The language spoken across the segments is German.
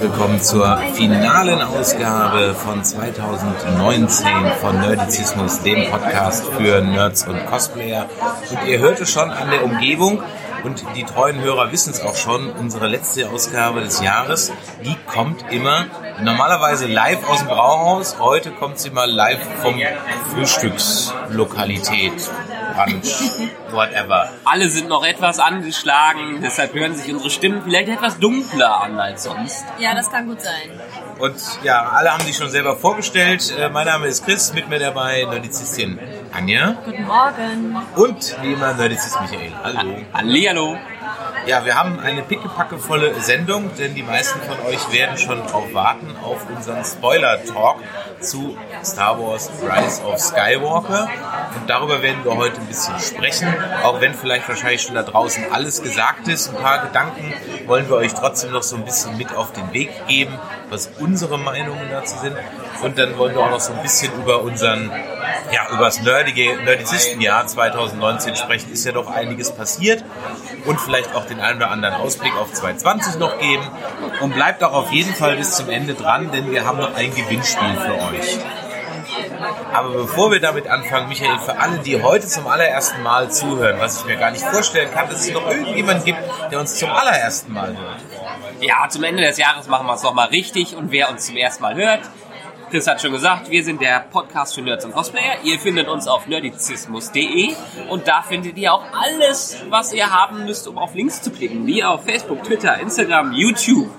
Willkommen zur finalen Ausgabe von 2019 von Nerdizismus, dem Podcast für Nerds und Cosplayer. Und ihr hört es schon an der Umgebung und die treuen Hörer wissen es auch schon, unsere letzte Ausgabe des Jahres, die kommt immer normalerweise live aus dem Brauhaus. Heute kommt sie mal live vom Frühstückslokalität. Brunch, whatever. Alle sind noch etwas angeschlagen, deshalb hören sich unsere Stimmen vielleicht etwas dunkler an als sonst. Ja, das kann gut sein. Und ja, alle haben sich schon selber vorgestellt. Äh, mein Name ist Chris, mit mir dabei Nerdizistin Anja. Guten Morgen. Und wie immer Nerdizist Michael. Hallo. Hallihallo. Ja, wir haben eine pickepackevolle Sendung, denn die meisten von euch werden schon drauf warten auf unseren Spoiler-Talk zu Star Wars Rise of Skywalker. Und darüber werden wir heute ein bisschen sprechen. Auch wenn vielleicht wahrscheinlich schon da draußen alles gesagt ist, ein paar Gedanken wollen wir euch trotzdem noch so ein bisschen mit auf den Weg geben, was unsere Meinungen dazu sind. Und dann wollen wir auch noch so ein bisschen über unseren, ja, über das nerdige Nerdizistenjahr 2019 sprechen. Ist ja doch einiges passiert. Und vielleicht auch den einen oder anderen Ausblick auf 2020 noch geben. Und bleibt auch auf jeden Fall bis zum Ende dran, denn wir haben noch ein Gewinnspiel für euch. Aber bevor wir damit anfangen, Michael, für alle, die heute zum allerersten Mal zuhören, was ich mir gar nicht vorstellen kann, dass es noch irgendjemand gibt, der uns zum allerersten Mal hört. Ja, zum Ende des Jahres machen wir es nochmal richtig und wer uns zum ersten Mal hört, Chris hat schon gesagt, wir sind der Podcast für Nerds und Cosplayer. Ihr findet uns auf nerdizismus.de und da findet ihr auch alles, was ihr haben müsst, um auf Links zu klicken, wie auf Facebook, Twitter, Instagram, YouTube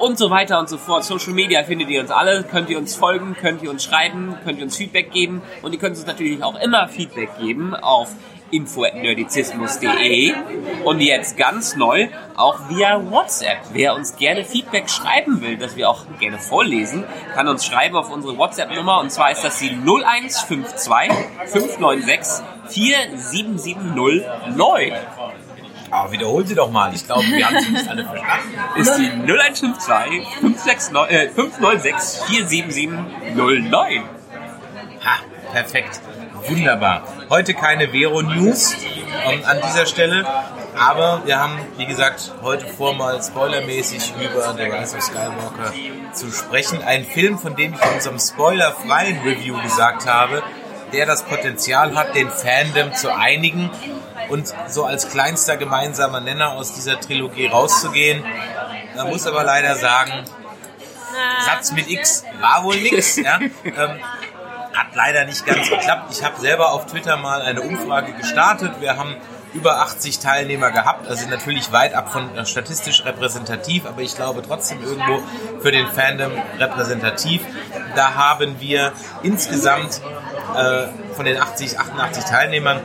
und so weiter und so fort. Social Media findet ihr uns alle, könnt ihr uns folgen, könnt ihr uns schreiben, könnt ihr uns Feedback geben und ihr könnt uns natürlich auch immer Feedback geben auf info.nerdizismus.de und jetzt ganz neu auch via WhatsApp. Wer uns gerne Feedback schreiben will, das wir auch gerne vorlesen, kann uns schreiben auf unsere WhatsApp-Nummer und zwar ist das die 0152 596 4770 Aber wiederholen Sie doch mal. Ich glaube, wir haben sie nicht alle verstanden. ist die 0152 569, äh, 596 47709. Ha, perfekt. Wunderbar. Heute keine Vero-News ähm, an dieser Stelle. Aber wir haben, wie gesagt, heute vor, mal spoilermäßig über The Rise of Skywalker zu sprechen. Ein Film, von dem ich in unserem spoilerfreien Review gesagt habe, der das Potenzial hat, den Fandom zu einigen und so als kleinster gemeinsamer Nenner aus dieser Trilogie rauszugehen. Man muss aber leider sagen, Satz mit X war wohl nix. Ja? Ähm, hat leider nicht ganz geklappt. Ich habe selber auf Twitter mal eine Umfrage gestartet. Wir haben über 80 Teilnehmer gehabt, also natürlich weit ab von äh, statistisch repräsentativ, aber ich glaube trotzdem irgendwo für den Fandom repräsentativ. Da haben wir insgesamt äh, von den 80, 88 Teilnehmern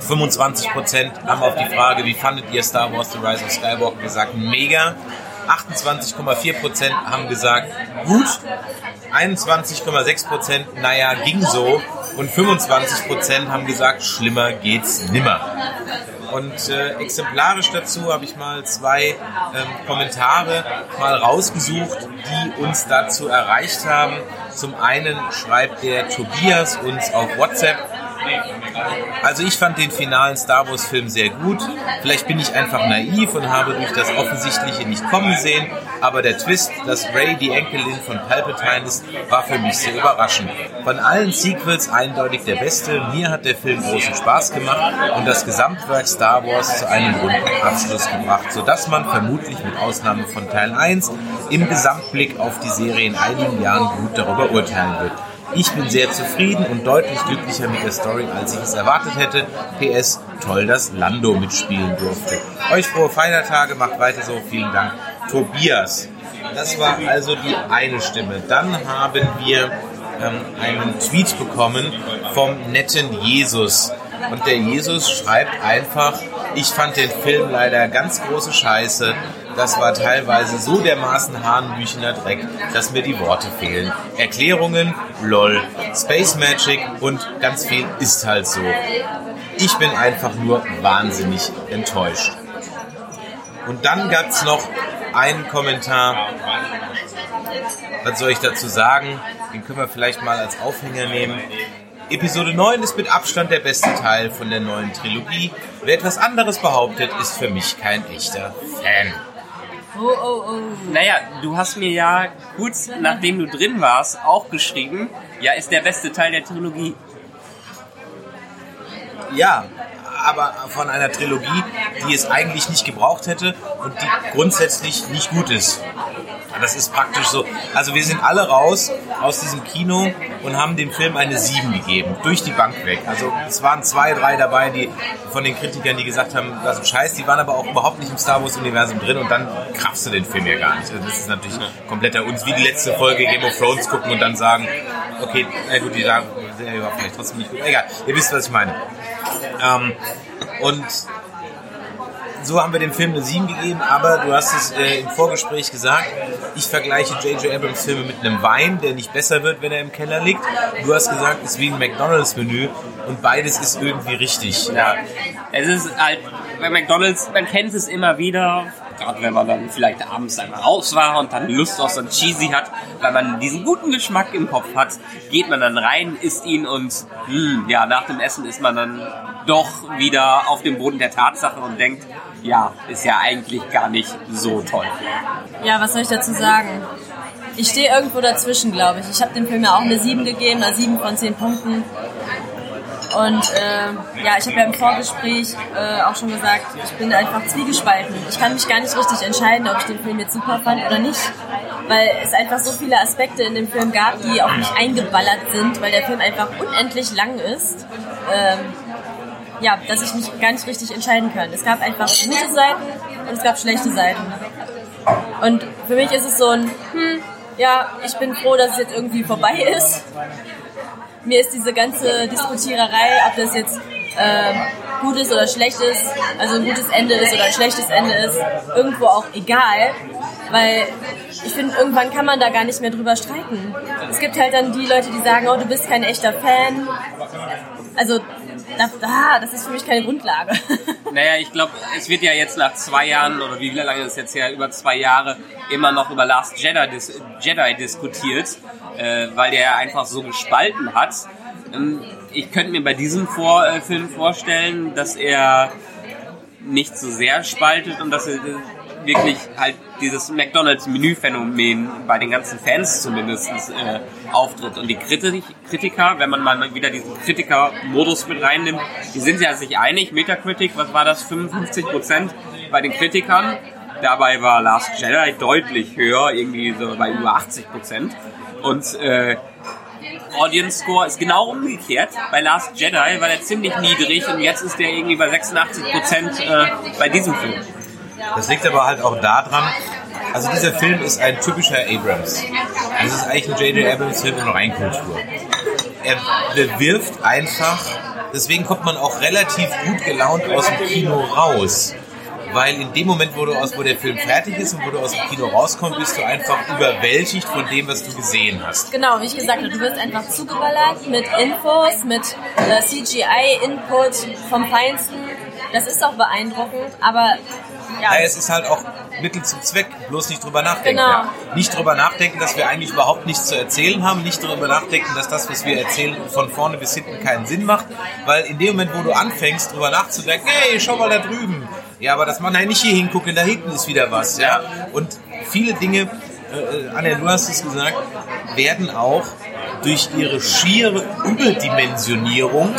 25% haben auf die Frage, wie fandet ihr Star Wars The Rise of Skywalker gesagt, mega. 28,4% haben gesagt, gut. 21,6% naja, ging so. Und 25% haben gesagt, schlimmer geht's nimmer. Und äh, exemplarisch dazu habe ich mal zwei ähm, Kommentare mal rausgesucht, die uns dazu erreicht haben. Zum einen schreibt der Tobias uns auf WhatsApp, also ich fand den finalen Star Wars Film sehr gut. Vielleicht bin ich einfach naiv und habe durch das Offensichtliche nicht kommen sehen, aber der Twist, dass Ray die Enkelin von Palpatine ist, war für mich sehr überraschend. Von allen Sequels eindeutig der beste. Mir hat der Film großen Spaß gemacht und das Gesamtwerk Star Wars zu einem runden Abschluss gebracht, sodass man vermutlich mit Ausnahme von Teil 1 im Gesamtblick auf die Serie in einigen Jahren gut darüber urteilen wird. Ich bin sehr zufrieden und deutlich glücklicher mit der Story, als ich es erwartet hätte. PS, toll, dass Lando mitspielen durfte. Euch frohe Feiertage, macht weiter so, vielen Dank. Tobias. Das war also die eine Stimme. Dann haben wir ähm, einen Tweet bekommen vom netten Jesus. Und der Jesus schreibt einfach, ich fand den Film leider ganz große Scheiße. Das war teilweise so dermaßen hanebüchener Dreck, dass mir die Worte fehlen. Erklärungen, lol, Space Magic und ganz viel ist halt so. Ich bin einfach nur wahnsinnig enttäuscht. Und dann gab es noch einen Kommentar. Was soll ich dazu sagen? Den können wir vielleicht mal als Aufhänger nehmen. Episode 9 ist mit Abstand der beste Teil von der neuen Trilogie. Wer etwas anderes behauptet, ist für mich kein echter Fan. Oh, oh, oh. Naja, du hast mir ja kurz nachdem du drin warst auch geschrieben, ja, ist der beste Teil der Trilogie. Ja, aber von einer Trilogie, die es eigentlich nicht gebraucht hätte und die grundsätzlich nicht gut ist. Das ist praktisch so. Also wir sind alle raus aus diesem Kino und haben dem Film eine 7 gegeben, durch die Bank weg. Also es waren zwei, drei dabei, die von den Kritikern, die gesagt haben, das ist ein Scheiß, die waren aber auch überhaupt nicht im Star Wars Universum drin und dann kraftst du den Film ja gar nicht. Also das ist natürlich kompletter uns wie die letzte Folge Game of Thrones gucken und dann sagen, okay, na gut, die sagen, der war vielleicht trotzdem nicht gut. Egal, ihr wisst, was ich meine. Ähm, und so haben wir dem Film eine 7 gegeben, aber du hast es äh, im Vorgespräch gesagt, ich vergleiche J.J. Abrams Filme mit einem Wein, der nicht besser wird, wenn er im Keller liegt. Du hast gesagt, es ist wie ein McDonalds-Menü und beides ist irgendwie richtig. Ja. Es ist halt, bei McDonalds, man kennt es immer wieder, gerade wenn man dann vielleicht abends einmal raus war und dann Lust auf so ein Cheesy hat, weil man diesen guten Geschmack im Kopf hat, geht man dann rein, isst ihn und mh, ja, nach dem Essen ist man dann doch wieder auf dem Boden der Tatsachen und denkt, ja, ist ja eigentlich gar nicht so toll. Ja, was soll ich dazu sagen? Ich stehe irgendwo dazwischen, glaube ich. Ich habe dem Film ja auch eine 7 gegeben, eine 7 von 10 Punkten. Und äh, ja, ich habe ja im Vorgespräch äh, auch schon gesagt, ich bin einfach zwiegespalten. Ich kann mich gar nicht richtig entscheiden, ob ich den Film jetzt super fand oder nicht. Weil es einfach so viele Aspekte in dem Film gab, die auf mich eingeballert sind, weil der Film einfach unendlich lang ist. Ähm, ja, dass ich mich gar nicht richtig entscheiden kann. Es gab einfach gute Seiten und es gab schlechte Seiten. Und für mich ist es so ein, hm, ja, ich bin froh, dass es jetzt irgendwie vorbei ist. Mir ist diese ganze Diskutiererei, ob das jetzt äh, gut ist oder schlecht ist, also ein gutes Ende ist oder ein schlechtes Ende ist, irgendwo auch egal, weil ich finde, irgendwann kann man da gar nicht mehr drüber streiten. Es gibt halt dann die Leute, die sagen, oh, du bist kein echter Fan. Also das, ah, das ist für mich keine Grundlage. Naja, ich glaube, es wird ja jetzt nach zwei Jahren, oder wie lange ist es jetzt her, über zwei Jahre, immer noch über Last Jedi, dis Jedi diskutiert, äh, weil der einfach so gespalten hat. Ähm, ich könnte mir bei diesem Vor äh, Film vorstellen, dass er nicht so sehr spaltet und dass er wirklich halt dieses McDonalds-Menü-Phänomen bei den ganzen Fans zumindest äh, auftritt. Und die Kritik, Kritiker, wenn man mal wieder diesen Kritiker-Modus mit reinnimmt, die sind ja sich einig. Metacritic, was war das? 55 Prozent bei den Kritikern. Dabei war Last Jedi deutlich höher, irgendwie so bei über 80 Prozent. Und äh, Audience Score ist genau umgekehrt. Bei Last Jedi war der ziemlich niedrig und jetzt ist der irgendwie bei 86 Prozent äh, bei diesem Film. Das liegt aber halt auch daran, also dieser Film ist ein typischer Abrams. Das ist eigentlich ein J.J. Abrams Film in Reinkultur. Er bewirft einfach, deswegen kommt man auch relativ gut gelaunt aus dem Kino raus. Weil in dem Moment, wo, du aus, wo der Film fertig ist und wo du aus dem Kino rauskommst, bist du einfach überwältigt von dem, was du gesehen hast. Genau, wie ich gesagt habe, du wirst einfach zugeballert mit Infos, mit äh, CGI-Input vom Feinsten. Das ist auch beeindruckend, aber ja, Ja, es ist halt auch Mittel zum Zweck, bloß nicht drüber nachdenken. Genau. Ja. Nicht drüber nachdenken, dass wir eigentlich überhaupt nichts zu erzählen haben, nicht drüber nachdenken, dass das, was wir erzählen, von vorne bis hinten keinen Sinn macht, weil in dem Moment, wo du anfängst, drüber nachzudenken, hey, schau mal da drüben. Ja, aber das man nein, nicht hier hingucken, da hinten ist wieder was, ja. Und viele Dinge, äh, Anja, du hast es gesagt, werden auch durch ihre schiere Überdimensionierung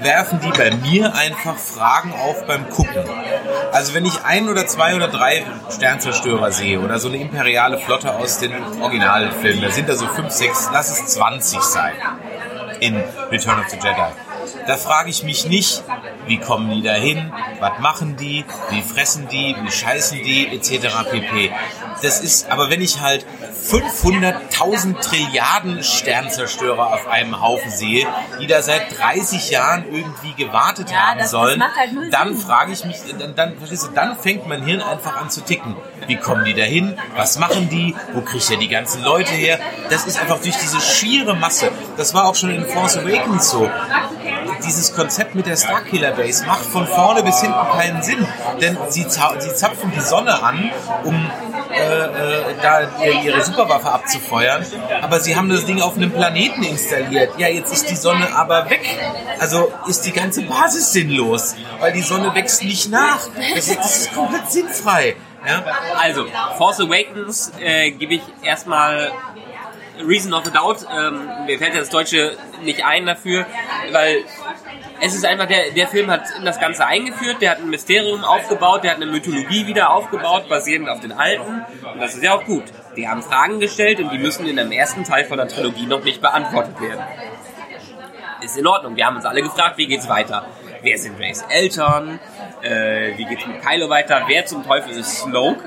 werfen die bei mir einfach Fragen auf beim Gucken. Also wenn ich ein oder zwei oder drei Sternzerstörer sehe oder so eine imperiale Flotte aus den Originalfilmen, da sind da so fünf, sechs, lass es 20 sein in Return of the Jedi. Da frage ich mich nicht, wie kommen die dahin, was machen die, wie fressen die, wie scheißen die, etc. pp. Das ist, aber wenn ich halt 500.000 Trilliarden Sternzerstörer auf einem Haufen sehe, die da seit 30 Jahren irgendwie gewartet Ja, haben das- das sollen, macht halt dann frage ich mich, dann, dann, verstehst du, dann fängt mein Hirn einfach an zu ticken. Wie kommen die dahin? Was machen die? Wo kriegt er die ganzen Leute her? Das ist einfach durch diese schiere Masse. Das war auch schon in Force Awakens so. Dieses Konzept mit der Starkiller Base macht von vorne bis hinten keinen Sinn. Denn sie, sie zapfen die Sonne an, um äh, äh, da ihr- ihre Superwaffe abzufeuern. Aber sie haben das Ding auf einem Planeten installiert. Ja, jetzt ist die Sonne aber weg. Also ist die ganze Basis sinnlos, weil die Sonne wächst nicht nach. Das ist, das ist komplett sinnfrei. Ja? Also, Force Awakens äh, gebe ich erstmal Reason of a Doubt. Ähm, mir fällt ja das Deutsche nicht ein dafür, weil es ist einfach, der, der Film hat in das Ganze eingeführt, der hat ein Mysterium aufgebaut, der hat eine Mythologie wieder aufgebaut, basierend auf den alten. Und das ist ja auch gut. Die haben Fragen gestellt und die müssen in dem ersten Teil von der Trilogie noch nicht beantwortet werden. Ist in Ordnung. Wir haben uns alle gefragt, wie geht's weiter? Wer sind Rays Eltern? Äh, wie geht's mit Kylo weiter? Wer zum Teufel ist Snoke?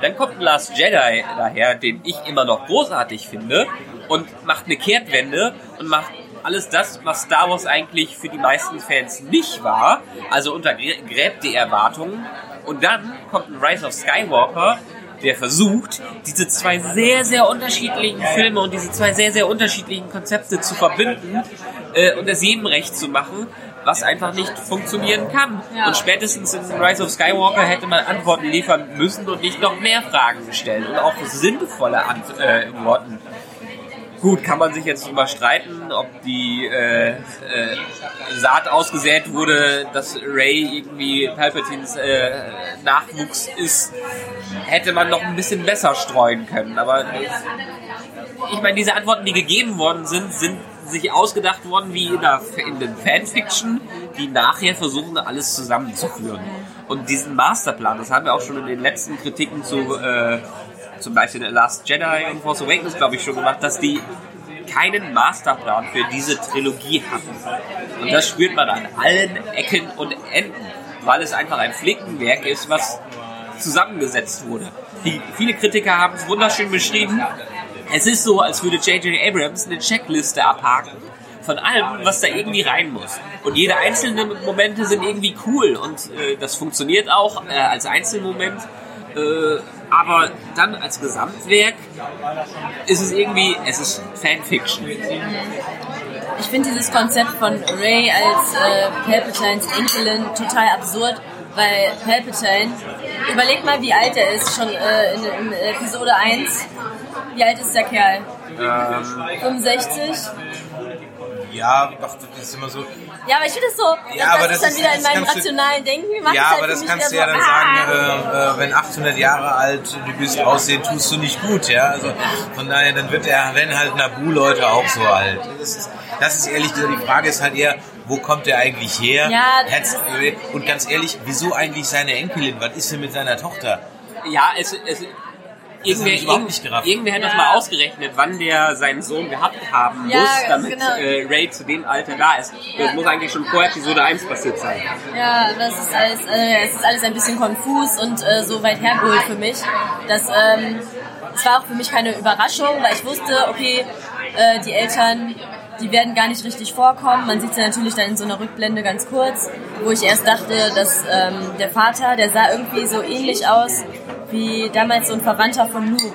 Dann kommt Last Jedi daher, den ich immer noch großartig finde und macht eine Kehrtwende und macht alles das, was Star Wars eigentlich für die meisten Fans nicht war, also untergräbt die Erwartungen. Und dann kommt ein Rise of Skywalker, der versucht, diese zwei sehr, sehr unterschiedlichen Filme und diese zwei sehr, sehr unterschiedlichen Konzepte zu verbinden äh, und es jedem recht zu machen, was einfach nicht funktionieren kann. Ja. Und spätestens in Rise of Skywalker hätte man Antworten liefern müssen und nicht noch mehr Fragen gestellt und auch sinnvolle Antworten. Gut, kann man sich jetzt drüber streiten, ob die äh, äh, Saat ausgesät wurde, dass Ray irgendwie Palpatines äh, Nachwuchs ist, hätte man noch ein bisschen besser streuen können. Aber ich meine, diese Antworten, die gegeben worden sind, sind sich ausgedacht worden wie in, der, in den Fanfiction, die nachher versuchen, alles zusammenzuführen. Und diesen Masterplan, das haben wir auch schon in den letzten Kritiken zu äh, zum Beispiel in The Last Jedi und Force Awakens, glaube ich, schon gemacht, dass die keinen Masterplan für diese Trilogie hatten. Und das spürt man an allen Ecken und Enden, weil es einfach ein Flickenwerk ist, was zusammengesetzt wurde. Die, viele Kritiker haben es wunderschön beschrieben. Es ist so, als würde J.J. Abrams eine Checkliste abhaken von allem, was da irgendwie rein muss. Und jede einzelne Momente sind irgendwie cool und äh, das funktioniert auch äh, als Einzelmoment. Äh, aber dann als Gesamtwerk ist es irgendwie, es ist Fanfiction. Ich finde dieses Konzept von Ray als äh, Palpatines Enkelin total absurd, weil Palpatine, überleg mal, wie alt er ist, schon äh, in, in Episode 1. Wie alt ist der Kerl? Ähm, 65? Ja, ach, das ist immer so. Ja, aber ich finde das so, Ja, das, aber das ist dann ist- wieder das in meinem kannst du- rationalen Denken. Ja, halt aber das kannst du ja so, dann ah. sagen, äh, äh, wenn 800 Jahre alt du bist, aussehen tust du nicht gut, ja. Also von daher, dann wird der, wenn halt Nabu-Leute auch so alt. Das ist, das ist ehrlich, die Frage ist halt eher, wo kommt der eigentlich her? Ja, und ganz ehrlich, wieso eigentlich seine Enkelin? Was ist denn mit seiner Tochter? Ja, es, es irgendwer, überhaupt irgend- nicht gerafft. irgendwer hat das Ja. mal ausgerechnet, wann der seinen Sohn gehabt haben Ja, muss, damit genau. äh, Ray zu dem Alter da ist. Das muss eigentlich schon vor Episode 1 passiert sein. Ja, das ist alles, äh, es ist alles ein bisschen konfus und äh, so weit hergeholt für mich. Das, ähm, es war auch für mich keine Überraschung, weil ich wusste, okay, äh, die Eltern, die werden gar nicht richtig vorkommen. Man sieht sie natürlich dann in so einer Rückblende ganz kurz, wo ich erst dachte, dass ähm, der Vater, der sah irgendwie so ähnlich aus wie damals so ein Verwandter von Luke.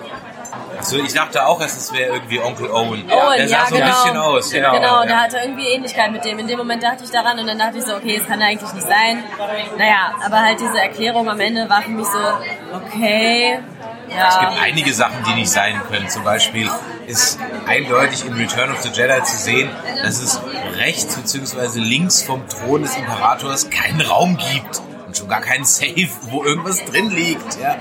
So, ich dachte auch, es wäre irgendwie Onkel Owen. Owen, der sah ja, so genau. ein bisschen aus. Genau. Genau, ja. der hatte irgendwie Ähnlichkeit mit dem. In dem Moment dachte ich daran und dann dachte ich so, okay, es kann eigentlich nicht sein. Naja, aber halt diese Erklärung am Ende war für mich so, okay, Es ja. gibt einige Sachen, die nicht sein können. Zum Beispiel ist eindeutig in Return of the Jedi zu sehen, dass es rechts bzw. links vom Thron des Imperators keinen Raum gibt. Schon gar keinen Safe, wo irgendwas drin liegt. Ja.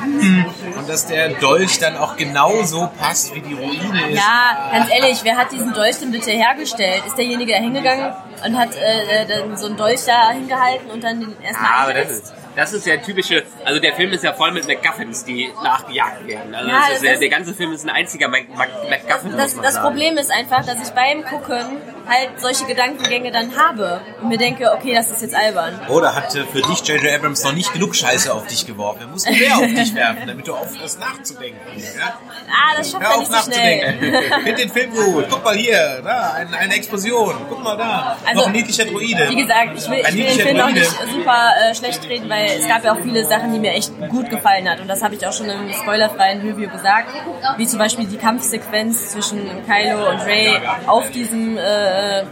Hm. Und dass der Dolch dann auch genauso passt, wie die Ruine ist. Ja, ganz ehrlich, wer hat diesen Dolch denn bitte hergestellt? Ist derjenige da hingegangen und hat äh, dann so einen Dolch da hingehalten und dann den erstmal Ah, aber das ist, Das ist ja typische, also der Film ist ja voll mit MacGuffins, die nachgejagt werden. Also Ja, das ist das- der ganze Film ist ein einziger Mac- Mac- MacGuffin, Das, muss man das sagen. Problem ist einfach, dass ich beim Gucken halt solche Gedankengänge dann habe und mir denke, okay, das ist jetzt albern. Oder hat äh, für dich J.J. Abrams noch nicht genug Scheiße auf dich geworfen? Er muss mehr auf dich werfen, damit du aufhörst nachzudenken. Ja? Ah, das schafft Hör er auf nicht so nachzudenken. schnell. Find den Film gut. Guck mal hier, da, eine, eine Explosion. Guck mal da. Also, noch ein niedlicher Druide. Wie gesagt, ich will, ich will den Film auch nicht super äh, schlecht reden, weil es gab ja auch viele Sachen, die mir echt gut gefallen hat. Und das habe ich auch schon im spoilerfreien Review gesagt. Wie zum Beispiel die Kampfsequenz zwischen Kylo und Rey auf diesem äh,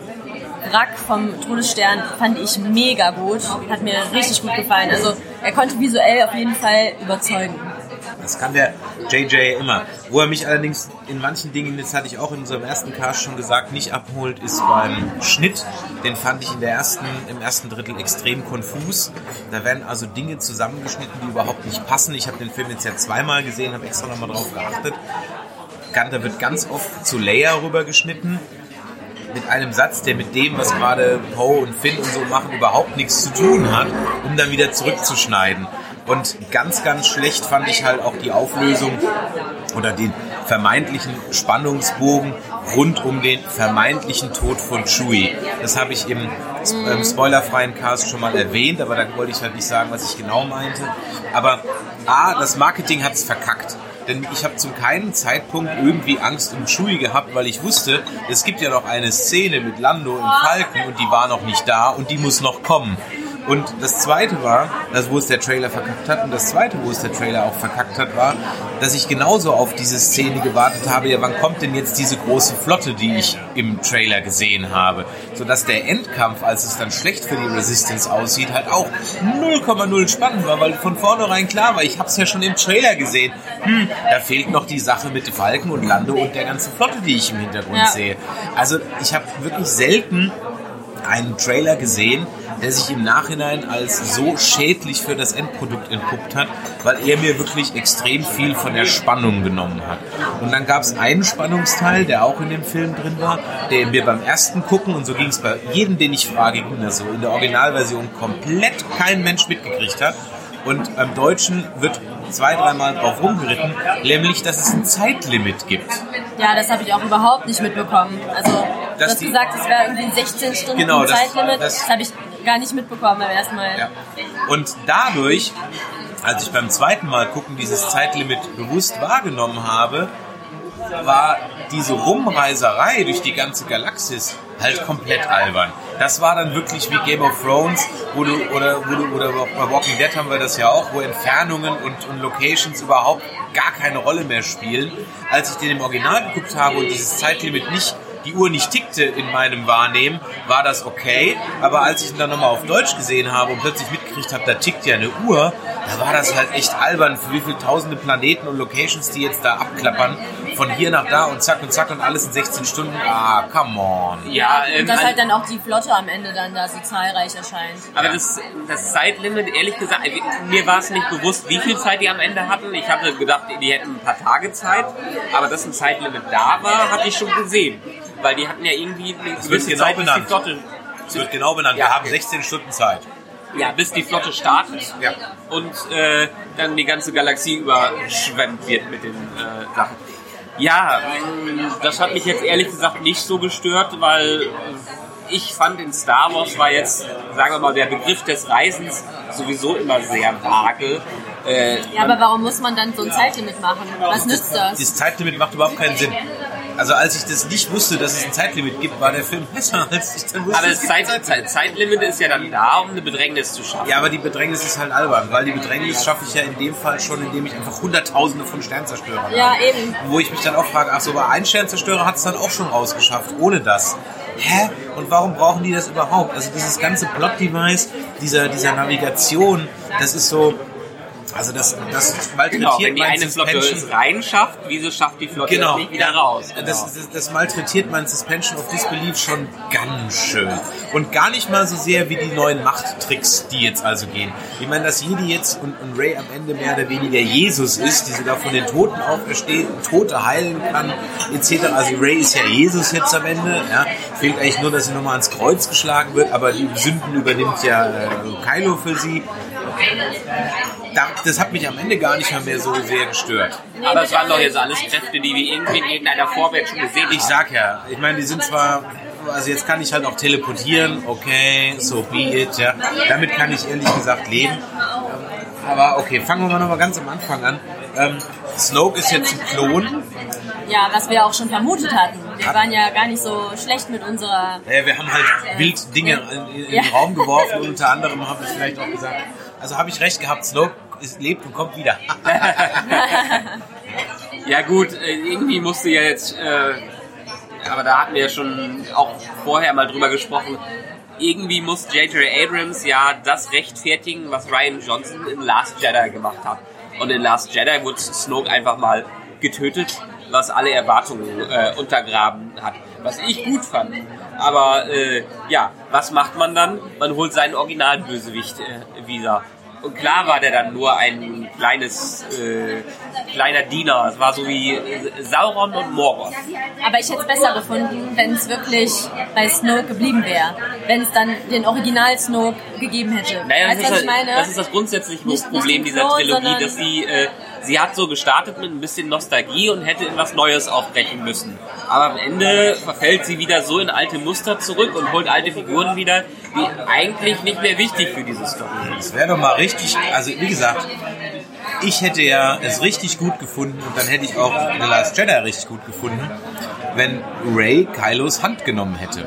Wrack vom Todesstern fand ich mega gut. Hat mir richtig gut gefallen. Also er konnte visuell auf jeden Fall überzeugen. Das kann der JJ immer. Wo er mich allerdings in manchen Dingen, das hatte ich auch in unserem ersten Cast schon gesagt, nicht abholt, ist beim Schnitt. Den fand ich in der ersten, im ersten Drittel extrem konfus. Da werden also Dinge zusammengeschnitten, die überhaupt nicht passen. Ich habe den Film jetzt ja zweimal gesehen, habe extra nochmal drauf geachtet. Da wird ganz oft zu Leia rübergeschnitten mit einem Satz, der mit dem, was gerade Poe und Finn und so machen, überhaupt nichts zu tun hat, um dann wieder zurückzuschneiden. Und ganz, ganz schlecht fand ich halt auch die Auflösung oder den vermeintlichen Spannungsbogen rund um den vermeintlichen Tod von Chewie. Das habe ich im ähm, spoilerfreien Cast schon mal erwähnt, aber da wollte ich halt nicht sagen, was ich genau meinte. Aber A, das Marketing hat es verkackt. Denn ich habe zu keinem Zeitpunkt irgendwie Angst um Chewie gehabt, weil ich wusste, es gibt ja noch eine Szene mit Lando im Falken und die war noch nicht da und die muss noch kommen. Und das zweite war, also wo es der Trailer verkackt hat, und das zweite, wo es der Trailer auch verkackt hat, war, dass ich genauso auf diese Szene gewartet habe, ja, wann kommt denn jetzt diese große Flotte, die ich im Trailer gesehen habe? Sodass der Endkampf, als es dann schlecht für die Resistance aussieht, halt auch 0,0 spannend war, weil von vornherein klar war, ich habe es ja schon im Trailer gesehen, hm, da fehlt noch die Sache mit Falken und Lando und der ganzen Flotte, die ich im Hintergrund Ja. sehe. Also ich habe wirklich selten einen Trailer gesehen, der sich im Nachhinein als so schädlich für das Endprodukt entpuppt hat, weil er mir wirklich extrem viel von der Spannung genommen hat. Und dann gab es einen Spannungsteil, der auch in dem Film drin war, der mir beim ersten Gucken, und so ging es bei jedem, den ich frage, ging das so, in der Originalversion komplett kein Mensch mitgekriegt hat. Und beim Deutschen wird zwei, dreimal drauf rumgeritten, nämlich, dass es ein Zeitlimit gibt. Ja, das habe ich auch überhaupt nicht mitbekommen. Also, du hast die- gesagt, es wäre irgendwie 16 Stunden Genau, das- Zeitlimit. das- Das, habe ich gar nicht mitbekommen beim ersten Mal. Ja. Und dadurch, als ich beim zweiten Mal gucken dieses Zeitlimit bewusst wahrgenommen habe, war diese Rumreiserei durch die ganze Galaxis halt komplett albern. Das war dann wirklich wie Game of Thrones, wo du, oder, wo du, oder bei Walking Dead haben wir das ja auch, wo Entfernungen und, und Locations überhaupt gar keine Rolle mehr spielen. Als ich den im Original geguckt habe und dieses Zeitlimit nicht die Uhr nicht tickte in meinem Wahrnehmen, war das okay. Aber als ich ihn dann nochmal auf Deutsch gesehen habe und plötzlich mitgekriegt habe, da tickt ja eine Uhr, da war das halt echt albern, für wie viele tausende Planeten und Locations, die jetzt da abklappern, von hier nach da und zack und zack und alles in 16 Stunden. Ah, come on. Ja, ähm, Und dass also- halt dann auch die Flotte am Ende dann da so zahlreich erscheint. Aber das, das Zeitlimit, ehrlich gesagt, mir war es nicht bewusst, wie viel Zeit die am Ende hatten. Ich hatte gedacht, die hätten ein paar Tage Zeit, aber dass ein Zeitlimit da war, hatte ich schon gesehen. Weil die hatten ja irgendwie eine wird gewisse genau Zeit, bis die benannt. Flotte, Es wird genau benannt. Ja. Wir haben 16 Stunden Zeit. ja, bis die Flotte startet Ja. und äh, dann die ganze Galaxie überschwemmt wird mit den äh, Sachen. Ja, das hat mich jetzt ehrlich gesagt nicht so gestört, weil ich fand in Star Wars war jetzt, sagen wir mal, der Begriff des Reisens sowieso immer sehr vage. Äh, Ja, aber warum muss man dann so ein Zeitlimit machen? Was nützt das? Dieses Zeitlimit macht überhaupt keinen Sinn. Also als ich das nicht wusste, dass es ein Zeitlimit gibt, war der Film besser, als ich dann wusste. aber das Zeit, Zeit, Zeitlimit ist ja dann da, um eine Bedrängnis zu schaffen. Ja, aber die Bedrängnis ist halt albern, weil die Bedrängnis schaffe ich ja in dem Fall schon, indem ich einfach Hunderttausende von Sternzerstörern Ja, habe. eben. Wo ich mich dann auch frage, ach so, bei ein Sternzerstörer hat es dann auch schon rausgeschafft, ohne das. Hä? Und warum brauchen die das überhaupt? Also dieses ganze Plot-Device, dieser, dieser Navigation, das ist so, also das, das malträtiert Genau, wenn die eine Flotte Suspension. es reinschafft, wieso schafft die Flotte Genau. nicht wieder raus? Genau. Das, das, das malträtiert mein Suspension of Disbelief schon ganz schön. Und gar nicht mal so sehr wie die neuen Machttricks, die jetzt also gehen. Ich meine, dass Jedi jetzt und, und Ray am Ende mehr oder weniger Jesus ist, die sogar von den Toten aufersteht, Tote heilen kann, etc. Also Ray ist ja Jesus jetzt am Ende. Ja. Fehlt eigentlich nur, dass sie nochmal ans Kreuz geschlagen wird, aber die Sünden übernimmt ja äh, Kylo für sie. Da, das hat mich am Ende gar nicht mehr, mehr so sehr gestört. Aber es waren doch jetzt alles Kräfte, die wir irgendwie in irgendeiner Vorwelt schon gesehen haben. Ich sag ja, ich meine, die sind zwar, also jetzt kann ich halt auch teleportieren, okay, so be it, ja. Damit kann ich ehrlich gesagt leben. Aber okay, fangen wir mal nochmal ganz am Anfang an. Ähm, Snoke ist jetzt ein Klon. Ja, was wir auch schon vermutet hatten. Wir waren ja gar nicht so schlecht mit unserer. Äh, wir haben halt wild Dinge in, in Ja. den Raum geworfen und unter anderem habe ich vielleicht auch gesagt, also habe ich recht gehabt, Snoke ist, lebt und kommt wieder. Ja gut, äh, irgendwie musste ja jetzt, äh, aber da hatten wir ja schon auch vorher mal drüber gesprochen, irgendwie muss J.J. Abrams ja das rechtfertigen, was Ryan Johnson in Last Jedi gemacht hat. Und in Last Jedi wurde Snoke einfach mal getötet, was alle Erwartungen äh, untergraben hat. Was ich gut fand. Aber äh, ja, was macht man dann? Man holt seinen Originalbösewicht äh, wieder. Und klar war der dann nur ein kleines, äh, kleiner Diener. Es war so wie Sauron und Morgoth. Aber ich hätte es besser gefunden, wenn es wirklich bei Snoke geblieben wäre. Wenn es dann den Original Snoke gegeben hätte. Naja, das ist, ich halt, das ist das grundsätzliche Nicht- nicht Problem ein dieser Trilogie, dass sie, äh, sie hat so gestartet mit ein bisschen Nostalgie und hätte in was Neues aufbrechen müssen. Aber am Ende verfällt sie wieder so in alte Muster zurück und holt alte Figuren wieder, die eigentlich nicht mehr wichtig für diese Story sind. Es wäre doch mal richtig, also wie gesagt, ich hätte ja es richtig gut gefunden und dann hätte ich auch The Last Jedi richtig gut gefunden, wenn Ray Kylos Hand genommen hätte.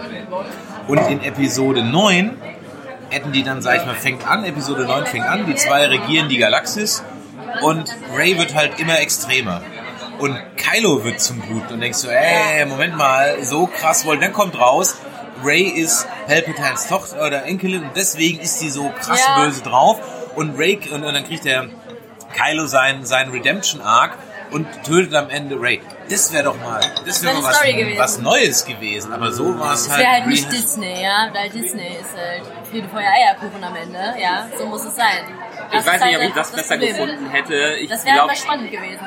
Und in Episode 9 hätten die dann, sag ich mal, fängt an, Episode 9 fängt an, die zwei regieren die Galaxis und Ray wird halt immer extremer. Und Kylo wird zum Blut und denkst du, ey, Moment mal, so krass wollen. Dann kommt raus, Ray ist Palpatines Tochter oder Enkelin und deswegen ist sie so krass Ja. böse drauf. Und Ray, und, und dann kriegt der Kylo seinen, seinen Redemption Arc und tötet am Ende Ray. Das wäre doch mal, das wäre wär was, gewesen. was Neues gewesen. Aber so war es halt. wäre halt nicht Disney, ja, weil Disney ist halt Friede, Feuer, Eierkuchen am Ende, ja, so muss es sein. Ich Das weiß ist nicht, halt ob ich das besser Problem. gefunden hätte. Ich Das wäre aber spannend gewesen.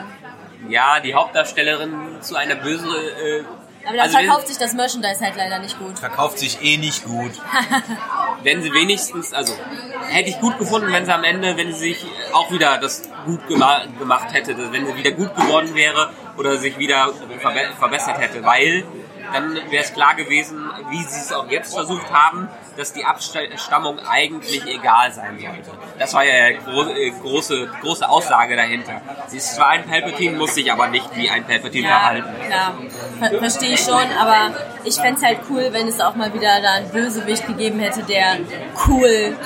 ja, die Hauptdarstellerin zu einer böse. Äh, Aber dann also wenn- verkauft sich das Merchandise halt leider nicht gut. Verkauft sich eh nicht gut. wenn sie wenigstens, also hätte ich gut gefunden, wenn sie am Ende, wenn sie sich auch wieder das gut gema gemacht hätte, wenn sie wieder gut geworden wäre oder sich wieder verbe verbessert hätte, weil dann wäre es klar gewesen, wie sie es auch jetzt versucht haben, dass die Abstammung eigentlich egal sein sollte. Das war ja die äh, große, große Aussage dahinter. Sie ist zwar ein Palpatine, muss sich aber nicht wie ein Palpatine Ja, verhalten. klar, ver verstehe ich schon, aber ich fände es halt cool, wenn es auch mal wieder da einen Bösewicht gegeben hätte, der cool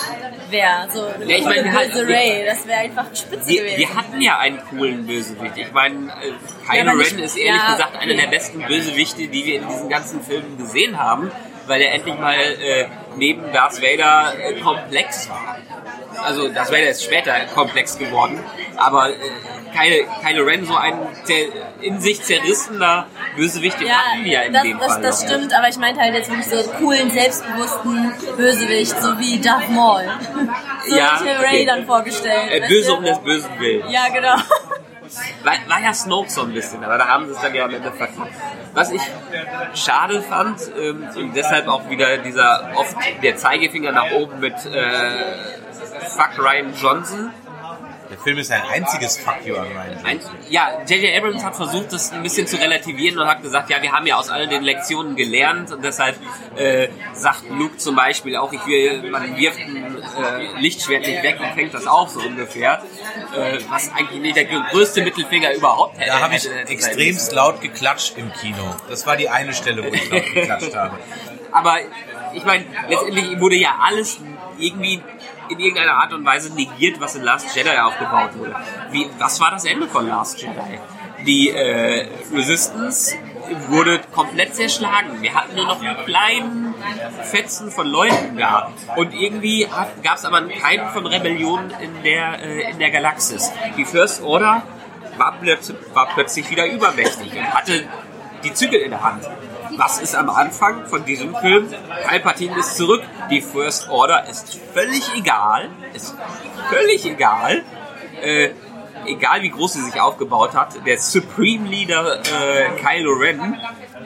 wäre. So eine Ja, ich meine, wir hatten- böse Ray, das wäre einfach spitze Wir, gewesen. wir hatten ja einen coolen Bösewicht. Ich meine, äh, Ja, Kylo aber nicht- Ren ist ehrlich ja, gesagt einer der besten Bösewichte, die wir in diesen ganzen Filmen gesehen haben, weil er endlich mal äh, neben Darth Vader äh, komplex war. Also Darth Vader ist später komplex geworden, aber äh, Kylo, Kylo Ren so ein in sich zerrissener Bösewicht, den hatten wir ja in das, dem das, Fall. das stimmt, aber ich meinte halt jetzt wirklich so coolen, selbstbewussten Bösewicht, so wie Darth Maul. So Ja, hätte ich mir okay. Ray dann vorgestellt. Äh, böse um des Bösen willen. Ja, genau. War, war ja Snoke so ein bisschen, aber da haben sie es dann ja am Ende verkackt. Was ich schade fand, ähm, und deshalb auch wieder dieser oft der Zeigefinger nach oben mit äh, Fuck Ryan Johnson. Der Film ist ein einziges Fuck you an Ryan ja, J.J. Abrams hat versucht, das ein bisschen zu relativieren und hat gesagt, ja, wir haben ja aus all den Lektionen gelernt und deshalb äh, sagt Luke zum Beispiel auch, ich will, man wirft ein äh, Lichtschwert nicht weg und fängt das auf, so ungefähr. Äh, was eigentlich nicht der größte Mittelfinger überhaupt hätte. Da habe ich sein extremst laut geklatscht im Kino. Das war die eine Stelle, wo ich laut geklatscht habe. Aber ich meine, letztendlich wurde ja alles irgendwie in irgendeiner Art und Weise negiert, was in Last Jedi aufgebaut wurde. Wie, was war das Ende von Last Jedi? Die äh, Resistance wurde komplett zerschlagen. Wir hatten nur noch einen kleinen Fetzen von Leuten da. Und irgendwie gab es aber keinen von Rebellion in der, äh, in der Galaxis. Die First Order war, plötzlich, war plötzlich wieder übermächtig und hatte die Zügel in der Hand. Was ist am Anfang von diesem Film? Palpatine ist zurück. Die First Order ist völlig egal. Ist völlig egal. Äh, egal wie groß sie sich aufgebaut hat. Der Supreme Leader äh, Kylo Ren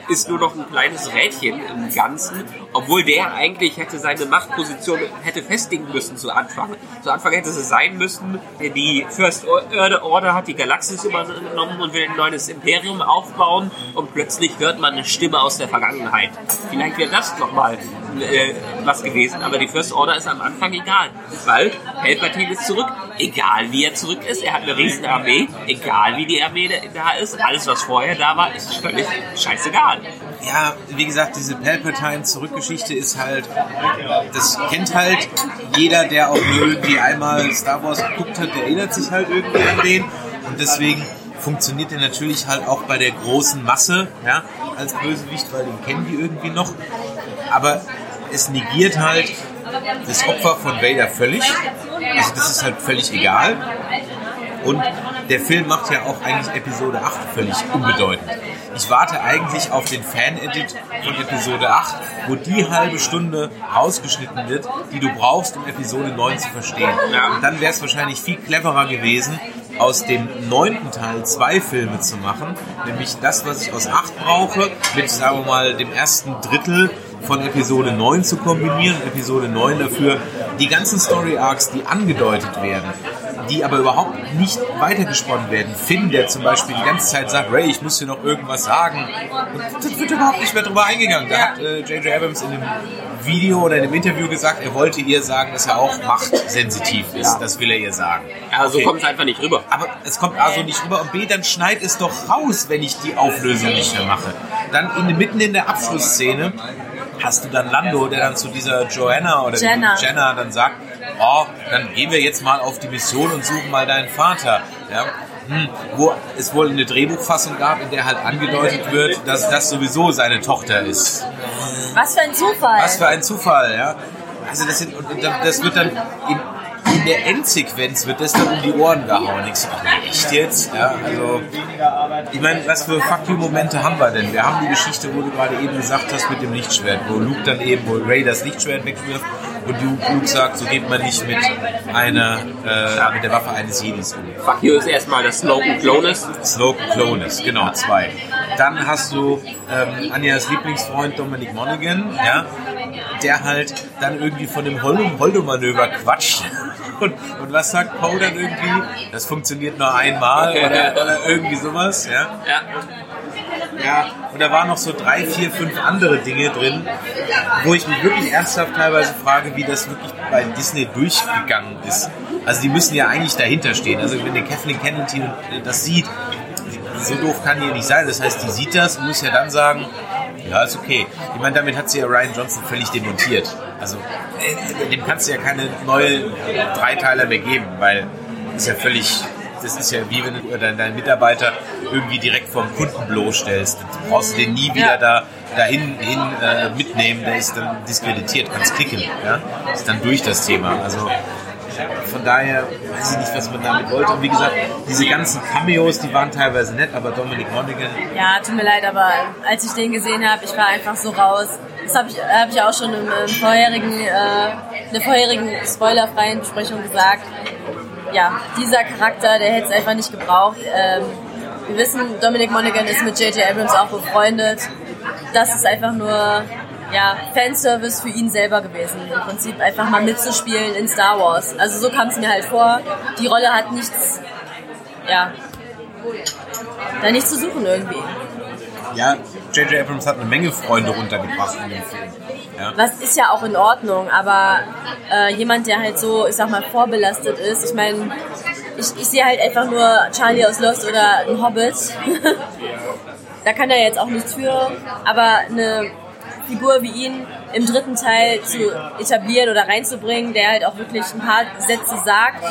ist nur noch ein kleines Rädchen im Ganzen, obwohl der eigentlich hätte seine Machtposition hätte festigen müssen zu Anfang. Zu Anfang hätte es sein müssen, die First Order hat die Galaxis übernommen und will ein neues Imperium aufbauen und plötzlich hört man eine Stimme aus der Vergangenheit. Vielleicht wäre das nochmal äh, was gewesen, aber die First Order ist am Anfang egal, weil Palpatine ist zurück, egal wie er zurück ist, er hat eine riesen Armee, egal wie die Armee da ist, alles was vorher da war, ist völlig scheißegal. Ja, wie gesagt, diese Palpatine-Zurückgeschichte ist halt, das kennt halt jeder, der auch irgendwie einmal Star Wars geguckt hat, der erinnert sich halt irgendwie an den und deswegen funktioniert er natürlich halt auch bei der großen Masse, ja, als Bösewicht, weil den kennen die irgendwie noch. Aber es negiert halt das Opfer von Vader völlig. Also das ist halt völlig egal. Und der Film macht ja auch eigentlich Episode 8 völlig unbedeutend. Ich warte eigentlich auf den Fan-Edit von Episode 8, wo die halbe Stunde rausgeschnitten wird, die du brauchst, um Episode 9 zu verstehen. Und dann wäre es wahrscheinlich viel cleverer gewesen, aus dem neunten Teil zwei Filme zu machen, nämlich das, was ich aus 8 brauche, mit, sagen wir mal, dem ersten Drittel von Episode 9 zu kombinieren. Episode 9 dafür die ganzen Story Arcs, die angedeutet werden, die aber überhaupt nicht weitergesponnen werden. Finn, der zum Beispiel die ganze Zeit sagt, Ray, ich muss dir noch irgendwas sagen. Und das wird überhaupt nicht mehr drüber eingegangen. Da hat J.J. Äh, Abrams in dem Video oder in dem Interview gesagt, er wollte ihr sagen, dass er auch machtsensitiv ist. Ja. Das will er ihr sagen. Also okay. kommt es einfach nicht rüber. Aber es kommt A so nicht rüber und B, dann schneid es doch raus, wenn ich die Auflösung nicht mehr mache. Dann in, mitten in der Abschlussszene hast du dann Lando, der dann zu dieser Joanna oder Jenna, Jenna dann sagt, oh, dann gehen wir jetzt mal auf die Mission und suchen mal deinen Vater. Ja? Hm, wo es wohl eine Drehbuchfassung gab, in der halt angedeutet wird, dass das sowieso seine Tochter ist. Was für ein Zufall. Was für ein Zufall, ja. Also das, sind, das wird dann in, der Endsequenz wird das dann um die Ohren gehauen. Ich so, echt jetzt? Ja, also, ich meine, was für Fuck You-Momente haben wir denn? Wir haben die Geschichte, wo du gerade eben gesagt hast, mit dem Lichtschwert, wo Luke dann eben, wo Ray das Lichtschwert wegwirft und Luke sagt, so geht man nicht mit einer, äh, mit der Waffe eines Jedis um. Fuck You ist erstmal das Slogan Clonus. Slogan Clonus, genau, zwei. Dann hast du ähm, Anjas Lieblingsfreund Dominic Monaghan, ja, der halt dann irgendwie von dem Holdo-Manöver quatscht. Und, und, was sagt Poe dann irgendwie? Das funktioniert nur einmal oder, oder irgendwie sowas, ja? Ja. Ja, und da waren noch so drei, vier, fünf andere Dinge drin, wo ich mich wirklich ernsthaft teilweise frage, wie das wirklich bei Disney durchgegangen ist. Also die müssen ja eigentlich dahinter stehen. Also wenn der Kathleen Kennedy das sieht, so doof kann die nicht sein. Das heißt, die sieht das und muss ja dann sagen, ja, ist okay. Ich meine, damit hat sie ja Ryan Johnson völlig demontiert. Also, äh, dem kannst du ja keine neue Dreiteiler mehr geben, weil ist ja völlig, das ist ja wie wenn du deinen Mitarbeiter irgendwie direkt vom Kunden bloßstellst. Du brauchst den nie wieder ja. da dahin hin, äh, mitnehmen, der ist dann diskreditiert, kannst klicken. Ja? Ist dann durch das Thema. Also von daher weiß ich nicht, was man damit wollte. Und wie gesagt, diese ganzen Cameos, die waren teilweise nett, aber Dominic Monaghan. Ja, tut mir leid, aber als ich den gesehen habe, ich war einfach so raus. Das habe ich, hab ich auch schon im, im vorherigen, äh, in der vorherigen spoilerfreien Besprechung gesagt. Ja, dieser Charakter, der hätte es einfach nicht gebraucht. Ähm, wir wissen, Dominic Monaghan ist mit J.J. Abrams auch befreundet. Das ist einfach nur ja, Fanservice für ihn selber gewesen. Im Prinzip einfach mal mitzuspielen in Star Wars. Also so kam es mir halt vor. Die Rolle hat nichts, ja, da nichts zu suchen irgendwie. Ja, J.J. Abrams hat eine Menge Freunde runtergebracht in dem Film. Ja. Was ist ja auch in Ordnung, aber äh, jemand, der halt so, ich sag mal, vorbelastet ist, ich meine, ich, ich sehe halt einfach nur Charlie aus Lost oder ein Hobbit. da kann er jetzt auch nichts für, aber eine Figur wie ihn im dritten Teil zu etablieren oder reinzubringen, der halt auch wirklich ein paar Sätze sagt,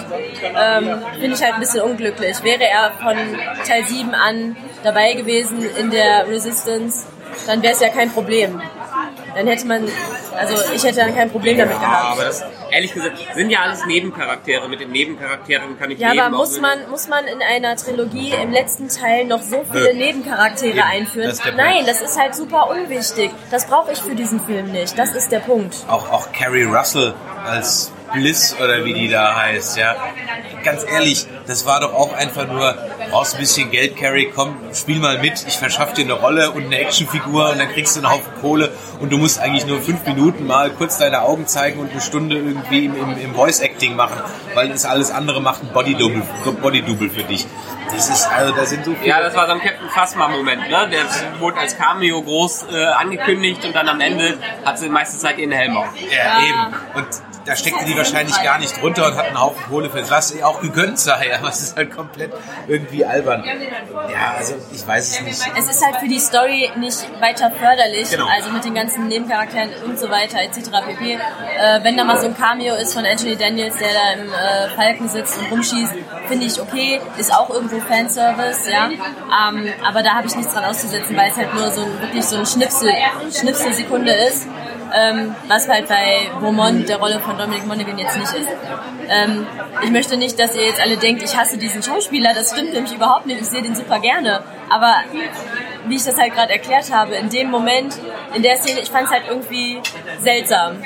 ähm, finde ich halt ein bisschen unglücklich. Wäre er von Teil 7 an dabei gewesen in der Resistance, dann wäre es ja kein Problem dann hätte man, also ich hätte dann kein Problem damit gehabt. aber das, ehrlich gesagt, sind ja alles Nebencharaktere. Mit den Nebencharakteren kann ich Ja, aber muss man, muss man in einer Trilogie im letzten Teil noch so viele Nö. Nebencharaktere Eben, einführen? Das Nein, das ist halt super unwichtig. Das brauche ich für diesen Film nicht. Das ist der Punkt. Auch, auch Carrie Russell als Bliss oder wie die da heißt, ja. Ganz ehrlich, das war doch auch einfach nur brauchst ein bisschen Geld, Carrie, komm, spiel mal mit, ich verschaff dir eine Rolle und eine Actionfigur und dann kriegst du einen Haufen Kohle und du musst eigentlich nur fünf Minuten mal kurz deine Augen zeigen und eine Stunde irgendwie im, im, im Voice-Acting machen, weil das alles andere macht ein Body-Double Body -Double für dich. Das ist, also da sind so viele... Ja, das war so ein Captain Phasma-Moment, ne? Der wurde als Cameo groß äh, angekündigt und dann am Ende hat sie die meiste Zeit ihren Helm auf. Ja, eben. Und da steckte die wahrscheinlich gar nicht drunter und hat einen Haufen Kohle für was ihr auch gegönnt sei, aber es ist halt komplett irgendwie albern. Ja, also ich weiß es nicht. Es ist halt für die Story nicht weiter förderlich, Genau. also mit den ganzen Nebencharakteren und so weiter etc. pp. Äh, wenn da mal so ein Cameo ist von Anthony Daniels, der da im äh, Falken sitzt und rumschießt, finde ich okay, ist auch irgendwo Fanservice, ja. Ähm, aber da habe ich nichts dran auszusetzen, weil es halt nur so ein, wirklich so ein Schnipsel, Schnipselsekunde ist. Ähm, was halt bei Beaumont, der Rolle von Dominic Monaghan, jetzt nicht ist. Ähm, ich möchte nicht, dass ihr jetzt alle denkt, ich hasse diesen Schauspieler. Das stimmt nämlich überhaupt nicht. Ich sehe den super gerne. Aber wie ich das halt gerade erklärt habe, in dem Moment, in der Szene, ich fand es halt irgendwie seltsam.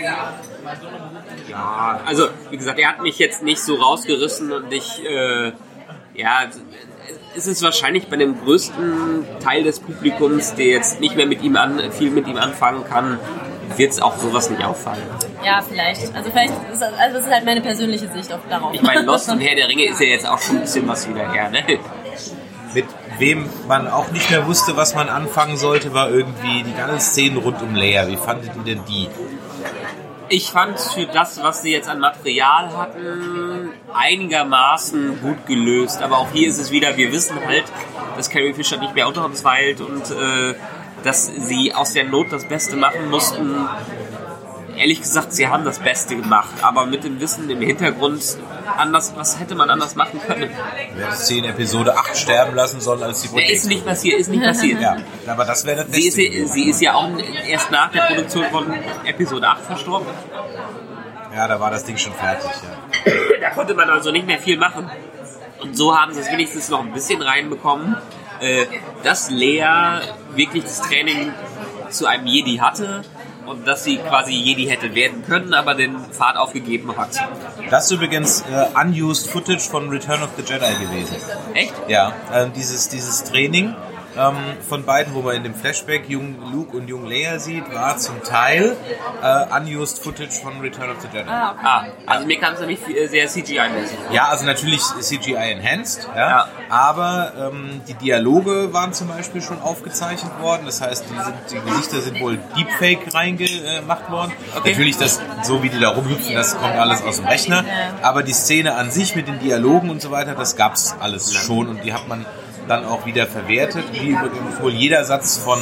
Ja, also wie gesagt, er hat mich jetzt nicht so rausgerissen und ich, äh, ja, es ist wahrscheinlich bei dem größten Teil des Publikums, der jetzt nicht mehr mit ihm an, viel mit ihm anfangen kann, wird es auch sowas nicht auffallen. Ja, vielleicht. Also vielleicht ist das, also das ist halt meine persönliche Sicht auf darauf. Ich meine, Lost und Herr der Ringe ist ja jetzt auch schon ein bisschen was wieder her, ne? Mit wem man auch nicht mehr wusste, was man anfangen sollte, war irgendwie die ganzen Szenen rund um Leia. Wie fandet ihr denn die? Ich fand für das, was sie jetzt an Material hatten, einigermaßen gut gelöst. Aber auch hier ist es wieder, wir wissen halt, dass Carrie Fisher nicht mehr unter uns weilt und äh, dass sie aus der Not das Beste machen mussten. Ehrlich gesagt, sie haben das Beste gemacht, aber mit dem Wissen im Hintergrund, anders, was hätte man anders machen können? Wer hätte sie in Episode 8 sterben lassen sollen, als sie Der ist nicht passiert, ist nicht passiert. Ja, aber das wäre das Sie ist, Beste. sie ist ja auch erst nach der Produktion von Episode 8 verstorben. Ja, da war das Ding schon fertig. Ja. Da konnte man also nicht mehr viel machen. Und so haben sie es wenigstens noch ein bisschen reinbekommen, äh, dass Lea wirklich das Training zu einem Jedi hatte und dass sie quasi Jedi hätte werden können, aber den Pfad aufgegeben hat. Das ist übrigens äh, unused Footage von Return of the Jedi gewesen. Echt? Ja, ähm, dieses, dieses Training ähm, von beiden, wo man in dem Flashback jung Luke und jung Leia sieht, war zum Teil äh, unused Footage von Return of the Jedi. Ah, okay. Ah, also mir kam es nämlich viel- sehr CGI-mäßig. Ja, also natürlich CGI enhanced, ja, Ja. aber ähm, die Dialoge waren zum Beispiel schon aufgezeichnet worden. Das heißt, die, sind, die Gesichter sind wohl Deepfake reingemacht worden. Okay. Natürlich, das, so wie die da rumhüpfen, das kommt alles aus dem Rechner. Aber die Szene an sich mit den Dialogen und so weiter, das gab's alles schon und die hat man dann auch wieder verwertet, wie übrigens wohl jeder Satz von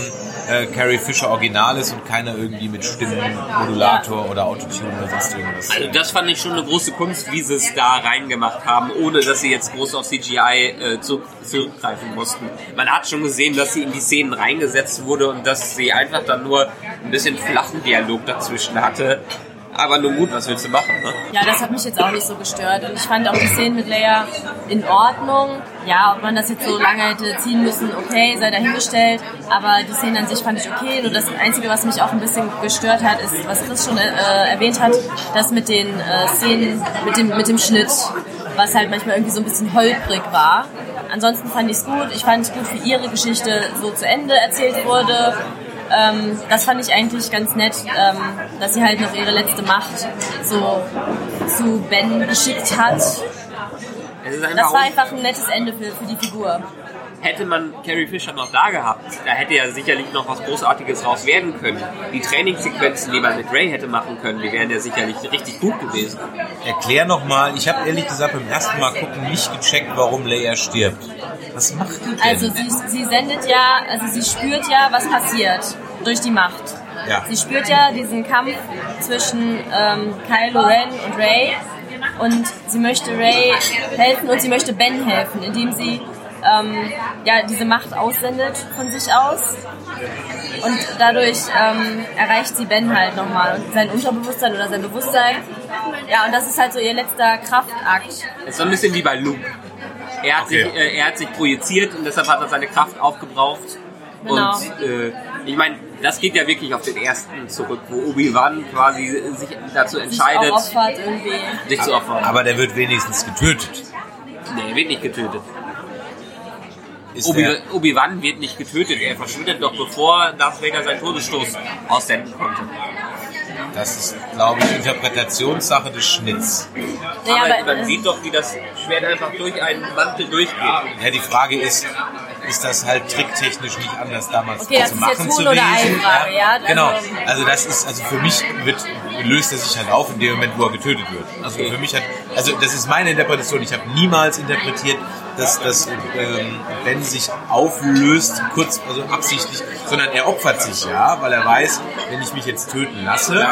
äh, Carrie Fisher original ist und keiner irgendwie mit Stimmenmodulator oder Autotune oder sonst irgendwas. Also das fand ich schon eine große Kunst, wie sie es da reingemacht haben, ohne dass sie jetzt groß auf CGI äh, zu, zurückgreifen mussten. Man hat schon gesehen, dass sie in die Szenen reingesetzt wurde und dass sie einfach dann nur ein bisschen flachen Dialog dazwischen hatte. Aber nun gut, was willst du machen? Ne? Ja, das hat mich jetzt auch nicht so gestört. Und ich fand auch die Szenen mit Leia in Ordnung. Ja, ob man das jetzt so lange hätte ziehen müssen, okay, sei dahingestellt. Aber die Szenen an sich fand ich okay. Nur das Einzige, was mich auch ein bisschen gestört hat, ist, was Chris schon äh, erwähnt hat, das mit den äh, Szenen, mit dem, mit dem Schnitt, was halt manchmal irgendwie so ein bisschen holprig war. Ansonsten fand ich es gut. Ich fand es gut, wie ihre Geschichte so zu Ende erzählt wurde. Ähm, das fand ich eigentlich ganz nett, ähm, dass sie halt noch ihre letzte Macht so zu Ben geschickt hat. Das war einfach ein nettes Ende für, für die Figur. Hätte man Carrie Fisher noch da gehabt, da hätte ja sicherlich noch was Großartiges raus werden können. Die Trainingssequenzen, die man mit Ray hätte machen können, die wären ja sicherlich richtig gut gewesen. Erklär nochmal, ich habe ehrlich gesagt beim ersten Mal gucken nicht gecheckt, warum Leia stirbt. Was macht die denn? Also sie, sie sendet ja, also sie spürt ja, was passiert durch die Macht. Ja. Sie spürt ja diesen Kampf zwischen ähm, Kylo Ren und Ray und sie möchte Ray helfen und sie möchte Ben helfen, indem sie ähm, ja, diese Macht aussendet von sich aus und dadurch ähm, erreicht sie Ben halt nochmal und sein Unterbewusstsein oder sein Bewusstsein. Ja, und das ist halt so ihr letzter Kraftakt. Das ist so ein bisschen wie bei Luke. Er hat, Okay. sich, äh, er hat sich projiziert und deshalb hat er seine Kraft aufgebraucht. Genau. Und äh, ich meine, das geht ja wirklich auf den ersten zurück, wo Obi-Wan quasi sich dazu Sich entscheidet, auch opfert irgendwie. sich zu opfern. Aber der wird wenigstens getötet. nee, er wird nicht getötet. Ist Obi- Obi-Wan wird nicht getötet, er verschwindet doch bevor Darth Vader seinen Todesstoß aussenden konnte. das ist, glaube ich, Interpretationssache des Schnitts. Naja, aber aber, man äh, sieht doch, wie das Schwert einfach durch einen Mantel durchgeht. Ja, die Frage ist, ist das halt tricktechnisch nicht anders damals Okay, das zu machen zu oder gewesen? Ei-Frage, ja? Also- Genau. Also das ist, also für mich wird, löst er sich halt auf in dem Moment, wo er getötet wird. Also Okay. für mich hat, also das ist meine Interpretation. Ich habe niemals interpretiert, dass, dass ähm, Ben sich auflöst, kurz, also absichtlich, sondern er opfert sich ja, weil er weiß, wenn ich mich jetzt töten lasse,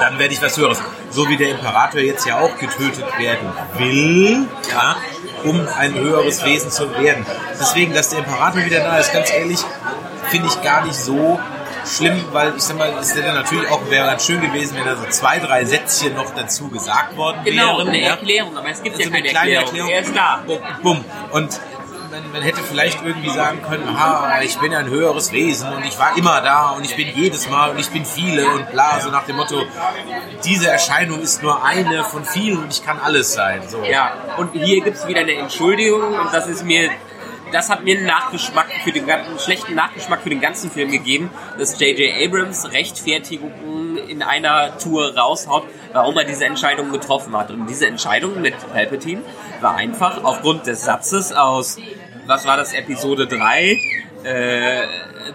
dann werde ich was Höheres. So wie der Imperator jetzt ja auch getötet werden will, ja, um ein höheres Wesen zu werden. Deswegen, dass der Imperator wieder da ist, ganz ehrlich, finde ich gar nicht so schlimm, weil ich sag mal, es wäre natürlich auch wäre ganz schön gewesen, wenn da so zwei, drei Sätzchen noch dazu gesagt worden Genau, wären. eine ja. Erklärung, aber es gibt So ja eine keine kleine Erklärung. Erklärung. Er ist da. Bumm. Und man, man hätte vielleicht irgendwie sagen können, aha, ich bin ein höheres Wesen und ich war immer da und ich bin jedes Mal und ich bin viele und bla, so nach dem Motto, diese Erscheinung ist nur eine von vielen und ich kann alles sein. So. Ja, und hier gibt es wieder eine Entschuldigung und das ist mir, das hat mir einen Nachgeschmack für den einen schlechten Nachgeschmack für den ganzen Film gegeben, dass J.J. Abrams Rechtfertigungen in einer Tour raushaut, warum er diese Entscheidung getroffen hat. Und diese Entscheidung mit Palpatine war einfach aufgrund des Satzes aus, was war das, Episode 3? Äh,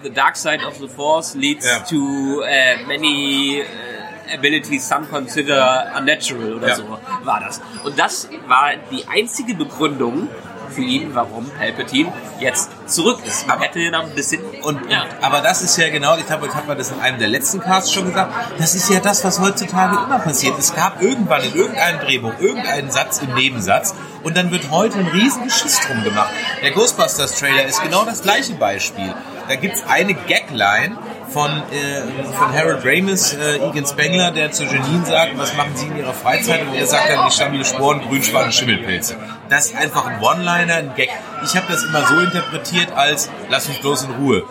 the dark side of the force leads Ja. to äh, many äh, abilities some consider unnatural oder Ja. so war das. Und das war die einzige Begründung für ihn, warum Palpatine jetzt zurück ist. Man hätte noch ein bisschen... Und, Ja. Aber das ist ja genau, ich habe ich mal das in einem der letzten Casts schon gesagt, das ist ja das, was heutzutage immer passiert. Es gab irgendwann in irgendeinem Drehbuch irgendeinen Satz im Nebensatz und dann wird heute ein riesen Geschiss drum gemacht. Der Ghostbusters-Trailer ist genau das gleiche Beispiel. Da gibt's eine Gagline von, äh, von Harold Ramis, äh, Egan Spengler, der zu Janine sagt, was machen Sie in Ihrer Freizeit? Und er sagt dann, ich stammle Sporen, Grünschwan und Schimmelpilze. Das ist einfach ein One-Liner, ein Gag. Ich habe das immer so interpretiert als, lass mich bloß in Ruhe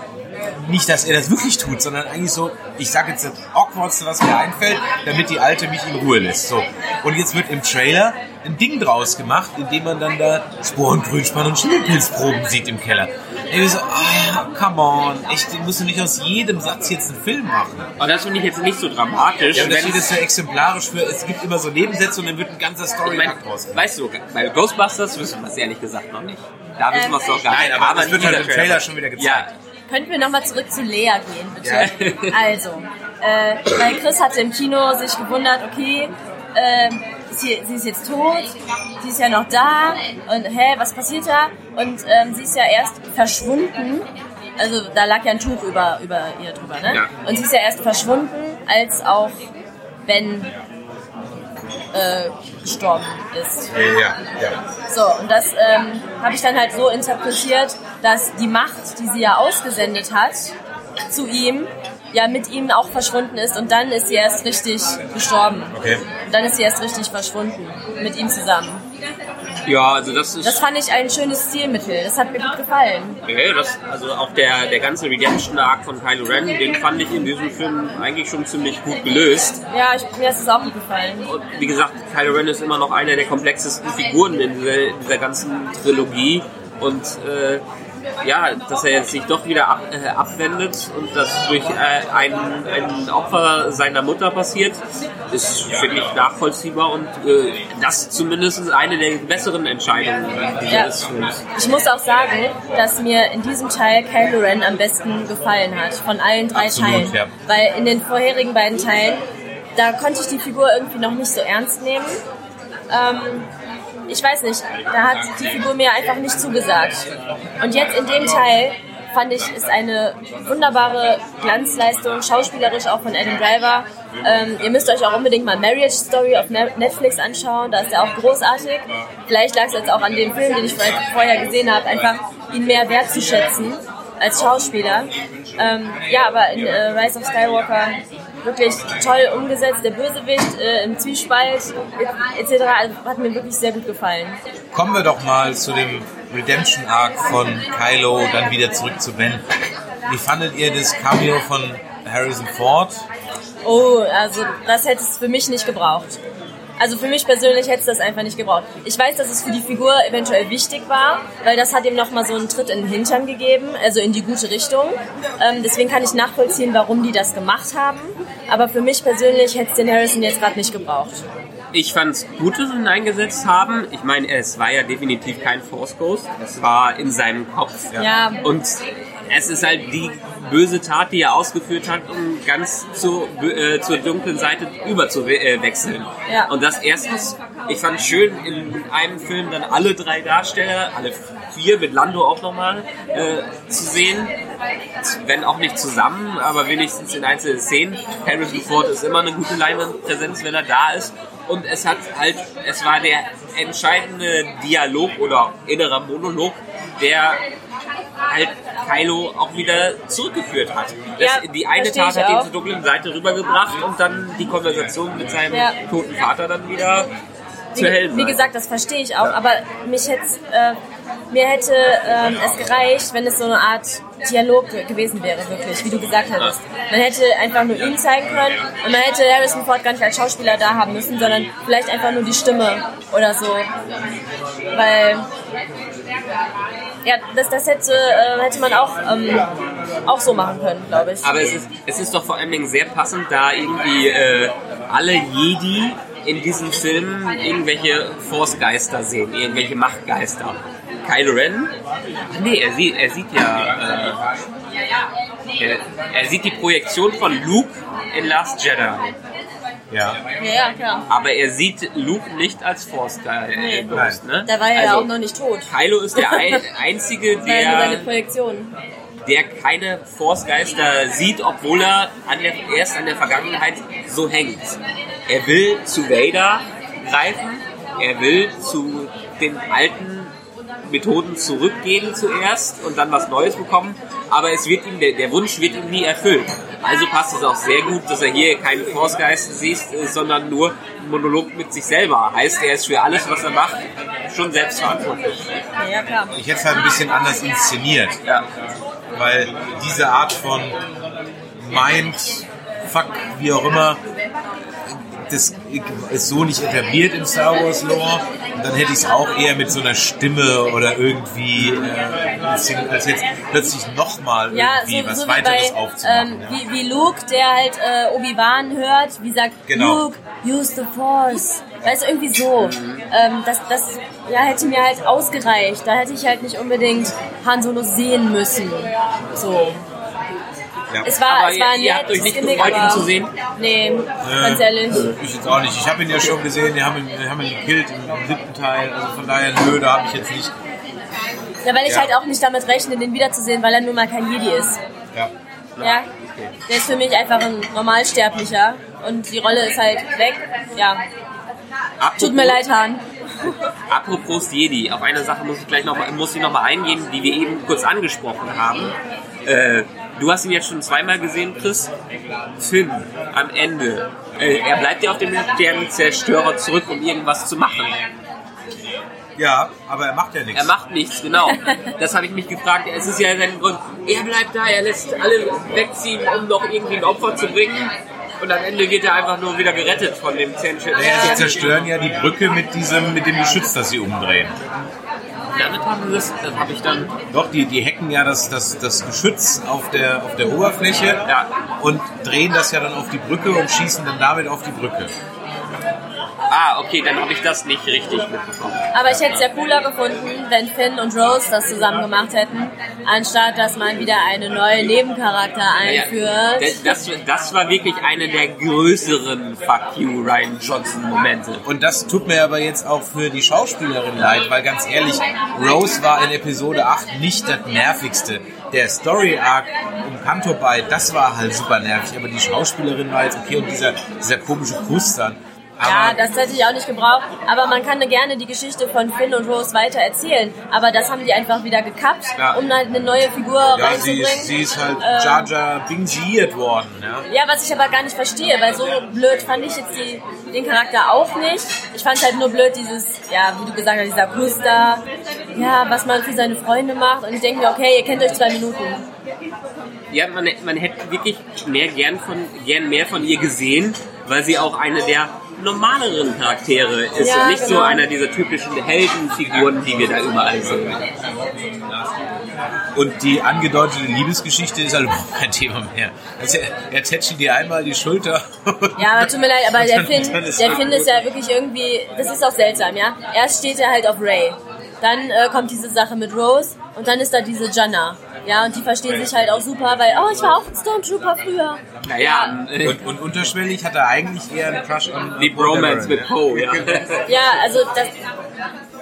nicht, dass er das wirklich tut, sondern eigentlich so, ich sage jetzt das Awkwardste, was mir einfällt, damit die Alte mich in Ruhe lässt. So. Und jetzt wird im Trailer ein Ding draus gemacht, indem man dann da Sporen, Grünspann und Schimmelpilzproben sieht im Keller. Ich so, ah, come on, echt, musst du nicht aus jedem Satz jetzt einen Film machen. Und das finde ich jetzt nicht so dramatisch. Ja, und das steht jetzt so exemplarisch für, es gibt immer so Nebensätze und dann wird ein ganzer ich mein, draus weißt du, bei Ghostbusters wissen wir es ehrlich gesagt noch nicht. Da wissen wir es doch gar Nein, nicht. aber das in wird halt im Trailer schon wieder gezeigt. Könnten wir nochmal zurück zu Lea gehen, bitte? Also, äh, weil Chris hatte im Kino sich gewundert, okay, äh, sie, sie ist jetzt tot, sie ist ja noch da und hä, was passiert da? Und ähm, sie ist ja erst verschwunden, also da lag ja ein Tuch über, über ihr drüber, ne? Ja. Und sie ist ja erst verschwunden, als auch Ben äh, gestorben ist. Ja, ja. So, und das ähm, habe ich dann halt so interpretiert, dass die Macht, die sie ja ausgesendet hat zu ihm, ja mit ihm auch verschwunden ist und dann ist sie erst richtig gestorben. Okay. Und dann ist sie erst richtig verschwunden mit ihm zusammen. Ja, also das ist... Das fand ich ein schönes Stilmittel. Das hat mir gut gefallen. Ja, das, also auch der, der ganze Redemption-Arc von Kylo Ren, den fand ich in diesem Film eigentlich schon ziemlich gut gelöst. Ja, ich, mir ist es auch gut gefallen. Und wie gesagt, Kylo Ren ist immer noch einer der komplexesten Figuren in dieser, in dieser ganzen Trilogie. Und äh, ja, dass er jetzt sich doch wieder ab, äh, abwendet und das durch äh, ein, ein Opfer seiner Mutter passiert, ist, finde ich, nachvollziehbar und äh, das zumindest ist eine der besseren Entscheidungen Ja. dieses Films. Ich muss auch sagen, dass mir in diesem Teil Kylo Ren am besten gefallen hat, von allen drei Absolut, Teilen. ja. Weil in den vorherigen beiden Teilen, da konnte ich die Figur irgendwie noch nicht so ernst nehmen. Ähm, ich weiß nicht, da hat die Figur mir einfach nicht zugesagt. Und jetzt in dem Teil fand ich, ist eine wunderbare Glanzleistung, schauspielerisch auch von Adam Driver. Ähm, ihr müsst euch auch unbedingt mal Marriage Story auf Ne- Netflix anschauen, da ist er auch großartig. Vielleicht lag es jetzt auch an dem Film, den ich vorher gesehen habe, einfach ihn mehr wertzuschätzen als Schauspieler. Ähm, ja, aber in äh, Rise of Skywalker wirklich toll umgesetzt, der Bösewicht äh, im Zwiespalt etc. Also, hat mir wirklich sehr gut gefallen. Kommen wir doch mal zu dem Redemption Arc von Kylo, dann wieder zurück zu Ben. Wie fandet ihr das Cameo von Harrison Ford? Oh, also das hätte es für mich nicht gebraucht. Also für mich persönlich hätte es das einfach nicht gebraucht. Ich weiß, dass es für die Figur eventuell wichtig war, weil das hat ihm nochmal so einen Tritt in den Hintern gegeben, also in die gute Richtung. Ähm, deswegen kann ich nachvollziehen, warum die das gemacht haben. Aber für mich persönlich hätte es den Harrison jetzt gerade nicht gebraucht. Ich fand es gut, dass sie ihn eingesetzt haben. Ich meine, es war ja definitiv kein Force Ghost. Es war in seinem Kopf. Ja. Und es ist halt die böse Tat, die er ausgeführt hat, um ganz zur, äh, zur dunklen Seite überzuwechseln. Ja. Und das erstens, ich fand schön, in einem Film dann alle drei Darsteller, alle vier mit Lando auch nochmal äh, zu sehen. Wenn auch nicht zusammen, aber wenigstens in einzelnen Szenen. Harrison Ford ist immer eine gute Leinwandpräsenz, wenn er da ist. Und es hat halt, es war der entscheidende Dialog oder innerer Monolog, der halt Kylo auch wieder zurückgeführt hat. Das, Ja, die eine Tat hat ihn zur dunklen Seite rübergebracht und dann die Konversation mit seinem Ja. toten Vater dann wieder zur hellen Wie gesagt, das verstehe ich auch, aber mich hätte, äh, mir hätte ähm, es gereicht, wenn es so eine Art Dialog ge- gewesen wäre, wirklich, wie du gesagt hättest. Man hätte einfach nur ihn zeigen können und man hätte Harrison Ford gar nicht als Schauspieler da haben müssen, sondern vielleicht einfach nur die Stimme oder so. Weil, ja, das, das hätte, äh, hätte man auch, ähm, auch so machen können, glaube ich. Aber es ist, es ist doch vor allen Dingen sehr passend, da irgendwie äh, alle Jedi in diesem Film irgendwelche Force-Geister sehen, irgendwelche Machtgeister. Kylo Ren? Ach nee, er sieht, er sieht ja. Äh, er, er sieht die Projektion von Luke in Last Jedi. Ja. Ja, ja, klar. Aber er sieht Luke nicht als Force-Ghost, Nee. ne? Da war er ja Also, auch noch nicht tot. Kylo ist der ein, Einzige, war ja seine der, Projektion. der keine Force-Geister sieht, obwohl er an der, erst an der Vergangenheit so hängt. Er will zu Vader greifen, er will zu den alten Methoden zurückgehen zuerst und dann was Neues bekommen, aber es wird ihm, der, der Wunsch wird ihm nie erfüllt. Also passt es auch sehr gut, dass er hier keinen Force-Geist sieht, äh, sondern nur einen Monolog mit sich selber. Heißt, er ist für alles, was er macht, schon selbst verantwortlich. Ja, ja, klar. Ich hätte es halt ein bisschen anders inszeniert. Ja. weil diese Art von Mind, Fuck, wie auch immer, das ist so nicht etabliert im Star Wars Lore. Und dann hätte ich es auch eher mit so einer Stimme oder irgendwie, äh, als jetzt plötzlich nochmal Ja, irgendwie so, was so wie weiteres bei aufzumachen. ähm, ja. wie, wie Luke, der halt äh, Obi-Wan hört, wie sagt Genau. Luke, use the Force. Weißt du, irgendwie so. Ähm, das das ja, hätte mir halt ausgereicht. Da hätte ich halt nicht unbedingt Han Solo sehen müssen. So. Ja. Es war, Aber es war ihr- ihr habt euch nicht gefreut, ihn zu sehen? Nee, Äh, ganz ehrlich. Ich jetzt auch nicht. Ich habe ihn ja schon gesehen, die haben ihn, haben ihn gekillt im, im siebten Teil. Also von daher, nö, da habe ich jetzt nicht. Ja, weil ich Ja. halt auch nicht damit rechne, den wiederzusehen, weil er nun mal kein Jedi ist. Ja. Ja, der ist für mich einfach ein Normalsterblicher und die Rolle ist halt weg. Ja, tut mir leid, Han. Apropos Jedi, auf eine Sache muss ich gleich noch, muss ich noch mal eingehen, die wir eben kurz angesprochen haben. Äh, du hast ihn jetzt schon zweimal gesehen, Chris. Finn am Ende. Äh, er bleibt ja auf dem Sternenzerstörer zurück, um irgendwas zu machen. ja, aber er macht ja nichts. Er macht nichts, genau. Das habe ich mich gefragt. Es ist ja sein Grund. Er bleibt da, er lässt alle wegziehen, um noch irgendwie ein Opfer zu bringen. Und am Ende wird er einfach nur wieder gerettet von dem Zerstör. Naja, sie zerstören ja die Brücke mit diesem, mit dem Geschütz, das sie umdrehen. Damit haben wir das, das habe ich dann. Doch, die, die hacken ja das, das, das Geschütz auf der, auf der Oberfläche Ja. und drehen das ja dann auf die Brücke und schießen dann damit auf die Brücke. Ah, okay, dann habe ich das nicht richtig mitbekommen. Aber ich hätte es ja cooler gefunden, wenn Finn und Rose das zusammen gemacht hätten, anstatt dass man wieder einen neuen Nebencharakter einführt. das, das, das war wirklich eine der größeren Fuck you Ryan Johnson Momente. Und das tut mir aber jetzt auch für die Schauspielerin leid, weil ganz ehrlich, Rose war in Episode 8 nicht das nervigste. Der Story-Arc um Canto bei, das war halt super nervig, aber die Schauspielerin war jetzt okay und dieser, dieser komische Kuss dann. Ja, das hätte ich auch nicht gebraucht. Aber man kann gerne die Geschichte von Finn und Rose weiter erzählen. Aber das haben die einfach wieder gekappt, Ja. um halt eine neue Figur ja, sie reinzubringen. ist, sie ist halt Ähm, Jar Jar bingiert worden. Ja. Ja, was ich aber gar nicht verstehe, weil so blöd fand ich jetzt die, den Charakter auch nicht. Ich fand halt nur blöd dieses, ja, wie du gesagt hast, dieser da, ja, was man für seine Freunde macht. Und ich denke mir, okay, ihr kennt euch zwei Minuten. ja, man, man hätte wirklich mehr gern, von, gern mehr von ihr gesehen, weil sie auch eine der normaleren Charaktere ist Ja, und nicht so genau. einer dieser typischen Heldenfiguren, die wir da überall sehen. Und die angedeutete Liebesgeschichte ist halt überhaupt kein Thema mehr. Also er, er tätschelt dir einmal die Schulter. Ja, aber tut mir leid, aber der Finn, der Finn ist ja wirklich irgendwie, das ist auch seltsam, ja. Erst steht er halt auf Ray, dann äh, kommt diese Sache mit Rose und dann ist da diese Janna. Ja, und die verstehen sich halt auch super, weil, oh, ich war auch ein Stormtrooper früher. Naja, äh, Und, und unterschwellig hat er eigentlich eher einen Crush an die Bromance mit Poe, ja. Ja, also das,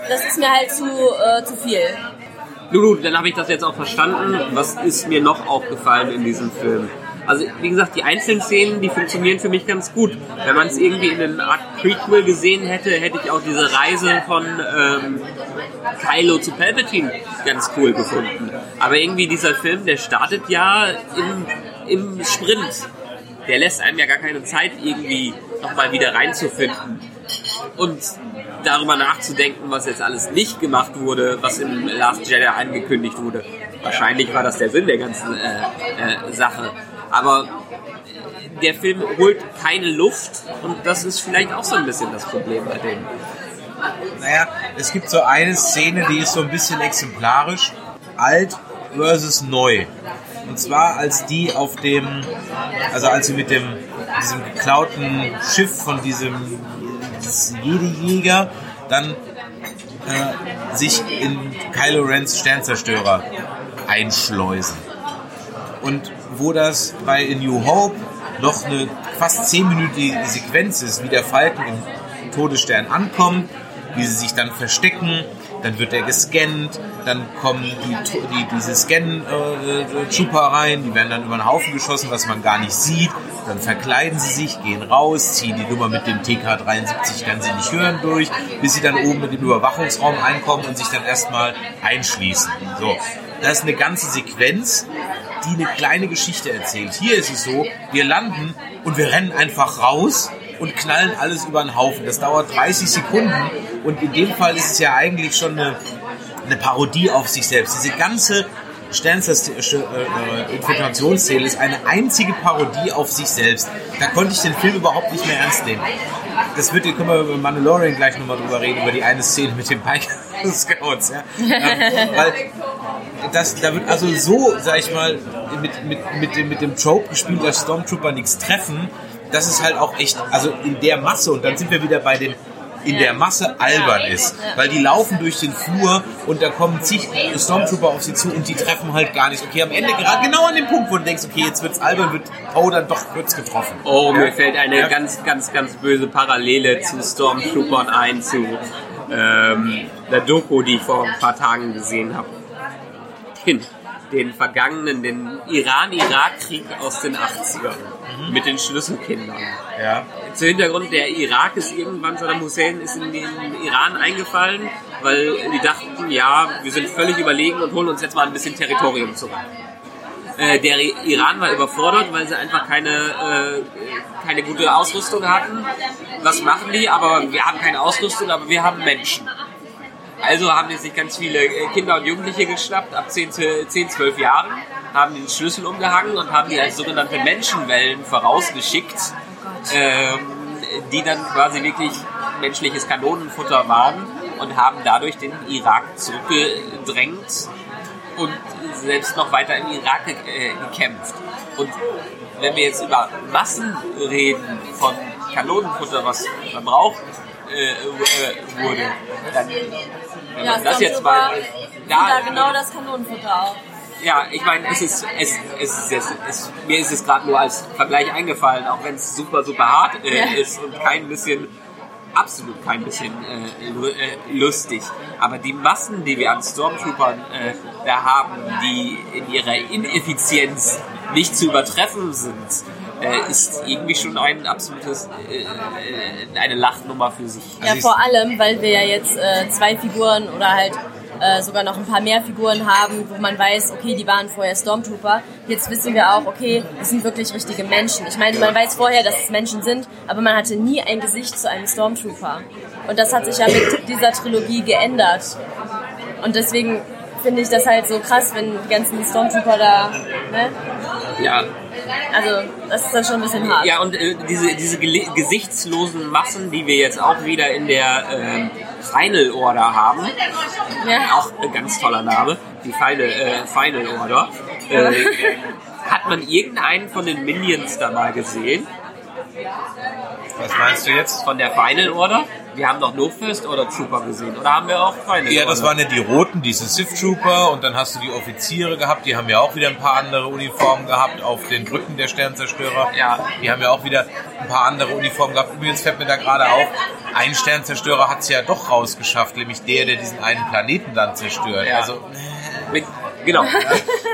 das ist mir halt zu, äh, zu viel. Lulu, dann habe ich das jetzt auch verstanden. Was ist mir noch aufgefallen in diesem Film? Also, wie gesagt, die einzelnen Szenen, die funktionieren für mich ganz gut. Wenn man es irgendwie in einer Art Prequel gesehen hätte, hätte ich auch diese Reise von ähm, Kylo zu Palpatine ganz cool gefunden. Aber irgendwie dieser Film, der startet ja im, im Sprint. Der lässt einem ja gar keine Zeit, irgendwie nochmal wieder reinzufinden und darüber nachzudenken, was jetzt alles nicht gemacht wurde, was im Last Jedi angekündigt wurde. Wahrscheinlich war das der Sinn der ganzen äh, äh, Sache. Aber der Film holt keine Luft und das ist vielleicht auch so ein bisschen das Problem bei dem. Naja, es gibt so eine Szene, die ist so ein bisschen exemplarisch. Alt versus neu. Und zwar als die auf dem, also als sie mit dem, diesem geklauten Schiff von diesem Jedi-Jäger dann äh, sich in Kylo Rens Sternzerstörer einschleusen. Und wo das bei A New Hope noch eine fast zehnminütige Sequenz ist, wie der Falken im Todesstern ankommt, wie sie sich dann verstecken, dann wird er gescannt, dann kommen die, die diese Scan-Trooper rein, die werden dann über den Haufen geschossen, was man gar nicht sieht, dann verkleiden sie sich, gehen raus, ziehen die Nummer mit dem TK-73, kann sie nicht hören, durch, bis sie dann oben in den Überwachungsraum einkommen und sich dann erstmal einschließen. So, das ist eine ganze Sequenz, die eine kleine Geschichte erzählt. Hier ist es so, wir landen und wir rennen einfach raus und knallen alles über den Haufen. Das dauert 30 Sekunden und in dem Fall ist es ja eigentlich schon eine, eine Parodie auf sich selbst. Diese ganze Sternzer-Infiltrationsszene ist eine einzige Parodie auf sich selbst. Da konnte ich den Film überhaupt nicht mehr ernst nehmen. Das wird, können wir über Mandalorian gleich nochmal drüber reden, über die eine Szene mit den Pike Scouts. Ja? Weil das, da wird also so, sag ich mal, mit, mit, mit, dem, mit dem Trope gespielt, dass Stormtrooper nichts treffen. Das ist halt auch echt, also in der Masse, und dann sind wir wieder bei dem in der Masse albern ist. Weil die laufen durch den Flur und da kommen zig Stormtrooper auf sie zu und die treffen halt gar nicht. Okay, am Ende gerade genau an dem Punkt, wo du denkst, okay, jetzt wird's albern, wird Poe dann doch kurz getroffen. Oh, mir fällt eine Ja. ganz, ganz, ganz böse Parallele zu Stormtroopern ein, zu ähm, der Doku, die ich vor ein paar Tagen gesehen habe. Den, den vergangenen, den Iran-Irak-Krieg aus den 80ern mit den Schlüsselkindern. Ja. Zu Hintergrund, der Irak ist irgendwann, Saddam Hussein ist in den Iran eingefallen, weil die dachten, ja, wir sind völlig überlegen und holen uns jetzt mal ein bisschen Territorium zurück. Äh, der Iran war überfordert, weil sie einfach keine, äh, keine gute Ausrüstung hatten. Was machen die? Aber wir haben keine Ausrüstung, aber wir haben Menschen. Also haben die sich ganz viele äh, Kinder und Jugendliche geschnappt, ab 10, zu- 10 12 Jahren, haben den Schlüssel umgehangen und haben die als sogenannte Menschenwellen vorausgeschickt, ähm, die dann quasi wirklich menschliches Kanonenfutter waren und haben dadurch den Irak zurückgedrängt und selbst noch weiter im Irak äh, gekämpft. Und wenn wir jetzt über Massen reden von Kanonenfutter, was verbraucht äh, äh, wurde, dann wenn Ja, man das jetzt mal da genau das Kanonenfutter auf. ja, ich meine, es ist, es, es ist es, mir ist es gerade nur als Vergleich eingefallen, auch wenn es super, super hart äh, Ja. ist und kein bisschen, absolut kein bisschen äh, lu- äh, lustig. Aber die Massen, die wir an Stormtroopern äh, da haben, die in ihrer Ineffizienz nicht zu übertreffen sind, äh, ist irgendwie schon ein absolutes, äh, äh, eine Lachnummer für sich. Ja, ich- vor allem, weil wir ja jetzt äh, zwei Figuren oder halt äh, sogar noch ein paar mehr Figuren haben, wo man weiß, okay, die waren vorher Stormtrooper. Jetzt wissen wir auch, okay, das sind wirklich richtige Menschen. Ich meine, man weiß vorher, dass es Menschen sind, aber man hatte nie ein Gesicht zu einem Stormtrooper. Und das hat sich ja mit dieser Trilogie geändert. Und deswegen finde ich das halt so krass, wenn die ganzen Stormtrooper da, ne? Ja, Also, das ist dann schon ein bisschen hart. ja und äh, diese, diese gesichtslosen Massen, die wir jetzt auch wieder in der ähm, Final Order haben, Ja. auch ein ganz toller Name, die Final, äh, Final Order, äh, hat man irgendeinen von den Minions da mal gesehen? Was meinst du jetzt? Von der Final Order? Wir haben doch nur First Order Trooper gesehen, oder haben wir auch Final Ja, das waren ja die Roten, diese Sith Trooper und dann hast du die Offiziere gehabt, die haben ja auch wieder ein paar andere Uniformen gehabt auf den Brücken der Sternzerstörer. Ja. Die haben ja auch wieder ein paar andere Uniformen gehabt. Übrigens fällt mir da gerade auf, ein Sternzerstörer hat es ja doch rausgeschafft, nämlich der, der diesen einen Planeten dann zerstört. Ja. Also, Mit, genau.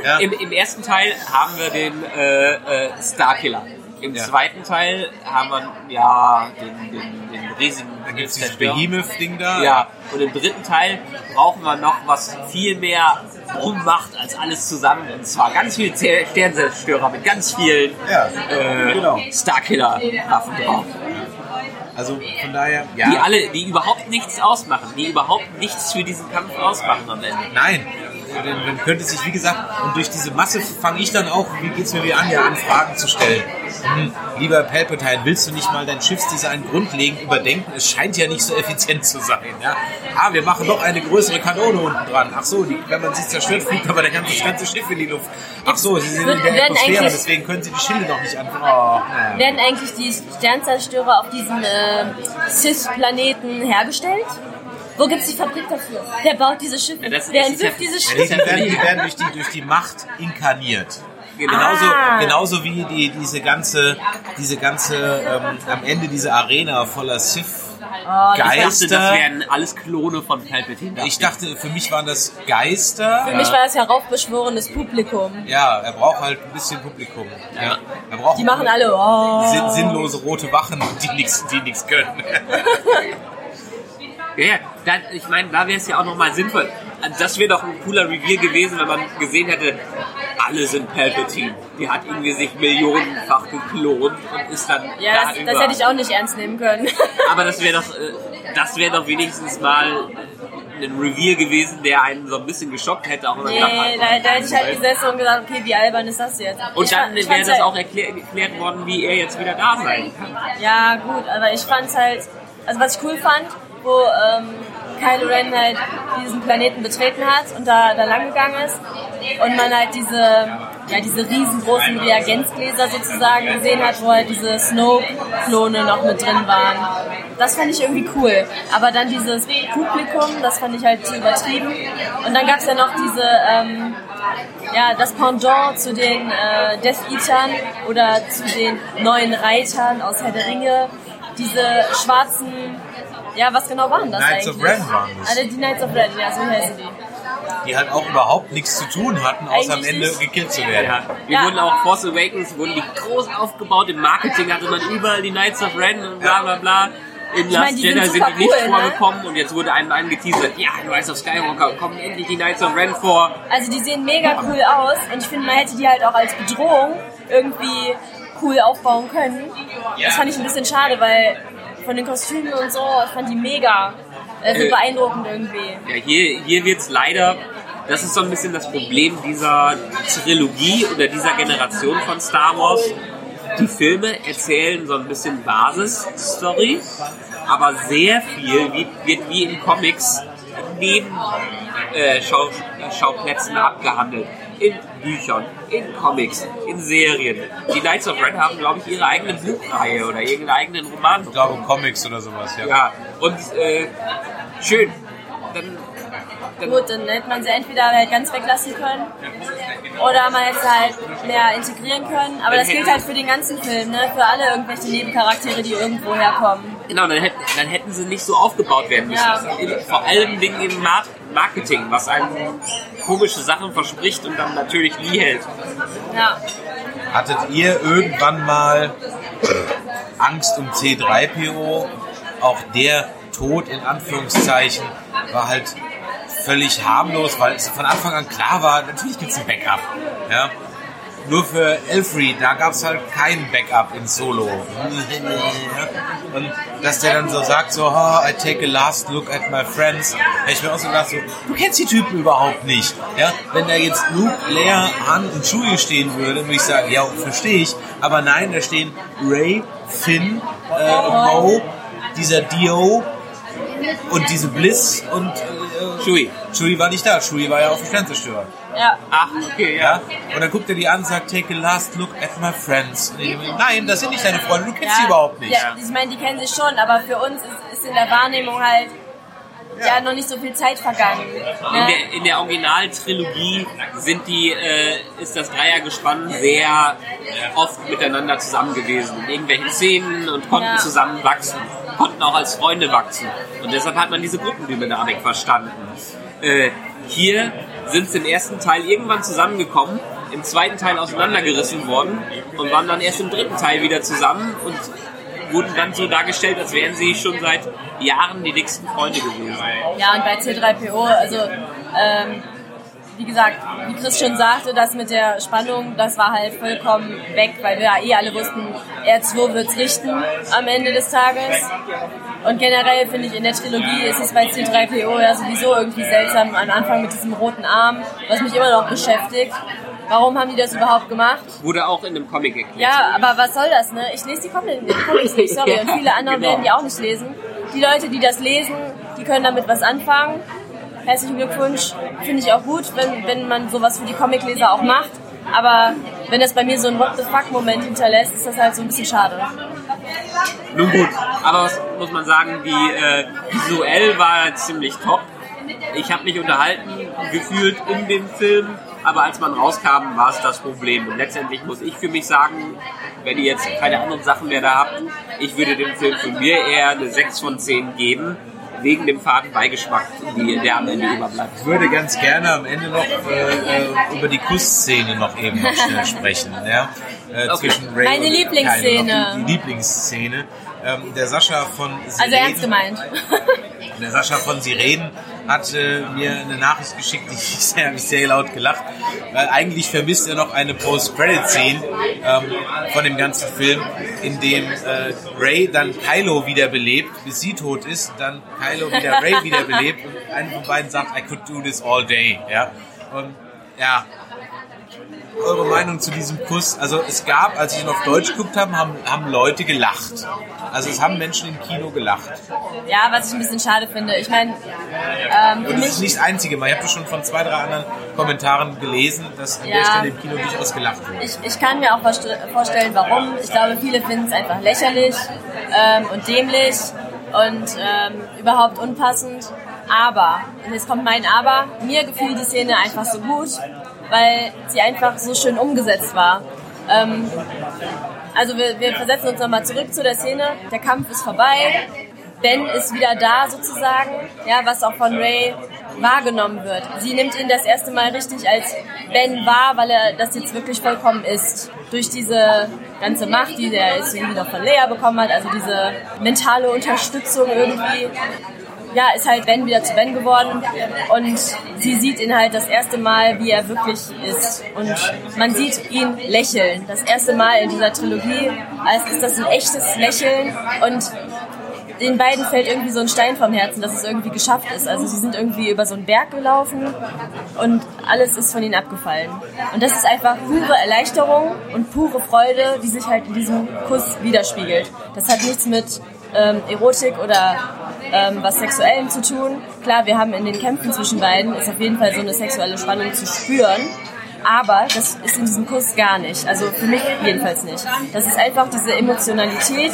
Ja. Im, Im ersten Teil haben wir den äh, äh, Starkiller. Im Ja. zweiten Teil haben wir ja den, den, den riesigen da dieses Behemoth-Ding da. Ja, und im dritten Teil brauchen wir noch was viel mehr rummacht als alles zusammen. Und zwar ganz viele Zer- Sternzerstörer mit ganz vielen Ja, äh, genau. Starkiller-Waffen drauf. Also von daher, ja. Die alle, die überhaupt nichts ausmachen, die überhaupt nichts für diesen Kampf ausmachen am Ende. Nein. Man man könnte sich, wie gesagt, und durch diese Masse fange ich dann auch, wie geht's mir wie an, ja, an Fragen zu stellen. Hm, lieber Palpatine, willst du nicht mal dein Schiffsdesign grundlegend überdenken? Es scheint ja nicht so effizient zu sein. Ja? Ah, wir machen noch eine größere Kanone unten dran. Ach so, die, wenn man sie zerstört, fliegt aber der ganze, das ganze Schiff in die Luft. Ach so, sie sind in der Atmosphäre, deswegen können sie die Schilde noch nicht an. Oh. Werden eigentlich die Sternzerstörer auf diesem äh, Sith-Planeten hergestellt? Wo gibt es die Fabrik dafür? Wer baut diese Schiffe? Ja, Wer entwirft ja- diese Ja, Schiffe? die, die, werden, die werden durch die, durch die Macht inkarniert. Genau. Genauso, Ah. genauso wie die, diese ganze, diese ganze ähm, am Ende diese Arena voller Sith Oh, Ich dachte, Geister. das wären alles Klone von Palpatine. Ich dachte, für mich waren das Geister. Für mich war das heraufbeschworenes Publikum. Ja, er braucht halt ein bisschen Publikum. Ja. Er braucht Die machen alle, oh. sin sinnlose rote Wachen, die nichts die nichts können. Ja, ja, da, ich meine, da wäre es ja auch nochmal sinnvoll. Das wäre doch ein cooler Reveal gewesen, wenn man gesehen hätte, alle sind Palpatine. Die hat irgendwie sich millionenfach geklont und ist dann Ja, da das, das hätte ich auch nicht ernst nehmen können. Aber das wäre doch, äh, das wäre doch wenigstens mal ein Reveal gewesen, der einen so ein bisschen geschockt hätte. Auch nee, gedacht hat, da, da hätte ich halt gesessen und gesagt, okay, wie albern ist das jetzt? und Ich dann fand- wäre das halt- auch erklär, erklärt worden, wie er jetzt wieder da sein kann. Ja, gut, aber ich fand's halt, also was ich cool fand, wo ähm, Kylo Ren halt diesen Planeten betreten hat und da, da lang gegangen ist und man halt diese, ja, diese riesengroßen Reagenzgläser sozusagen gesehen hat, wo halt diese Snoke-Klone noch mit drin waren. Das fand ich irgendwie cool. Aber dann dieses Publikum, das fand ich halt zu übertrieben. Und dann gab's ja noch diese, ähm, ja, das Pendant zu den äh, Death Eatern oder zu den neuen Reitern aus Herr der Ringe. Diese schwarzen, ja, was genau waren das Knights of eigentlich? Ren waren das. Also die Knights of Ren, ja, so heißen die. Die halt auch überhaupt nichts zu tun hatten, außer am Ende gekillt zu werden. Ja, wir Ja. wurden auch Force Awakens, wurden die groß aufgebaut, im Marketing hatte man überall die Knights of Ren und bla bla bla. In Ich Last Jedi sind sind die nicht cool, ne? vorgekommen und jetzt wurde einem angeteasert, ja, Rise of Skywalker, kommen endlich die Knights of Ren vor. Also die sehen mega cool aus und ich finde, man hätte die halt auch als Bedrohung irgendwie cool aufbauen können. Das fand ich ein bisschen schade, weil von den Kostümen und so, ich fand die mega äh, so Äh. beeindruckend irgendwie. Ja, hier, hier wird's leider, das ist so ein bisschen das Problem dieser Trilogie oder dieser Generation von Star Wars. Die Filme erzählen so ein bisschen Basisstory, aber sehr viel wird, wird wie in Comics neben äh, Schau, Schauplätzen abgehandelt. In Büchern, in Comics, in Serien. Die Knights of Ren haben, glaube ich, ihre eigene Buchreihe oder irgendeinen eigenen Roman Ich glaube Comics oder sowas, ja. ja, und äh, schön. Dann, dann Gut, dann hätte man sie entweder halt ganz weglassen können oder man hätte sie halt mehr integrieren können. Aber das gilt halt für den ganzen Film, ne? Für alle irgendwelche Nebencharaktere, die irgendwo herkommen. Genau, dann hätten, dann hätten sie nicht so aufgebaut werden müssen. Ja. In, vor allem im Mar Marketing, was einem komische Sachen verspricht und dann natürlich nie hält. Ja. Hattet ihr irgendwann mal Angst um C3PO? Auch der Tod in Anführungszeichen war halt völlig harmlos, weil es von Anfang an klar war, natürlich gibt es ein Backup. Ja? Nur für Elfried, da gab es halt kein Backup in Solo. Und dass der dann so sagt, so, oh, I take a last look at my friends. Ich mir auch so gedacht, so, du kennst die Typen überhaupt nicht. Ja, wenn da jetzt Luke, Leia, Han und Chewie stehen würde, würde ich sagen, ja, verstehe ich. Aber nein, da stehen Ray, Finn, äh, Mo, dieser Dio und diese Bliss und äh, Chewie. Chewie war nicht da. Chewie war ja auf dem Sternzerstörer. Ja. Ach, okay, ja. Ja? Und dann guckt er die an und sagt, take a last look at my friends. Nein, das sind nicht deine Freunde, du kennst sie überhaupt nicht. Ja, ich meine, die kennen sich schon, aber für uns ist, ist in der Wahrnehmung halt ja. noch nicht so viel Zeit vergangen. In Ne? der, in der Originaltrilogie sind die, äh, ist das Dreiergespann sehr oft miteinander zusammen gewesen. In irgendwelchen Szenen und konnten Ja. zusammen wachsen. Konnten auch als Freunde wachsen. Und deshalb hat man diese Gruppendynamik verstanden. Äh, hier sind sie im ersten Teil irgendwann zusammengekommen, im zweiten Teil auseinandergerissen worden und waren dann erst im dritten Teil wieder zusammen und wurden dann so dargestellt, als wären sie schon seit Jahren die dicksten Freunde gewesen. Ja, und bei C3PO, also ähm, wie gesagt, wie Chris schon sagte, das mit der Spannung, das war halt vollkommen weg, weil wir ja eh alle wussten, R2 wird's richten am Ende des Tages. Und generell finde ich in der Trilogie ist es bei C3PO ja sowieso irgendwie seltsam am Anfang mit diesem roten Arm, was mich immer noch beschäftigt. Warum haben die das überhaupt gemacht? Wurde auch in einem Comic erklärt. Ja, aber was soll das, ne? Ich lese die Comics nicht, sorry. Und viele andere Genau. werden die auch nicht lesen. Die Leute, die das lesen, die können damit was anfangen. Herzlichen Glückwunsch. Finde ich auch gut, wenn, wenn man sowas für die Comicleser auch macht. Aber wenn das bei mir so ein What the fuck-Moment hinterlässt, ist das halt so ein bisschen schade. Nun gut, aber was muss man sagen, die äh, visuell war ziemlich top. Ich habe mich unterhalten gefühlt in dem Film, aber als man rauskam, war es das Problem. Und letztendlich muss ich für mich sagen, wenn ihr jetzt keine anderen Sachen mehr da habt, ich würde dem Film von mir eher eine 6 von 10 geben, wegen dem faden Beigeschmack, die, der am Ende überbleibt. Ich würde ganz gerne am Ende noch äh, äh, über die Kussszene noch eben noch schnell sprechen. Ja? Äh, Okay. Zwischen Ray Meine und Lieblingsszene. Die, die Lieblingsszene. Ähm, der Sascha von Sie Also ernst reden- gemeint. Der Sascha von Sie reden hat äh, mir eine Nachricht geschickt, die ich sehr, habe ich sehr laut gelacht, weil eigentlich vermisst er noch eine Post-Credit-Scene ähm, von dem ganzen Film, in dem äh, Ray dann Kylo wiederbelebt, bis sie tot ist, dann Kylo wieder Ray wiederbelebt und einer von beiden sagt, I could do this all day. Ja? Und ja, eure Meinung zu diesem Kuss? Also es gab, als ich ihn auf Deutsch geguckt habe, haben, haben Leute gelacht. Also es haben Menschen im Kino gelacht. Ja, was ich ein bisschen schade finde. Ich meine, ähm, Und das ist nicht das Einzige Mal. Ich habe das schon von zwei, drei anderen Kommentaren gelesen, dass an der Ja. Stelle im Kino durchaus gelacht wurde. ich, ich kann mir auch vorst- vorstellen, warum. Ich glaube, viele finden es einfach lächerlich ähm, und dämlich und ähm, überhaupt unpassend. Aber, und jetzt kommt mein Aber, mir gefiel die Szene einfach so gut, weil sie einfach so schön umgesetzt war. Ähm, also wir, wir versetzen uns nochmal zurück zu der Szene. Der Kampf ist vorbei. Ben ist wieder da sozusagen, ja, was auch von Ray wahrgenommen wird. Sie nimmt ihn das erste Mal richtig als Ben wahr, weil er das jetzt wirklich vollkommen ist. Durch diese ganze Macht, die er jetzt irgendwie noch von Lea bekommen hat, also diese mentale Unterstützung irgendwie ja, ist halt Ben wieder zu Ben geworden und sie sieht ihn halt das erste Mal, wie er wirklich ist. Und man sieht ihn lächeln. Das erste Mal in dieser Trilogie, als ist das ein echtes Lächeln und den beiden fällt irgendwie so ein Stein vom Herzen, dass es irgendwie geschafft ist. Also sie sind irgendwie über so einen Berg gelaufen und alles ist von ihnen abgefallen. Und das ist einfach pure Erleichterung und pure Freude, die sich halt in diesem Kuss widerspiegelt. Das hat nichts mit ähm, Erotik oder ähm, was Sexuellem zu tun. Klar, wir haben in den Kämpfen zwischen beiden ist auf jeden Fall so eine sexuelle Spannung zu spüren. Aber das ist in diesem Kuss gar nicht. Also für mich jedenfalls nicht. Das ist einfach diese Emotionalität,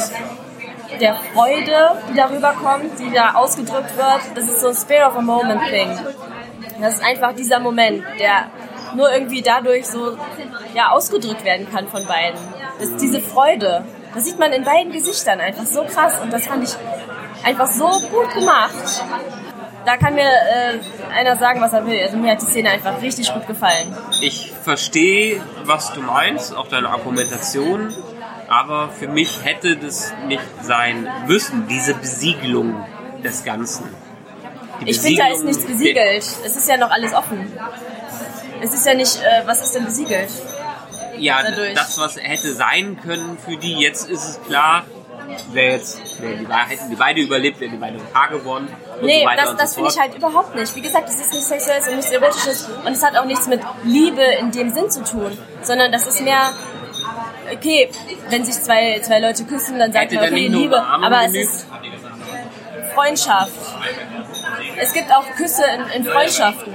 der Freude, die darüber kommt, die da ausgedrückt wird. Das ist so ein Spirit of a Moment Thing. Das ist einfach dieser Moment, der nur irgendwie dadurch so ja, ausgedrückt werden kann von beiden. Das ist diese Freude. Das sieht man in beiden Gesichtern einfach so krass und das fand ich einfach so gut gemacht. Da kann mir äh, einer sagen, was er will. Also mir hat die Szene einfach richtig gut gefallen. Ich verstehe, was du meinst, auch deine Argumentation, aber für mich hätte das nicht sein müssen, diese Besiegelung des Ganzen. Ich finde, da ist nichts besiegelt. Es ist ja noch alles offen. Es ist ja nicht, äh, was ist denn besiegelt? Ja, dadurch. das, was hätte sein können für die, jetzt ist es klar, wer jetzt, wer die, hätten die beide überlebt, wären die beide ein Paar geworden. Nee, so das, das so finde ich halt überhaupt nicht. Wie gesagt, es ist nichts Sexuelles und nichts Erotisches und es hat auch nichts mit Liebe in dem Sinn zu tun, sondern das ist mehr, okay, wenn sich zwei, zwei Leute küssen, dann sagt man, okay, Liebe, aber es ist Freundschaft. Es gibt auch Küsse in, in Freundschaften.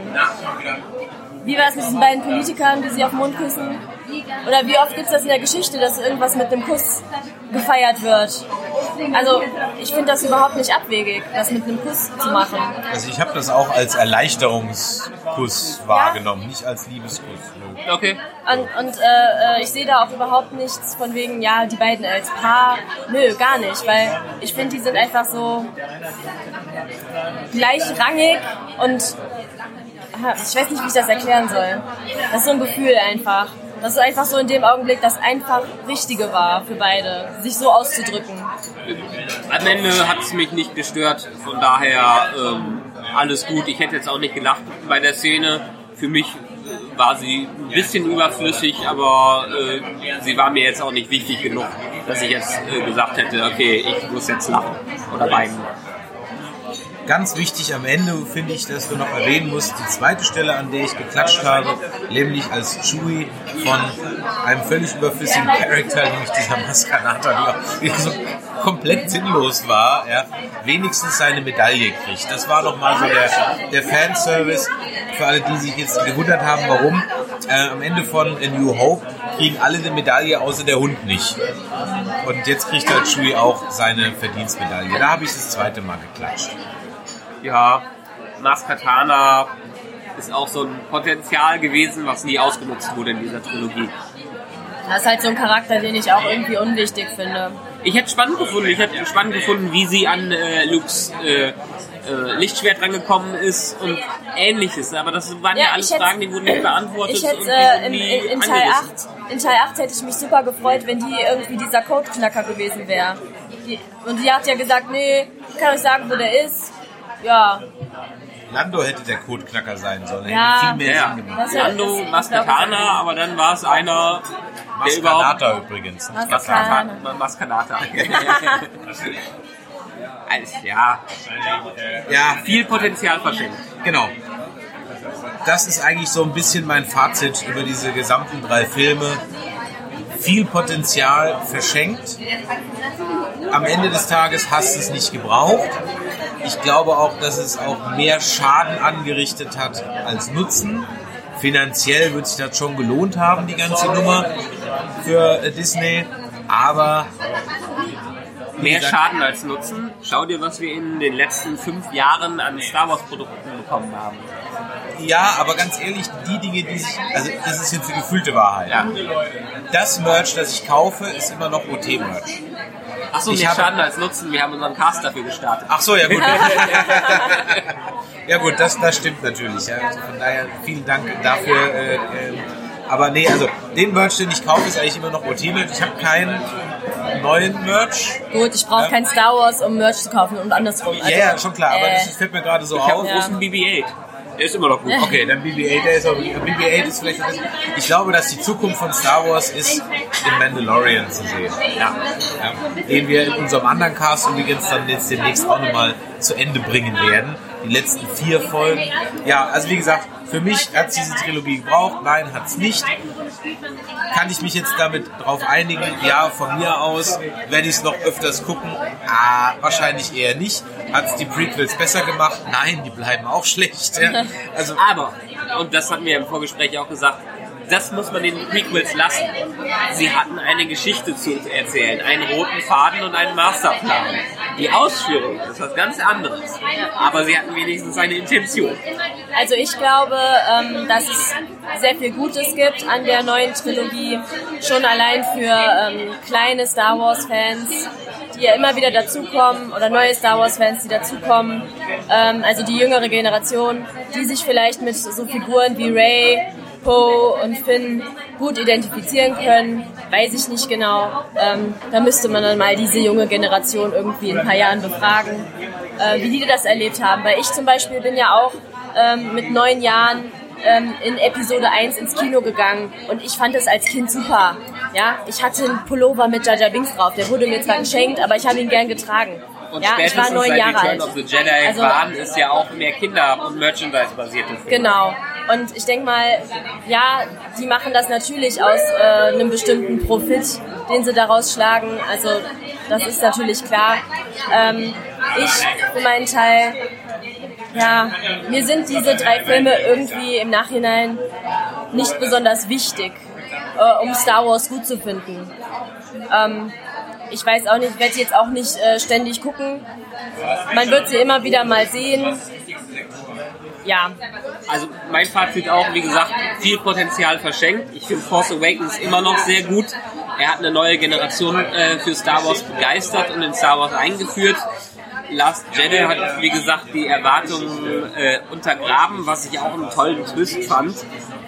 Wie war es mit diesen beiden Politikern, die sich auf den Mund küssen? Oder wie oft gibt es das in der Geschichte, dass irgendwas mit einem Kuss gefeiert wird? Also, ich finde das überhaupt nicht abwegig, das mit einem Kuss zu machen. Also ich habe das auch als Erleichterungskuss wahrgenommen, nicht als Liebeskuss. Nö. Okay. Und, und äh, äh, ich sehe da auch überhaupt nichts von wegen, ja, die beiden als Paar. Nö, gar nicht, weil ich finde, die sind einfach so gleichrangig und ich weiß nicht, wie ich das erklären soll. Das ist so ein Gefühl einfach. Das ist einfach so in dem Augenblick das einfach Richtige war für beide, sich so auszudrücken. Am Ende hat es mich nicht gestört, von daher ähm, alles gut. Ich hätte jetzt auch nicht gelacht bei der Szene. Für mich war sie ein bisschen überflüssig, aber äh, sie war mir jetzt auch nicht wichtig genug, dass ich jetzt äh, gesagt hätte, okay, ich muss jetzt lachen oder weinen. Ganz wichtig am Ende finde ich, dass du noch erwähnen musst, die zweite Stelle, an der ich geklatscht habe, nämlich als Chewie von einem völlig überflüssigen Charakter, nämlich dieser Maskanata, auch so komplett sinnlos war, ja, wenigstens seine Medaille kriegt. Das war nochmal so der, der Fanservice für alle, die sich jetzt gewundert haben, warum. Äh, am Ende von A New Hope kriegen alle eine Medaille, außer der Hund nicht. Und jetzt kriegt halt Chewie auch seine Verdienstmedaille. Da habe ich das zweite Mal geklatscht. Ja, Maskatana ist auch so ein Potenzial gewesen, was nie ausgenutzt wurde in dieser Trilogie. Das ist halt so ein Charakter, den ich auch irgendwie unwichtig finde. Ich hätte spannend gefunden, ich hätte spannend gefunden, wie sie an äh, Lukes äh, äh, Lichtschwert rangekommen ist und ähnliches. Aber das waren ja, Ja, alles Fragen, die wurden nicht beantwortet Ich hätte äh, in, in, in Teil angerissen. 8, in Teil 8 hätte ich mich super gefreut, wenn die irgendwie dieser Codeknacker gewesen wäre. Und die hat ja gesagt, nee, kann euch sagen, wo der ist. Ja, Lando hätte der Codeknacker sein sollen. Ja. Hätte viel mehr Ja, Sinn gemacht. Lando Maskatana, aber dann war es einer. Maskanata übrigens. Maskanata. Maskanata. Maskanata. Also, ja, Ja, viel Potenzial verschenkt. genau. Das ist eigentlich so ein bisschen mein Fazit über diese gesamten drei Filme. Viel Potenzial verschenkt. Am Ende des Tages hast du es nicht gebraucht. Ich glaube auch, dass es auch mehr Schaden angerichtet hat als Nutzen. Finanziell wird sich das schon gelohnt haben, die ganze Nummer für äh, Disney. Aber Mehr gesagt- Schaden als Nutzen. Schau dir, was wir in den letzten fünf Jahren an Star Wars Produkten bekommen haben. Ja, aber ganz ehrlich, die Dinge, die sich, also das ist jetzt die gefühlte Wahrheit. Ja. Das Merch, das ich kaufe, ist immer noch OT-Merch. Achso, Ich mehr habe- Schaden als Nutzen. Wir haben unseren Cast dafür gestartet. Ach so, ja gut. ja gut, das, das stimmt natürlich. Ja. Also von daher vielen Dank dafür. Äh, äh, aber nee, also den Merch, den ich kaufe, ist eigentlich immer noch OT-Merch. Ich habe keinen neuen Merch. gut, ich brauche Ja. kein Star Wars, um Merch zu kaufen und andersrum. Ja, Also, ja, schon klar, aber äh, das fällt mir gerade so Ich habe auf. einen großen BB-8. Der ist immer noch gut. Okay, dann BB-8, der ist auch, BB-8 ist vielleicht, ich glaube, dass die Zukunft von Star Wars ist, den Mandalorian zu sehen. Ja. Ja, den wir in unserem anderen Cast übrigens dann jetzt demnächst auch nochmal zu Ende bringen werden. Die letzten vier Folgen. Ja, also wie gesagt, für mich hat es diese Trilogie gebraucht. Nein, hat es nicht. Kann ich mich jetzt damit drauf einigen? Ja, von mir aus werde ich es noch öfters gucken. Ah, wahrscheinlich eher nicht. Hat es die Prequels besser gemacht? Nein, die bleiben auch schlecht. Ja. Also Aber, und das hatten wir im Vorgespräch auch gesagt, das muss man den Prequels lassen. Sie hatten eine Geschichte zu erzählen, einen roten Faden und einen Masterplan. Die Ausführung ist was ganz anderes. Aber sie hatten wenigstens eine Intention. Also ich glaube, ähm, dass es sehr viel Gutes gibt an der neuen Trilogie. Schon allein für ähm, kleine Star Wars-Fans, die ja immer wieder dazukommen, oder neue Star Wars-Fans, die dazukommen. Ähm, also die jüngere Generation, die sich vielleicht mit so Figuren wie Ray, Poe und Finn gut identifizieren können, weiß ich nicht genau. Ähm, da müsste man dann mal diese junge Generation irgendwie in ein paar Jahren befragen, äh, wie die das erlebt haben. Weil ich zum Beispiel bin ja auch ähm, mit neun Jahren ähm, in Episode 1 ins Kino gegangen und ich fand es als Kind super. Ja, ich hatte einen Pullover mit Jaja Binks drauf. Der wurde mir zwar geschenkt, aber ich habe ihn gern getragen. Und ja, ich war spätestens neun seit Jahre Return alt. of the Jedi Also- waren es ja auch mehr Kinder- und Merchandise-basierte Filme. Genau. Und ich denke mal, ja, die machen das natürlich aus äh, einem bestimmten Profit, den sie daraus schlagen. Also das ist natürlich klar. Ähm, ich für meinen Teil, ja, mir sind diese drei Filme irgendwie im Nachhinein nicht besonders wichtig, äh, um Star Wars gut zu finden. Ähm, ich weiß auch nicht, ich werde jetzt auch nicht äh, ständig gucken. Man wird sie immer wieder mal sehen. Ja, Also mein Fazit auch, wie gesagt, viel Potenzial verschenkt. Ich finde Force Awakens immer noch sehr gut. Er hat eine neue Generation äh, für Star Wars begeistert und in Star Wars eingeführt. Last Jedi hat, wie gesagt, die Erwartungen äh, untergraben, was ich auch einen tollen Twist fand.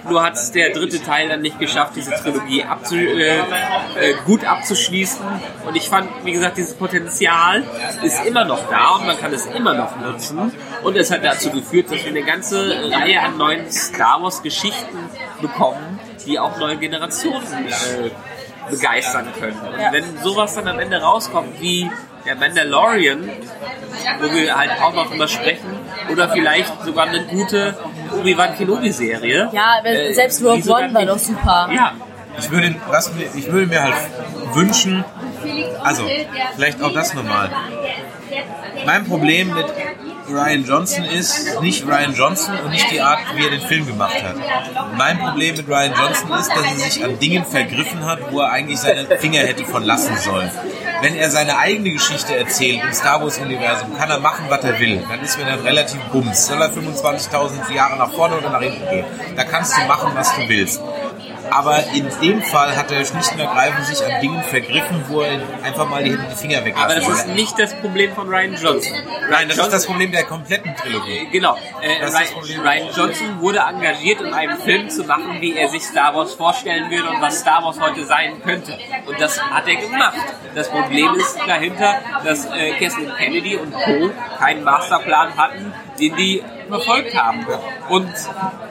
Nur hat es der dritte Teil dann nicht geschafft, diese Trilogie abzu äh, äh, gut abzuschließen. Und ich fand, wie gesagt, dieses Potenzial ist immer noch da und man kann es immer noch nutzen. Und es hat dazu geführt, dass wir eine ganze Reihe an neuen Star Wars Geschichten bekommen, die auch neue Generationen äh, begeistern können. Und Ja. wenn sowas dann am Ende rauskommt wie der Mandalorian, wo wir halt auch noch drüber sprechen, oder vielleicht sogar eine gute Obi-Wan Kenobi-Serie. Ja, Äh, selbst Rogue die sogar One war doch super. Ja, Ich würde, was mir, ich würde mir halt wünschen, also vielleicht auch das nochmal. Mein Problem mit Ryan Johnson ist nicht Ryan Johnson und nicht die Art, wie er den Film gemacht hat. Mein Problem mit Ryan Johnson ist, dass er sich an Dingen vergriffen hat, wo er eigentlich seine Finger hätte von lassen sollen. Wenn er seine eigene Geschichte erzählt im Star Wars Universum, kann er machen, was er will. Dann ist mir dann relativ bums. Soll er 25.000 Jahre nach vorne oder nach hinten gehen? Da kannst du machen, was du willst. Aber in dem Fall hat er schlicht und ergreifend sich an Dingen vergriffen, wo er einfach mal die, die Finger aber weglassen das ist nicht das Problem von Ryan Johnson. Nein, das ist das Problem der kompletten Trilogie. Genau. Äh. Ryan, Ryan Johnson wurde engagiert, um einen Film zu machen, wie er sich Star Wars vorstellen würde und was Star Wars heute sein könnte. Und das hat er gemacht. Das Problem ist dahinter, dass äh, Kathleen Kennedy und Co. keinen Masterplan hatten, den die verfolgt haben. Und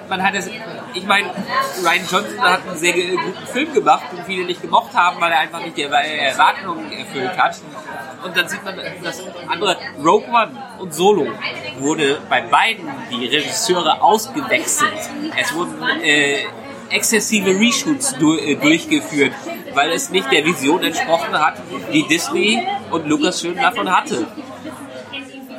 man hat es, ich meine, Ryan Johnson hat einen sehr guten Film gemacht, den viele nicht gemocht haben, weil er einfach nicht die Erwartungen erfüllt hat. Und dann sieht man das andere, Rogue One und Solo wurde bei beiden die Regisseure ausgewechselt. Es wurden äh, exzessive Reshoots du, äh, durchgeführt, weil es nicht der Vision entsprochen hat, die Disney und Lucasfilm davon hatte.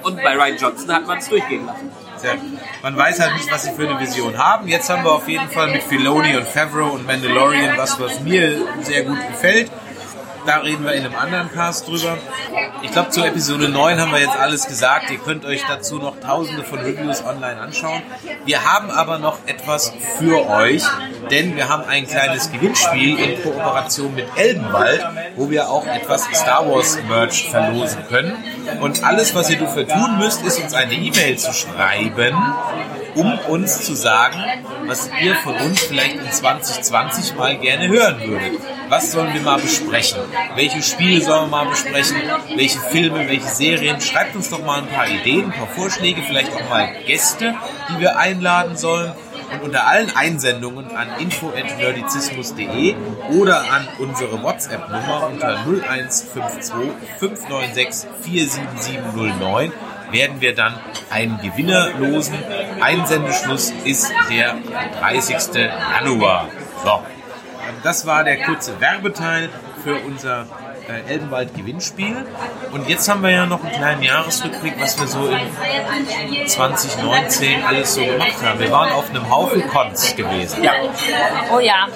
Und bei Ryan Johnson hat man es durchgehen lassen. Tja, man weiß halt nicht, was sie für eine Vision haben. Jetzt haben wir auf jeden Fall mit Filoni und Favreau und Mandalorian was, was mir sehr gut gefällt. Da reden wir in einem anderen Cast drüber. Ich glaube, zu Episode 9 haben wir jetzt alles gesagt. Ihr könnt euch dazu noch tausende von Reviews online anschauen. Wir haben aber noch etwas für euch, denn wir haben ein kleines Gewinnspiel in Kooperation mit Elbenwald, wo wir auch etwas Star Wars Merch verlosen können. Und alles, was ihr dafür tun müsst, ist uns eine E-Mail zu schreiben, um uns zu sagen, was ihr von uns vielleicht in 2020 mal gerne hören würdet. Was sollen wir mal besprechen? Welche Spiele sollen wir mal besprechen? Welche Filme, welche Serien? Schreibt uns doch mal ein paar Ideen, ein paar Vorschläge, vielleicht auch mal Gäste, die wir einladen sollen. Und unter allen Einsendungen an info.nerdizismus.de oder an unsere WhatsApp-Nummer unter 0152 596 47709 werden wir dann einen Gewinner losen. Einsendeschluss ist der 30. Januar. So, das war der kurze Werbeteil für unser äh, Elbenwald-Gewinnspiel. Und jetzt haben wir ja noch einen kleinen Jahresrückblick, was wir so in 2019 alles so gemacht haben. Wir waren auf einem Haufen Cons gewesen. Ja, Oh ja.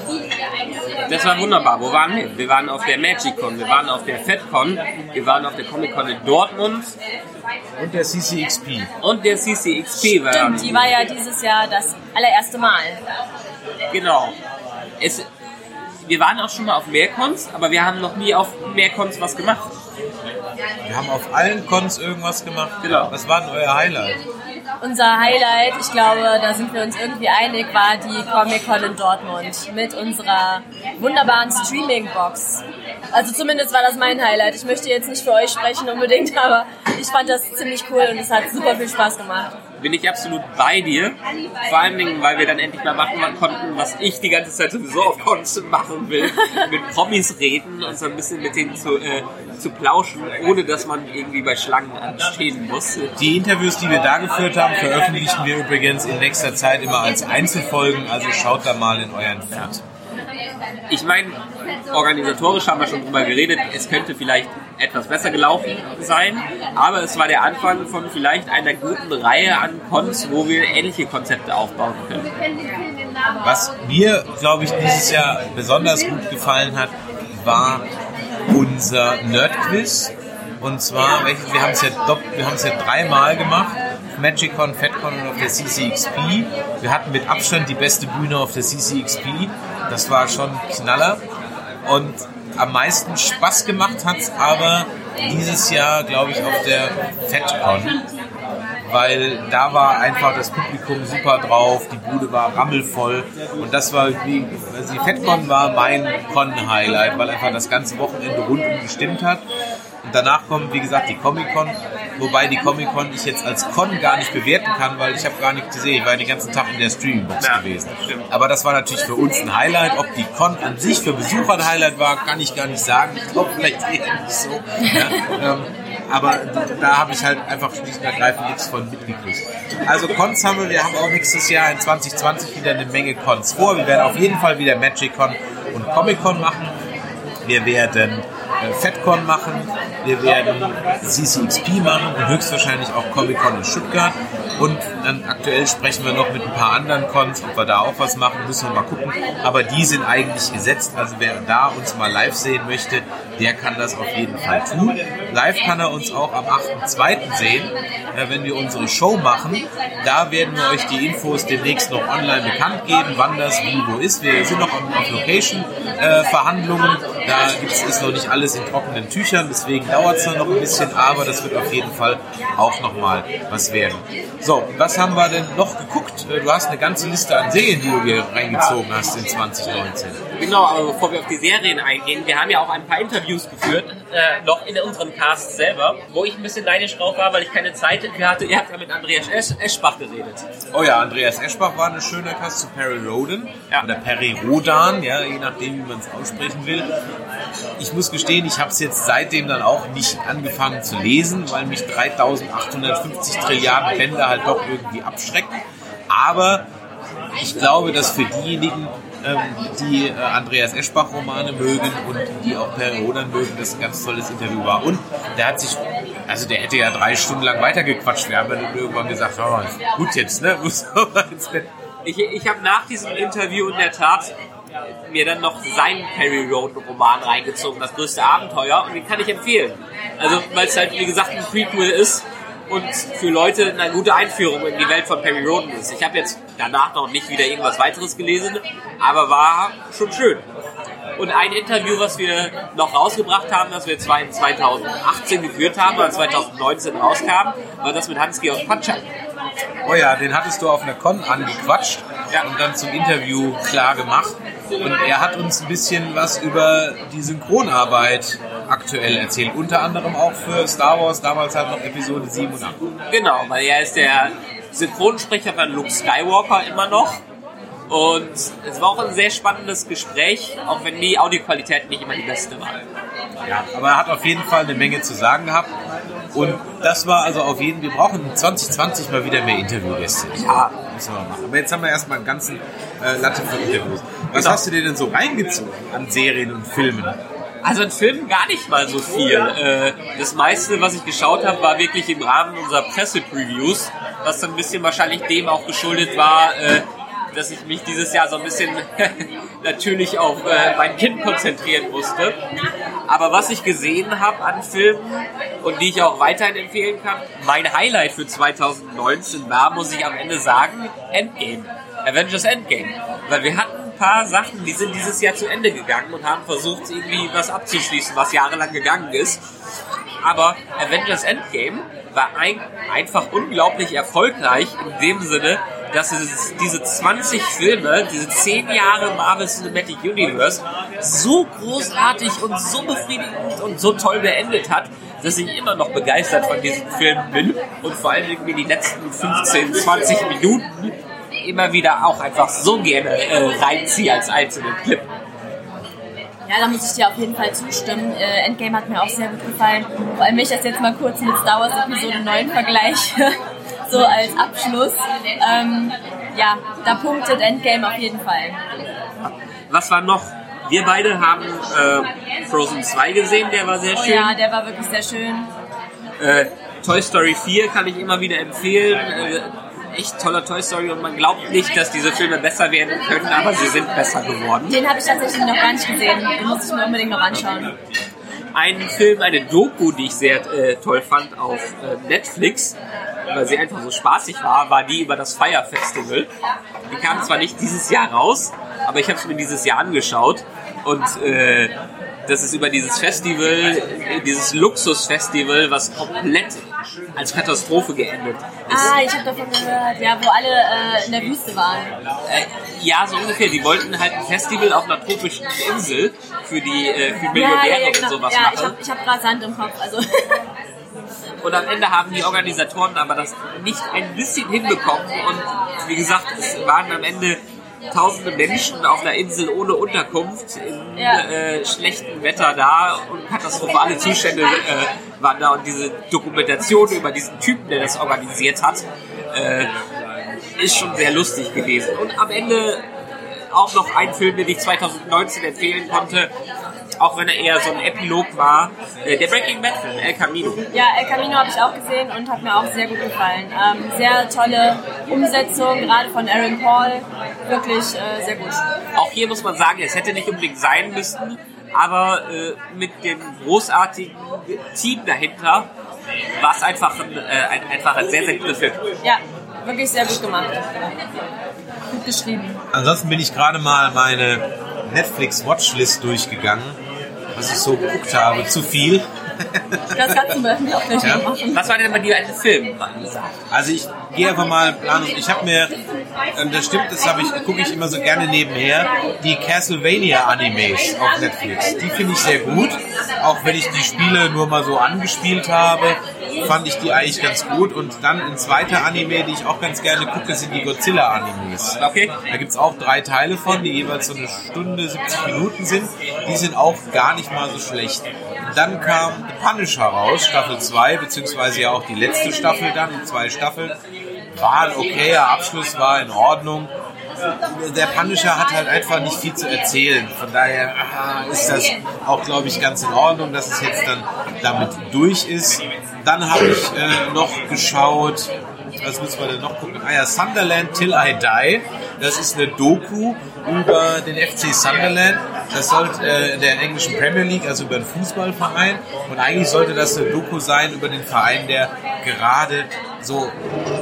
das war wunderbar. Wo waren wir? Wir waren auf der MagicCon, wir waren auf der FedCon, wir waren auf der Comic-Con in Dortmund Und der CCXP. und der CCXP war Stimmt, die war ja dieses Jahr das allererste Mal. Genau. Es, wir waren auch schon mal auf mehr Cons, aber wir haben noch nie auf mehr Cons was gemacht. Wir haben auf allen Cons irgendwas gemacht. Genau. Was war denn euer Highlight? Unser Highlight, ich glaube, da sind wir uns irgendwie einig, war die Comic-Con in Dortmund mit unserer wunderbaren Streaming-Box. Also zumindest war das mein Highlight. Ich möchte jetzt nicht für euch sprechen unbedingt, aber ich fand das ziemlich cool und es hat super viel Spaß gemacht. Bin ich absolut bei dir. Vor allen Dingen, weil wir dann endlich mal machen konnten, was ich die ganze Zeit sowieso auf Cons machen will. mit Promis reden und so ein bisschen mit denen zu, äh, zu plauschen, ohne dass man irgendwie bei Schlangen anstehen muss. Die Interviews, die wir da geführt haben, veröffentlichen wir übrigens in nächster Zeit immer als Einzelfolgen, also schaut da mal in euren Feed. Ich meine, organisatorisch haben wir schon drüber geredet, es könnte vielleicht etwas besser gelaufen sein, aber es war der Anfang von vielleicht einer guten Reihe an Cons, wo wir ähnliche Konzepte aufbauen können. Was mir, glaube ich, dieses Jahr besonders gut gefallen hat, war unser Nerd-Quiz. Und zwar, wir haben es ja, wir haben es ja dreimal gemacht. MagicCon, FedCon und auf der CCXP. Wir hatten mit Abstand die beste Bühne auf der CCXP. Das war schon Knaller. Und am meisten Spaß gemacht hat es aber dieses Jahr, glaube ich, auf der FedCon. Weil da war einfach das Publikum super drauf, die Bude war rammelvoll und das war wie, also die FedCon war mein Con-Highlight, weil einfach das ganze Wochenende rundum gestimmt hat. Und danach kommt, wie gesagt, die Comic-Con, wobei die Comic-Con ich jetzt als Con gar nicht bewerten kann, weil ich habe gar nichts gesehen. Ich war den ganzen Tag in der Streaming-Box Ja, gewesen. stimmt. Aber das war natürlich für uns ein Highlight. Ob die Con an sich für Besucher ein Highlight war, kann ich gar nicht sagen. Ich glaube vielleicht eher nicht so. Ja, ähm, aber da habe ich halt einfach schlicht und ergreifend nichts von mitgekriegt. Also Cons haben wir, wir haben auch nächstes Jahr in 2020 wieder eine Menge Cons vor. Wir werden auf jeden Fall wieder Magic Con und Comic Con machen. Wir werden äh, FedCon machen, wir werden CCXP machen und höchstwahrscheinlich auch Comic-Con in Stuttgart. Und dann aktuell sprechen wir noch mit ein paar anderen Cons, ob wir da auch was machen, müssen wir mal gucken. Aber die sind eigentlich gesetzt, also wer da uns mal live sehen möchte, der kann das auf jeden Fall tun. Live kann er uns auch am 8.2. sehen, äh, wenn wir unsere Show machen. Da werden wir euch die Infos demnächst noch online bekannt geben, wann das wie wo ist. Wir sind noch auf Location-Verhandlungen. da gibt's, ist noch nicht alles in trockenen Tüchern, deswegen dauert es noch ein bisschen, aber das wird auf jeden Fall auch nochmal was werden. So, was haben wir denn noch geguckt? Äh, Du hast eine ganze Liste an Serien, die du hier reingezogen hast in 2019. Genau, aber bevor wir auf die Serien eingehen, wir haben ja auch ein paar Interviews geführt, äh, noch in unserem Cast selber, wo ich ein bisschen neidisch drauf war, weil ich keine Zeit dafür hatte. Ihr habt ja mit Andreas Esch Eschbach geredet. Oh ja, Andreas Eschbach war eine schöne Cast zu Perry Roden Ja. oder Perry Rodan, ja, je nachdem, wie man es aussprechen will. Ich muss gestehen, ich habe es jetzt seitdem dann auch nicht angefangen zu lesen, weil mich 3850 Trilliarden Bände halt doch irgendwie abschrecken. Aber ich glaube, dass für diejenigen, die äh, Andreas Eschbach Romane mögen und die auch Perry Rodan mögen, das ein ganz tolles Interview war. Und der hat sich, also der hätte ja drei Stunden lang weitergequatscht. Wir haben dann irgendwann gesagt, oh, gut jetzt, ne. Ich, ich habe nach diesem Interview in der Tat mir dann noch seinen Perry Road Roman reingezogen, das größte Abenteuer, und den kann ich empfehlen. Also, weil es halt, wie gesagt, ein Prequel ist und für Leute eine gute Einführung in die Welt von Perry Roden ist. Ich habe jetzt danach noch nicht wieder irgendwas weiteres gelesen, aber war schon schön. Und ein Interview, was wir noch rausgebracht haben, das wir zwar in 2018 geführt haben, oder 2019 rauskam, war das mit Hans-Georg Patschak. Oh ja, den hattest du auf einer Con angequatscht Ja. und dann zum Interview klar gemacht. Und er hat uns ein bisschen was über die Synchronarbeit aktuell erzählt. Unter anderem auch für Star Wars, damals halt noch Episode 7 und 8. Genau, weil er ist der Synchronsprecher von Luke Skywalker immer noch. Und es war auch ein sehr spannendes Gespräch, auch wenn die Audioqualität nicht immer die beste war. Ja, aber er hat auf jeden Fall eine Menge zu sagen gehabt. Und das war also auf jeden wir brauchen 2020 mal wieder mehr Interviewgäste. Ja. Müssen wir machen. Aber jetzt haben wir erstmal einen ganzen äh, Latte von Interviews. Was Genau. hast du dir denn so reingezogen an Serien und Filmen? Also in Filmen gar nicht mal so viel. Äh, Das meiste, was ich geschaut habe, war wirklich im Rahmen unserer Pressepreviews, was dann ein bisschen wahrscheinlich dem auch geschuldet war, äh, dass ich mich dieses Jahr so ein bisschen natürlich auf äh, mein Kind konzentrieren musste. Aber was ich gesehen habe an Filmen und die ich auch weiterhin empfehlen kann, mein Highlight für 2019 war, muss ich am Ende sagen, Endgame. Avengers Endgame. Weil wir hatten paar Sachen, die sind dieses Jahr zu Ende gegangen und haben versucht, irgendwie was abzuschließen, was jahrelang gegangen ist. Aber Avengers Endgame war ein, einfach unglaublich erfolgreich in dem Sinne, dass es diese 20 Filme, diese 10 Jahre Marvel Cinematic Universe so großartig und so befriedigend und so toll beendet hat, dass ich immer noch begeistert von diesem Film bin und vor allem irgendwie die letzten 15, 20 Minuten immer wieder auch einfach so gerne äh, reinziehe als einzelnen Clip. Ja, da muss ich dir auf jeden Fall zustimmen. Äh, Endgame hat mir auch sehr gut gefallen. Vor allem, wenn ich das jetzt mal kurz mit Star Wars Episode 9 vergleiche, so als Abschluss. Ähm, ja, da punktet Endgame auf jeden Fall. Was war noch? Wir beide haben äh, Frozen 2 gesehen, der war sehr Oh schön. ja, der war wirklich sehr schön. Äh, Toy Story 4 kann ich immer wieder empfehlen. Echt toller Toy Story und man glaubt nicht, dass diese Filme besser werden können, aber sie sind besser geworden. Den habe ich tatsächlich noch gar nicht gesehen. Den muss ich mir unbedingt noch anschauen. Ein Film, eine Doku, die ich sehr äh, toll fand auf äh, Netflix, weil sie einfach so spaßig war, war die über das Fire Festival. Die kam zwar nicht dieses Jahr raus, aber ich habe es mir dieses Jahr angeschaut und äh, das ist über dieses Festival, dieses Luxusfestival, was komplett als Katastrophe geendet ist. Ah, ich habe davon gehört. Ja, wo alle äh, in der Wüste waren. Äh, ja, so ungefähr. Die wollten halt ein Festival auf einer tropischen Insel für die äh, für Millionäre und sowas Ja, ich machen. habe ich hab gerade Sand im Kopf. Also Und am Ende haben die Organisatoren aber das nicht ein bisschen hinbekommen. Und wie gesagt, es waren am Ende tausende Menschen auf einer Insel ohne Unterkunft in Ja. äh, schlechtem Wetter da und katastrophale Zustände äh, waren da. Und diese Dokumentation über diesen Typen, der das organisiert hat, äh, ist schon sehr lustig gewesen. Und am Ende auch noch ein Film, den ich 2019 empfehlen konnte, auch wenn er eher so ein Epilog war, äh, der Breaking Bad Film, El Camino. ja, El Camino habe ich auch gesehen und hat mir auch sehr gut gefallen. Ähm, sehr tolle Umsetzung, gerade von Aaron Paul. Wirklich äh, sehr gut. Auch hier muss man sagen, es hätte nicht unbedingt sein müssen, aber äh, mit dem großartigen Team dahinter war es einfach ein, äh, ein, einfach ein sehr, sehr guter Film. Ja, wirklich sehr gut gemacht. Gut geschrieben. Ansonsten bin ich gerade mal meine Netflix Watchlist durchgegangen, was ich so geguckt habe. Zu viel. Das kannst du mir auch gleich noch machen. Was war denn bei dir ein Film? gesagt? Also ich gehe einfach mal Planung. Ich habe mir, ähm, das stimmt, das habe ich, gucke ich immer so gerne nebenher, die Castlevania Animes auf Netflix. Die finde ich sehr gut. Auch wenn ich die Spiele nur mal so angespielt habe, fand ich die eigentlich ganz gut. Und dann ein zweiter Anime, die ich auch ganz gerne gucke, sind die Godzilla Animes. Okay. Da gibt es auch drei Teile von, die jeweils so eine Stunde, 70 Minuten sind. Die sind auch gar nicht mal so schlecht. Dann kam The Punisher raus, Staffel 2, beziehungsweise ja auch die letzte Staffel dann, die zwei Staffeln. War ein okayer Abschluss, war in Ordnung. Der Punisher hat halt einfach nicht viel zu erzählen. Von daher ah, ist das auch, glaube ich, ganz in Ordnung, dass es jetzt dann damit durch ist. Dann habe ich äh, noch geschaut, was müssen wir denn noch gucken? Ah ja, Sunderland Till I Die. Das ist eine Doku über den FC Sunderland. Das sollte äh, in der englischen Premier League, also über einen Fußballverein. Und eigentlich sollte das eine Doku sein über den Verein, der gerade so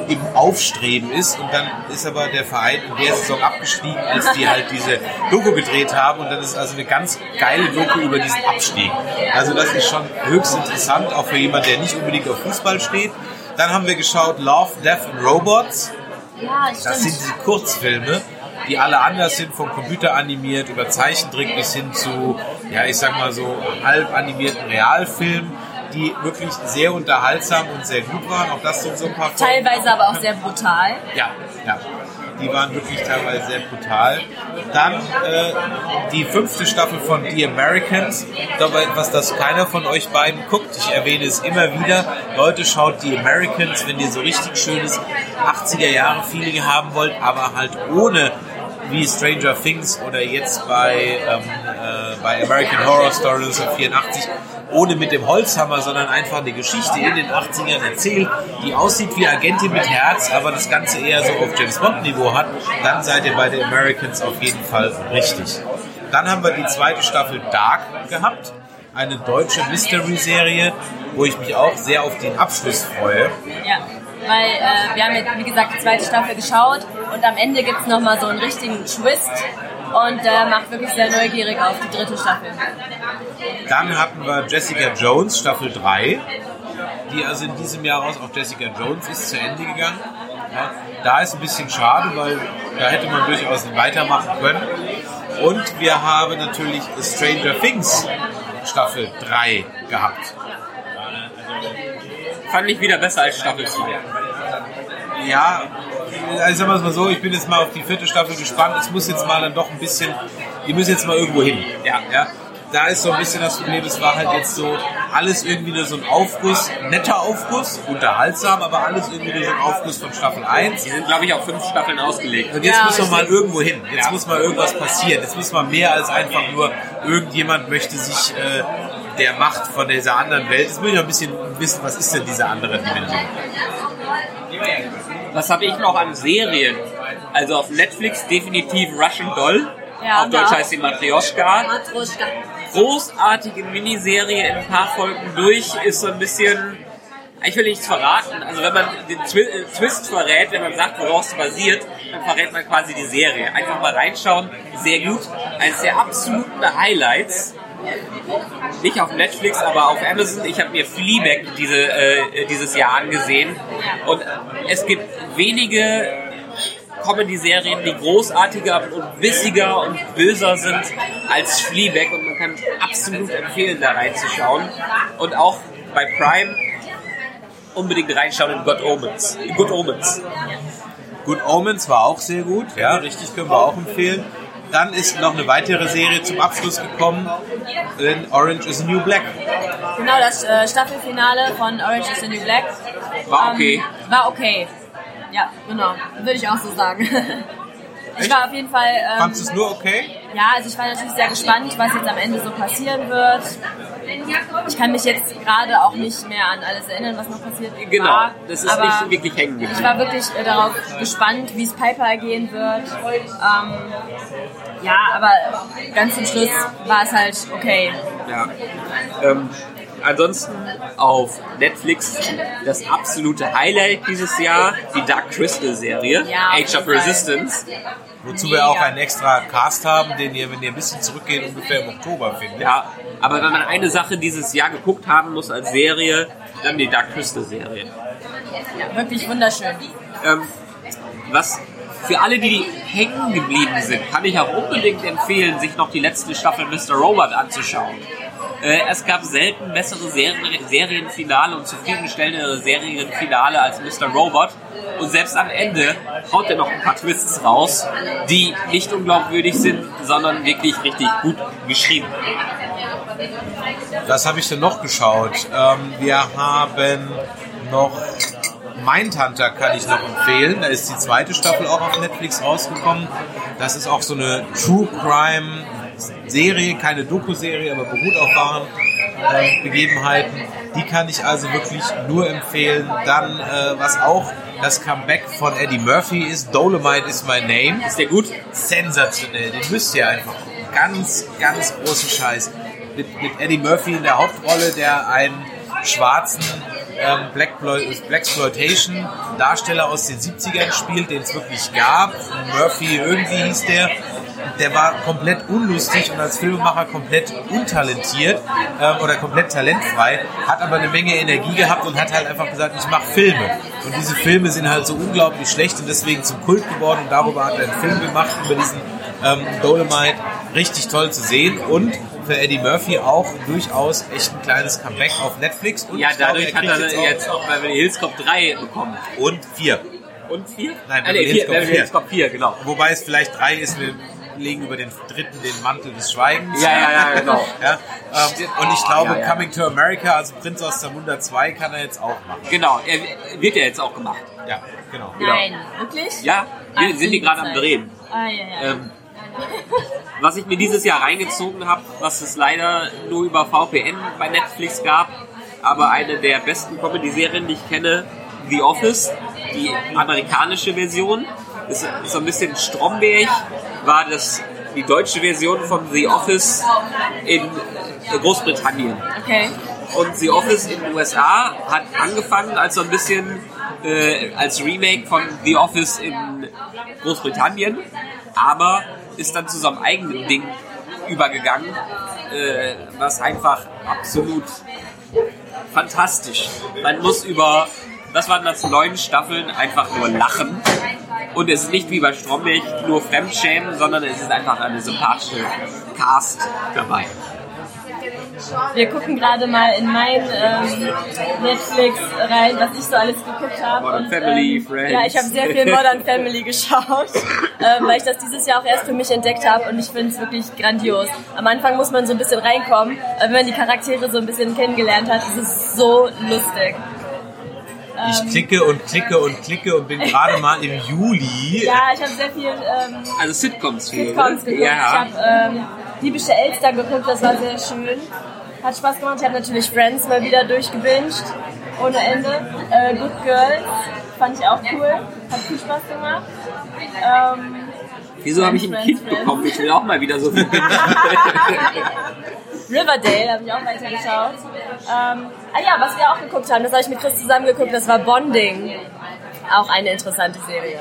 im Aufstreben ist. Und dann ist aber der Verein in der Saison abgestiegen, als die halt diese Doku gedreht haben. Und dann ist also eine ganz geile Doku über diesen Abstieg. Also das ist schon höchst interessant, auch für jemanden, der nicht unbedingt auf Fußball steht. Dann haben wir geschaut Love, Death and Robots. Ja, Das sind diese Kurzfilme, die alle anders sind, vom Computer animiert, über Zeichentrick bis hin zu, ja, ich sag mal so halb animierten Realfilmen, die wirklich sehr unterhaltsam und sehr gut waren. Auch das sind so ein paar Folgen. Teilweise aber auch sehr brutal. Ja, ja. Die waren wirklich teilweise sehr brutal. Dann äh, die fünfte Staffel von The Americans. Da war etwas, das keiner von euch beiden guckt. Ich erwähne es immer wieder. Leute, schaut The Americans, wenn ihr so richtig schönes 80er-Jahre-Feeling haben wollt, aber halt ohne wie Stranger Things oder jetzt bei, ähm, äh, bei American Horror Story 1984 ohne mit dem Holzhammer, sondern einfach eine Geschichte in den 80ern erzählt, die aussieht wie Agentin mit Herz, aber das Ganze eher so auf James Bond Niveau hat, dann seid ihr bei den Americans auf jeden Fall richtig. Dann haben wir die zweite Staffel Dark gehabt, eine deutsche Mystery-Serie, wo ich mich auch sehr auf den Abschluss freue. Ja, weil äh, wir haben jetzt, wie gesagt, die zweite Staffel geschaut und am Ende gibt es nochmal so einen richtigen Twist und der macht wirklich sehr neugierig auf die dritte Staffel. Dann hatten wir Jessica Jones, Staffel 3, die also in diesem Jahr raus, auch Jessica Jones ist zu Ende gegangen. Ja, da ist ein bisschen schade, weil da hätte man durchaus weitermachen können. Und wir haben natürlich Stranger Things Staffel 3 gehabt. Fand ich wieder besser als Staffel 2. Ja, also sagen wir es mal so, ich bin jetzt mal auf die vierte Staffel gespannt. Es muss jetzt mal dann doch ein bisschen, die müssen jetzt mal irgendwo hin. Ja. ja. Da ist so ein bisschen das Problem, es war halt jetzt so alles irgendwie nur so ein Aufguss, netter Aufguss, unterhaltsam, aber alles irgendwie nur so ein Aufguss von Staffel 1. Die sind, glaube ich, auf fünf Staffeln ausgelegt. Und jetzt Ja, muss man mal irgendwo hin. Jetzt Ja. muss mal irgendwas passieren. Jetzt muss man mehr als einfach nur, irgendjemand möchte sich äh, der Macht von dieser anderen Welt. Jetzt muss ich noch ein bisschen wissen, was ist denn diese andere Dimension. Was habe ich noch an Serien? Also auf Netflix definitiv Russian Doll. Ja, auf Deutsch heißt sie Matryoshka. Matruschka. Großartige Miniserie in ein paar Folgen durch, ist so ein bisschen. Ich will nichts verraten. Also wenn man den äh, Twist verrät, wenn man sagt, woraus es basiert, dann verrät man quasi die Serie. Einfach mal reinschauen, sehr gut. Eines der absoluten Highlights. Nicht auf Netflix, aber auf Amazon. Ich habe mir Fleabag diese, äh, dieses Jahr angesehen. Und es gibt wenige Comedy-Serien, die großartiger und bissiger und böser sind als Fleabag und man kann absolut empfehlen, da reinzuschauen. Und auch bei Prime unbedingt reinschauen in Good Omens. Good Omens. Good Omens war auch sehr gut. Ja, richtig, können wir auch empfehlen. Dann ist noch eine weitere Serie zum Abschluss gekommen. in Orange is the New Black. Genau, das äh, Staffelfinale von Orange is the New Black. War okay. Ähm, war okay. Ja, genau. Würde ich auch so sagen. Ich war auf jeden Fall. Ähm, Fandest du es nur okay? Ja, also ich war natürlich sehr gespannt, was jetzt am Ende so passieren wird. Ich kann mich jetzt gerade auch nicht mehr an alles erinnern, was noch passiert Genau, war. das ist aber nicht wirklich hängen Ich geblieben. war wirklich äh, darauf gespannt, wie es Piper gehen wird. Ähm, ja, aber ganz zum Schluss war es halt okay. Ja. Ähm, ansonsten auf Netflix das absolute Highlight dieses Jahr, die Dark Crystal Serie, Ja, Age of. Resistance. Wozu wir auch einen extra Cast haben, den ihr, wenn ihr ein bisschen zurückgeht, ungefähr im Oktober findet. Ja, aber wenn man eine Sache dieses Jahr geguckt haben muss als Serie, dann die Dark Crystal Serie. Ja, wirklich wunderschön. Ähm, was für alle, die hängen geblieben sind, kann ich auch unbedingt empfehlen, sich noch die letzte Staffel Mr. Robot anzuschauen. Äh, es gab selten bessere Seri Serienfinale und zufriedenstellendere Serienfinale als Mr. Robot. Und selbst am Ende haut er noch ein paar Twists raus, die nicht unglaubwürdig sind, sondern wirklich richtig gut geschrieben. Was habe ich denn noch geschaut? Ähm, wir haben noch Mindhunter kann ich noch empfehlen. Da ist die zweite Staffel auch auf Netflix rausgekommen. Das ist auch so eine True Crime Serie, keine Doku-Serie, aber beruht auf wahren äh, Begebenheiten. Die kann ich also wirklich nur empfehlen. Dann, äh, was auch das Comeback von Eddie Murphy ist, Dolomite is my name. Ist der gut? sensationell. Den müsst ihr einfach gucken. Ganz, ganz großen Scheiß. Mit, mit Eddie Murphy in der Hauptrolle, der einen schwarzen ähm, Black, Blaxploitation Darsteller aus den 70ern spielt, den es wirklich gab. Murphy irgendwie hieß der. Der war komplett unlustig und als Filmemacher komplett untalentiert ähm, oder komplett talentfrei, hat aber eine Menge Energie gehabt und hat halt einfach gesagt, ich mache Filme. Und diese Filme sind halt so unglaublich schlecht und deswegen zum Kult geworden und darüber hat er einen Film gemacht über diesen ähm, Dolomite. Richtig toll zu sehen und für Eddie Murphy auch durchaus echt ein kleines Comeback auf Netflix. Und Ja, ich glaube, dadurch er hat er jetzt auch Beverly Hills Cop 3 bekommen. und vier. Und 4? Nein, ah, nee, Beverly Hills Cop vier. Hills Cop 4, genau. Wobei es vielleicht drei ist, wir legen über den dritten den Mantel des Schweigens. Ja, ja, ja, genau. Ja, ähm, und ich glaube, Ja, ja. Coming to America, also Prinz aus Zamunda 2, kann er jetzt auch machen. Genau, er wird ja jetzt auch gemacht. Ja, genau. Nein, wirklich? Ja, wir Ach, sind die gerade am. Drehen. Ah, ja, ja. Ähm, was ich mir dieses Jahr reingezogen habe, was es leider nur über VPN bei Netflix gab, aber eine der besten Comedy-Serien, die ich kenne, The Office, die amerikanische Version, ist, so ein bisschen Stromberg, war das die deutsche Version von The Office in Großbritannien. Okay. Und The Office in den USA hat angefangen als so ein bisschen äh, als Remake von The Office in Großbritannien, aber ist dann zu so einem eigenen Ding übergegangen, äh, was einfach absolut fantastisch. Man muss über, das waren das neun Staffeln, einfach nur lachen. Und es ist nicht wie bei Stromberg nur Fremdschämen, sondern es ist einfach eine sympathische Cast dabei. Wir gucken gerade mal in mein ähm, Netflix rein, was ich so alles geguckt habe. Modern Und, Family, ähm, Friends. Ja, ich habe sehr viel Modern Family geschaut, ähm, weil ich das dieses Jahr auch erst für mich entdeckt habe und ich finde es wirklich grandios. Am Anfang muss man so ein bisschen reinkommen, aber wenn man die Charaktere so ein bisschen kennengelernt hat, ist es so lustig. Ich klicke und klicke und klicke und bin gerade mal im Juli. Ja, ich habe sehr viel ähm, Also Sitcoms viel. Sitcoms geguckt. Ich Ja. habe ähm, Diebische Elster geguckt, das war sehr schön. Hat Spaß gemacht. Ich habe natürlich Friends mal wieder durchgebinged. Ohne Ende. Äh, Good Girls fand ich auch cool. Hat viel Spaß gemacht. Ähm, Wieso habe ich ein Friends, Kind Friends. bekommen? Ich will auch mal wieder so viel. Riverdale habe ich auch weitergeschaut. Ähm, ah ja, was wir auch geguckt haben, das habe ich mit Chris zusammen geguckt, das war Bonding. Auch eine interessante Serie.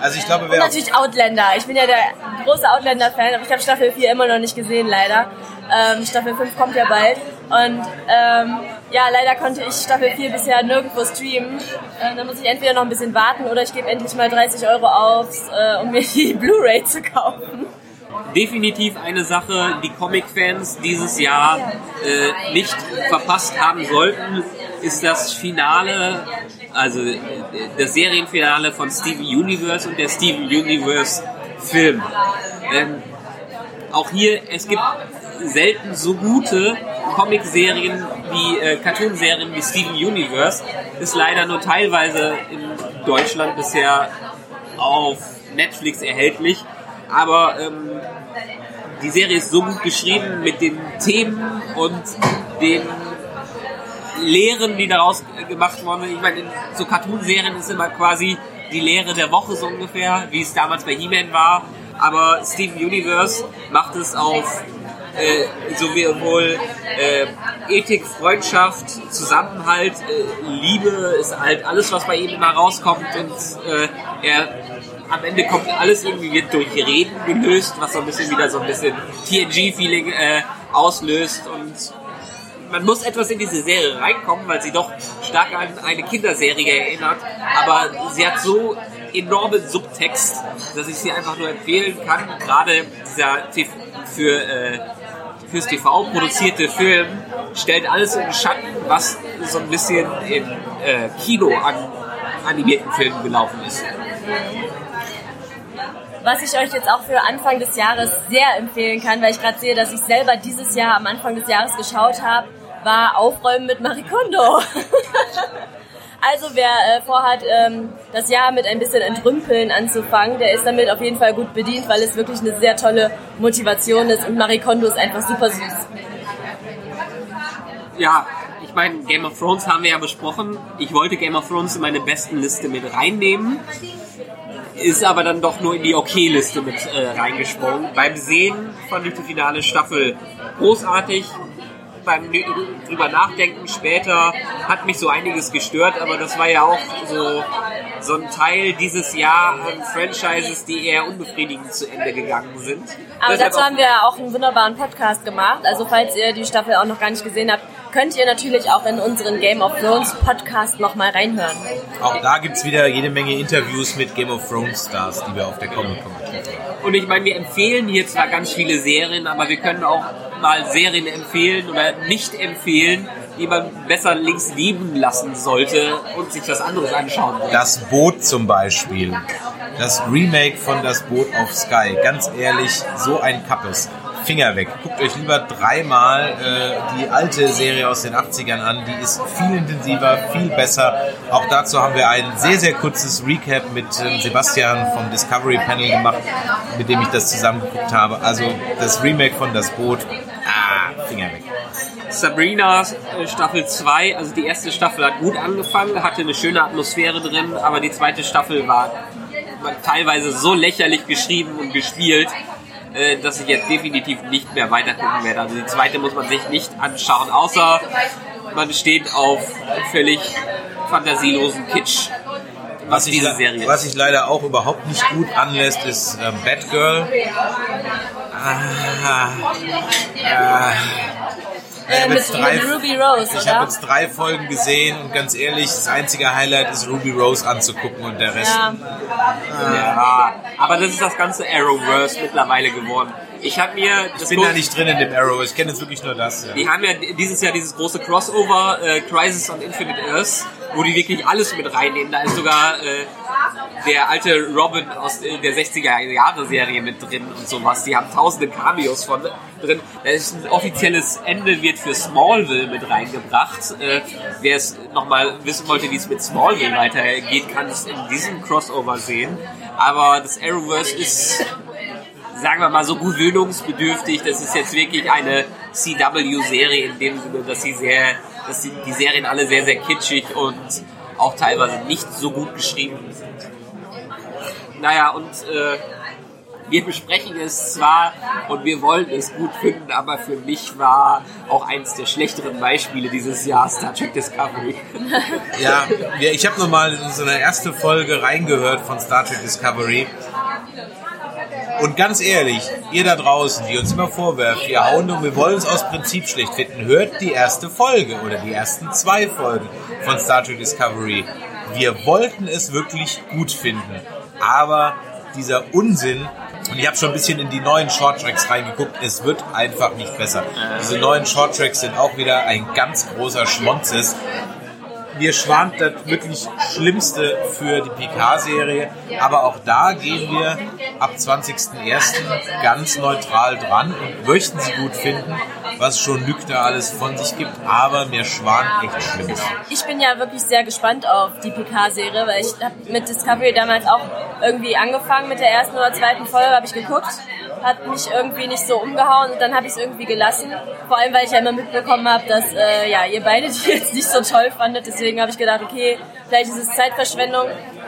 Also ich glaube, Und wer auf, natürlich Outlander. Ich bin ja der große Outlander-Fan, aber ich habe Staffel 4 immer noch nicht gesehen, leider. Ähm, Staffel 5 kommt ja bald. Und ähm, ja, leider konnte ich Staffel 4 bisher nirgendwo streamen. Äh, da muss ich entweder noch ein bisschen warten oder ich gebe endlich mal 30 Euro aus, äh, um mir die Blu-ray zu kaufen. Definitiv eine Sache, die Comic-Fans dieses Jahr äh, nicht verpasst haben sollten, ist das Finale, also äh, das Serienfinale von Steven Universe und der Steven Universe Film. Ähm, auch hier, es gibt selten so gute Comic-Serien wie äh, Cartoon-Serien wie Steven Universe. Ist leider nur teilweise in Deutschland bisher auf Netflix erhältlich. Aber ähm, die Serie ist so gut geschrieben mit den Themen und den Lehren, die daraus äh, gemacht worden sind. Ich meine, in so Cartoon-Serien ist immer quasi die Lehre der Woche so ungefähr, wie es damals bei He-Man war. Aber Steven Universe macht es auf äh, sowohl äh, Ethik, Freundschaft, Zusammenhalt, äh, Liebe ist halt alles, was bei ihm immer rauskommt und äh, er am Ende kommt alles irgendwie wird durch Reden gelöst, was so ein bisschen wieder so ein bisschen TNG-Feeling äh, auslöst und man muss etwas in diese Serie reinkommen, weil sie doch stark an eine Kinderserie erinnert, aber sie hat so enormen Subtext, dass ich sie einfach nur empfehlen kann. Gerade dieser für äh, fürs TV produzierte Film stellt alles in Schatten, was so ein bisschen im äh, Kino an animierten Filmen gelaufen ist. Was ich euch jetzt auch für Anfang des Jahres sehr empfehlen kann, weil ich gerade sehe, dass ich selber dieses Jahr am Anfang des Jahres geschaut habe, war Aufräumen mit Marikondo. also wer äh, vorhat, ähm, das Jahr mit ein bisschen Entrümpeln anzufangen, der ist damit auf jeden Fall gut bedient, weil es wirklich eine sehr tolle Motivation ist und Marikondo ist einfach super süß. Ja, ich meine, Game of Thrones haben wir ja besprochen. Ich wollte Game of Thrones in meine besten Liste mit reinnehmen. Ist aber dann doch nur in die Okay-Liste mit äh, reingesprungen. Beim Sehen fand ich die finale Staffel großartig. Beim drüber nachdenken später hat mich so einiges gestört, aber das war ja auch so, so ein Teil dieses Jahr an Franchises, die eher unbefriedigend zu Ende gegangen sind. Aber Deshalb dazu haben wir ja auch einen wunderbaren Podcast gemacht. Also falls ihr die Staffel auch noch gar nicht gesehen habt, könnt ihr natürlich auch in unseren Game of Thrones Podcast nochmal reinhören. auch da gibt es wieder jede Menge Interviews mit Game of Thrones Stars, die wir auf der Comic-Con getroffen haben. Und ich meine, wir empfehlen hier zwar ganz viele Serien, aber wir können auch mal Serien empfehlen oder nicht empfehlen, die man besser links liegen lassen sollte und sich was anderes anschauen sollte. Das Boot zum Beispiel. Das Remake von Das Boot auf Sky. Ganz ehrlich, so ein Kappes. Finger weg. Guckt euch lieber dreimal äh, die alte Serie aus den 80ern an. Die ist viel intensiver, viel besser. Auch dazu haben wir ein sehr, sehr kurzes Recap mit ähm, Sebastian vom Discovery Panel gemacht, mit dem ich das zusammengeguckt habe. Also das Remake von Das Boot. Ah, Finger weg. Sabrina äh, Staffel 2, also die erste Staffel hat gut angefangen, hatte eine schöne Atmosphäre drin, aber die zweite Staffel war war teilweise so lächerlich geschrieben und gespielt, äh, dass ich jetzt definitiv nicht mehr weitergucken werde. Also die zweite muss man sich nicht anschauen, außer man steht auf völlig fantasielosen Kitsch. Was ich, was sich leider auch überhaupt nicht gut anlässt, ist ähm, Batgirl. Ah, ah. Ich Äh, habe mit, jetzt, drei- mit Ruby Rose, ich hab oder? jetzt drei Folgen gesehen und ganz ehrlich, das einzige Highlight ist Ruby Rose anzugucken und der Rest. Ja. Ja, Aber das ist das ganze Arrowverse mittlerweile geworden. Ich habe mir das Ich bin da nicht drin in dem Arrow, ich kenne jetzt wirklich nur das. Ja. Die haben ja dieses Jahr dieses große Crossover äh, Crisis on Infinite Earths, wo die wirklich alles mit reinnehmen. Da ist sogar äh, der alte Robin aus der 60er Jahre Serie mit drin und sowas. Die haben tausende Cameos von drin. Da ist ein offizielles Ende wird für Smallville mit reingebracht. Äh, Wer es nochmal wissen wollte, wie es mit Smallville weitergeht, kann es in diesem Crossover sehen. Aber das Arrowverse ist sagen wir mal so gewöhnungsbedürftig. Das ist jetzt wirklich eine CW-Serie in dem Sinne, dass sie sehr, dass die, die Serien alle sehr, sehr kitschig und auch teilweise nicht so gut geschrieben sind. Naja, und äh, wir besprechen es zwar und wir wollen es gut finden, aber für mich war auch eins der schlechteren Beispiele dieses Jahr Star Trek Discovery. Ja, ja ich habe nochmal in so eine erste Folge reingehört von Star Trek Discovery. Und ganz ehrlich, ihr da draußen, die uns immer vorwerft, wir hauen und wir wollen es aus Prinzip schlecht finden, hört die erste Folge oder die ersten zwei Folgen von Star Trek Discovery. Wir wollten es wirklich gut finden, aber dieser Unsinn, und ich habe schon ein bisschen in die neuen Shorttracks reingeguckt, es wird einfach nicht besser. Diese neuen Shorttracks sind auch wieder ein ganz großer Schmonzes mir schwant das wirklich Schlimmste für die PK-Serie. Aber auch da gehen wir ab 20.01. ganz neutral dran und möchten sie gut finden, was schon Lüg da alles von sich gibt. Aber mir schwant echt Schlimmes. Ich bin ja wirklich sehr gespannt auf die PK-Serie, weil ich habe mit Discovery damals auch irgendwie angefangen mit der ersten oder zweiten Folge, habe ich geguckt hat mich irgendwie nicht so umgehauen und dann habe ich es irgendwie gelassen. Vor allem, weil ich ja immer mitbekommen habe, dass äh, ja, ihr beide die jetzt nicht so toll fandet. Deswegen habe ich gedacht, okay, vielleicht ist es Zeitverschwendung.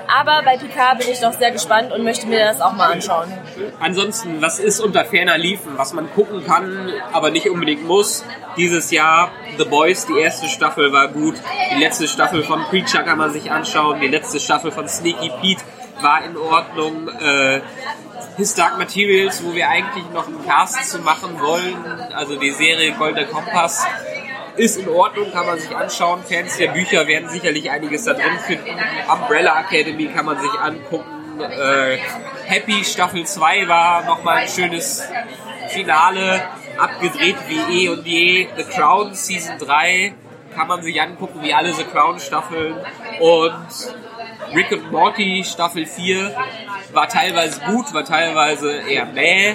Aber bei Picard bin ich doch sehr gespannt und möchte mir das auch mal anschauen. Ansonsten, was ist unter ferner Liefen, was man gucken kann, aber nicht unbedingt muss? Dieses Jahr The Boys, die erste Staffel war gut. Die letzte Staffel von Preacher kann man sich anschauen. Die letzte Staffel von Sneaky Pete war in Ordnung. Äh, His Dark Materials, wo wir eigentlich noch einen Cast zu machen wollen, also die Serie Goldener Kompass, ist in Ordnung, kann man sich anschauen. Fans der Bücher werden sicherlich einiges da drin finden. Umbrella Academy kann man sich angucken. Äh, Happy Staffel 2 war nochmal ein schönes Finale, abgedreht wie eh und je. The Crown Season 3 kann man sich angucken, wie alle The Crown Staffeln. Und Rick und Morty Staffel 4 war teilweise gut, war teilweise eher mäh,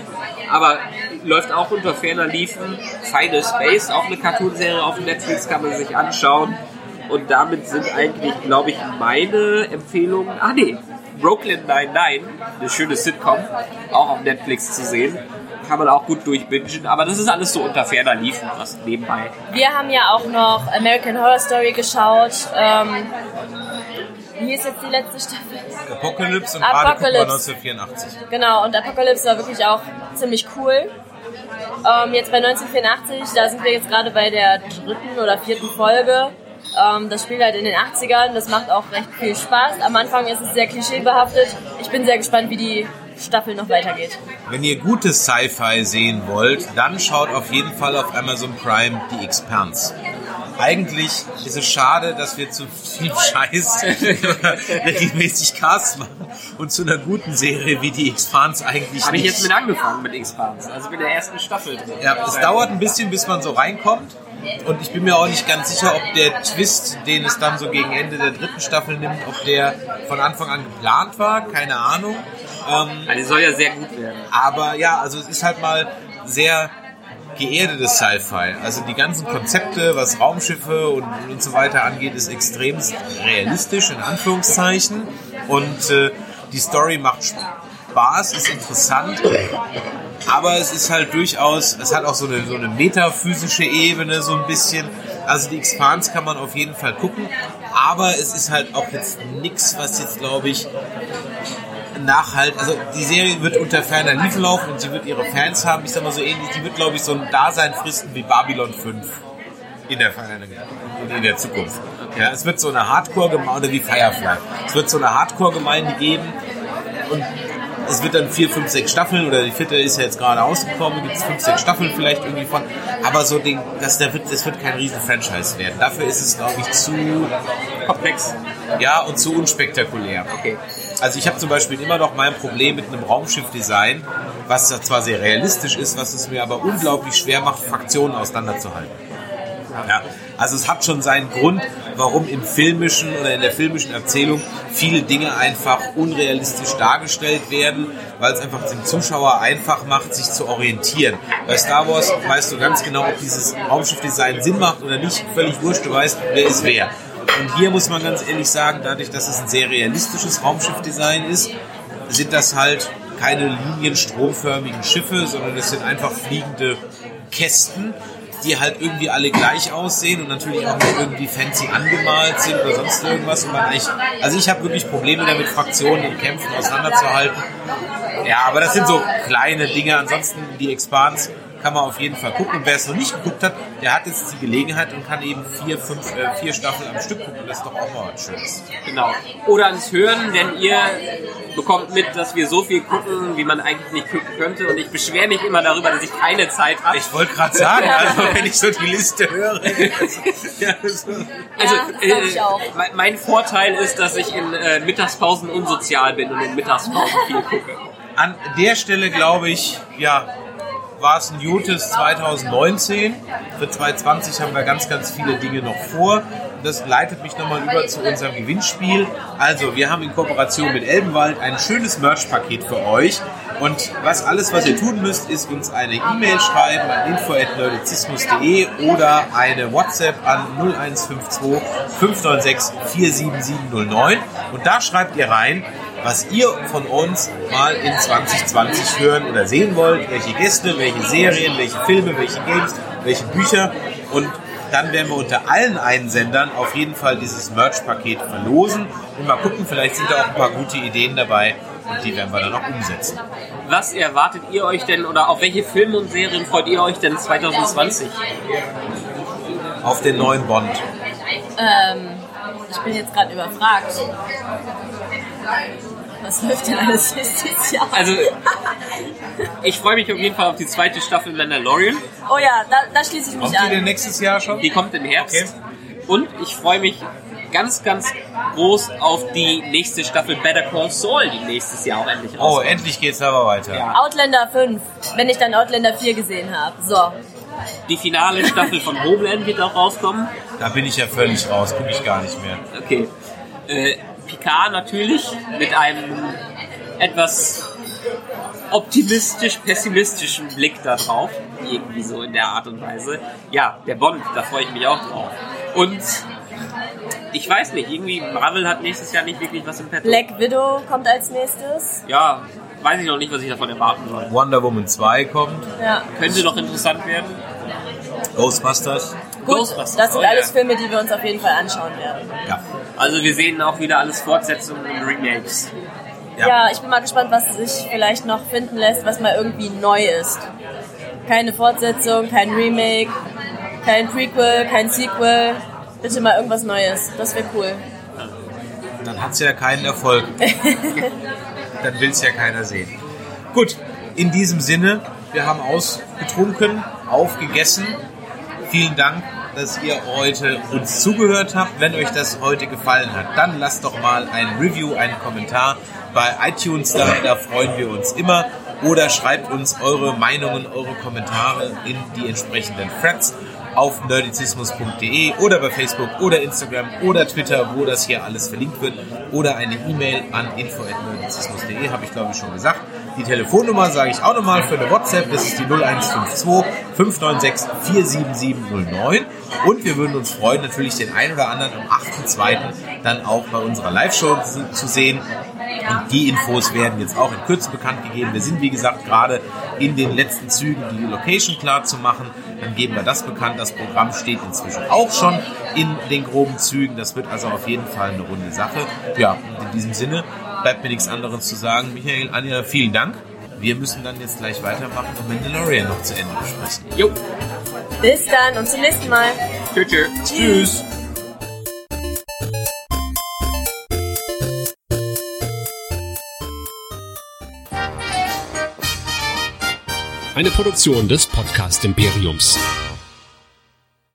aber läuft auch unter ferner Liefen. Final Space, auch eine Cartoonserie auf Netflix, kann man sich anschauen. Und damit sind eigentlich, glaube ich, meine Empfehlungen. Ah nee, Brooklyn 99, eine schöne Sitcom, auch auf Netflix zu sehen. Kann man auch gut durchbingen, aber das ist alles so unter ferner Liefen, was nebenbei. Wir haben ja auch noch American Horror Story geschaut. Ähm, wie ist jetzt die letzte Staffel? Apocalypse und Apocalypse. gerade gucken wir 1984. Genau, und Apocalypse war wirklich auch ziemlich cool. Ähm, jetzt bei 1984, da sind wir jetzt gerade bei der dritten oder vierten Folge. Ähm, das spielt halt in den 80ern, das macht auch recht viel Spaß. Am Anfang ist es sehr klischeebehaftet. Ich bin sehr gespannt, wie die Staffel noch weitergeht. Wenn ihr gutes Sci-Fi sehen wollt, dann schaut auf jeden Fall auf Amazon Prime die Expanse. Eigentlich ist es schade, dass wir zu viel Scheiß regelmäßig Cast machen und zu einer guten Serie wie die Expanse eigentlich Habe ich jetzt mit angefangen mit X-Files, also mit der ersten Staffel drin. Ja, es dauert ein bisschen, bis man so reinkommt. Und ich bin mir auch nicht ganz sicher, ob der Twist, den es dann so gegen Ende der dritten Staffel nimmt, ob der von Anfang an geplant war. Keine Ahnung. Ähm, Also die soll ja sehr gut werden. aber ja, also es ist halt mal sehr geerdetes Sci-Fi. Also die ganzen Konzepte, was Raumschiffe und, und so weiter angeht, ist extrem realistisch, in Anführungszeichen. Und äh, die Story macht Spaß, ist interessant. Aber es ist halt durchaus, es hat auch so eine, so eine metaphysische Ebene, so ein bisschen. Also die Expanse kann man auf jeden Fall gucken. Aber es ist halt auch jetzt nichts, was jetzt, glaube ich, nachhalt, also die Serie wird unter ferner Liefen laufen und sie wird ihre Fans haben. Ich sag mal so ähnlich, die wird glaube ich so ein Dasein fristen wie Babylon 5 in der, in der Zukunft. Ja, es wird so eine Hardcore-Gemeinde, wie Firefly. Es wird so eine Hardcore-Gemeinde geben und es wird dann vier, fünf, sechs Staffeln oder die vierte ist ja jetzt gerade ausgekommen, gibt es fünf, sechs Staffeln vielleicht irgendwie von. Aber so den, das, der wird, das wird kein riesen Franchise werden. Dafür ist es, glaube ich, zu Komplex. ja und zu unspektakulär. Okay. Also ich habe zum Beispiel immer noch mein Problem mit einem Raumschiffdesign, was zwar sehr realistisch ist, was es mir aber unglaublich schwer macht, Fraktionen auseinanderzuhalten. Ja, also es hat schon seinen Grund, warum im filmischen oder in der filmischen Erzählung viele Dinge einfach unrealistisch dargestellt werden, weil es einfach dem Zuschauer einfach macht, sich zu orientieren. Bei Star Wars weißt du ganz genau, ob dieses Raumschiffdesign Sinn macht oder nicht, völlig wurscht, du weißt, wer ist wer. Und hier muss man ganz ehrlich sagen, dadurch, dass es ein sehr realistisches Raumschiffdesign ist, sind das halt keine linienstromförmigen Schiffe, sondern es sind einfach fliegende Kästen, die halt irgendwie alle gleich aussehen und natürlich auch nicht irgendwie fancy angemalt sind oder sonst irgendwas. Und man eigentlich, also ich habe wirklich Probleme damit, Fraktionen und Kämpfen auseinanderzuhalten. Ja, aber das sind so kleine Dinge. Ansonsten die Expans kann man auf jeden Fall gucken. Und wer es noch nicht geguckt hat, der hat jetzt die Gelegenheit und kann eben vier, fünf, äh, vier Staffeln am Stück gucken. Das ist doch auch mal was Schönes. Genau. Oder ans Hören, denn ihr bekommt mit, dass wir so viel gucken, wie man eigentlich nicht gucken könnte. Und ich beschwere mich immer darüber, dass ich keine Zeit habe. Ich wollte gerade sagen, also wenn ich so die Liste höre. ja, so. Also, Ja, glaub ich auch. mein, mein Vorteil ist, dass ich in äh, Mittagspausen unsozial bin und in Mittagspausen viel gucke. An der Stelle glaube ich, ja, war es ein gutes 2019. Für 2020 haben wir ganz, ganz viele Dinge noch vor. Das leitet mich nochmal über zu unserem Gewinnspiel. Also, wir haben in Kooperation mit Elbenwald ein schönes Merch-Paket für euch. Und was alles, was ihr tun müsst, ist uns eine E-Mail schreiben an info.nerdizismus.de oder eine WhatsApp an 0152 596 47709. Und da schreibt ihr rein, was ihr von uns mal in 2020 hören oder sehen wollt, welche Gäste, welche Serien, welche Filme, welche Games, welche Bücher und dann werden wir unter allen Einsendern auf jeden Fall dieses Merch-Paket verlosen und mal gucken, vielleicht sind da auch ein paar gute Ideen dabei und die werden wir dann auch umsetzen. Was erwartet ihr euch denn oder auf welche Filme und Serien freut ihr euch denn 2020? Auf den neuen Bond. Ähm, ich bin jetzt gerade überfragt. Was läuft denn alles nächstes Jahr? Also, ich freue mich auf jeden Fall auf die zweite Staffel Mandalorian. oh ja, da, da schließe ich mich Kommt die denn an. nächstes Jahr schon? Die kommt im Herbst. Okay. Und ich freue mich ganz, ganz groß auf die nächste Staffel Better Call Saul, die nächstes Jahr auch endlich Oh, rauskommt. endlich geht's aber weiter. Ja. Outlander 5, wenn ich dann Outlander 4 gesehen habe. So. Die finale Staffel von Homeland wird auch rauskommen. Da bin ich ja völlig raus, gucke ich gar nicht mehr. Okay. Äh, Picard natürlich mit einem etwas optimistisch-pessimistischen Blick da drauf. Irgendwie so in der Art und Weise. Ja, der Bond, da freue ich mich auch drauf. Und ich weiß nicht, irgendwie Marvel hat nächstes Jahr nicht wirklich was im Petto. Black Widow kommt als nächstes. Ja, weiß ich noch nicht, was ich davon erwarten soll. Wonder Woman 2 kommt, Ja. Könnte noch interessant werden. Ghostbusters. Gut, Ghostbusters, das sind oh ja. alles Filme, die wir uns auf jeden Fall anschauen werden. Ja. Also wir sehen auch wieder alles Fortsetzungen und Remakes. Ja. Ja, ich bin mal gespannt, was sich vielleicht noch finden lässt, was mal irgendwie neu ist. Keine Fortsetzung, kein Remake, kein Prequel, kein Sequel. Bitte mal irgendwas Neues. Das wäre cool. Dann hat's ja keinen Erfolg. Dann will's ja keiner sehen. Gut, in diesem Sinne, wir haben ausgetrunken, aufgegessen. Vielen Dank, dass ihr heute uns zugehört habt. Wenn euch das heute gefallen hat, dann lasst doch mal ein Review, einen Kommentar bei iTunes da. Da freuen wir uns immer. Oder schreibt uns eure Meinungen, eure Kommentare in die entsprechenden Threads auf nerdizismus.de oder bei Facebook oder Instagram oder Twitter, wo das hier alles verlinkt wird. Oder eine E-Mail an info.nerdizismus.de, habe ich glaube ich schon gesagt. Die Telefonnummer sage ich auch nochmal für eine WhatsApp, das ist die 0152 596 47709. Und wir würden uns freuen, natürlich den einen oder anderen am 8.2. dann auch bei unserer Live-Show zu, sehen. Und die Infos werden jetzt auch in Kürze bekannt gegeben. Wir sind, wie gesagt, gerade in den letzten Zügen, die Location klar zu machen. Dann geben wir das bekannt. Das Programm steht inzwischen auch schon in den groben Zügen. Das wird also auf jeden Fall eine runde Sache. Ja, und in diesem Sinne bleibt mir nichts anderes zu sagen. Michael, Anja, vielen Dank. Wir müssen dann jetzt gleich weitermachen und Mandalorian noch zu Ende besprechen. Jo, Bis dann und zum nächsten Mal. tschö, tschö. Tschüss. Eine Produktion des Podcast Imperiums.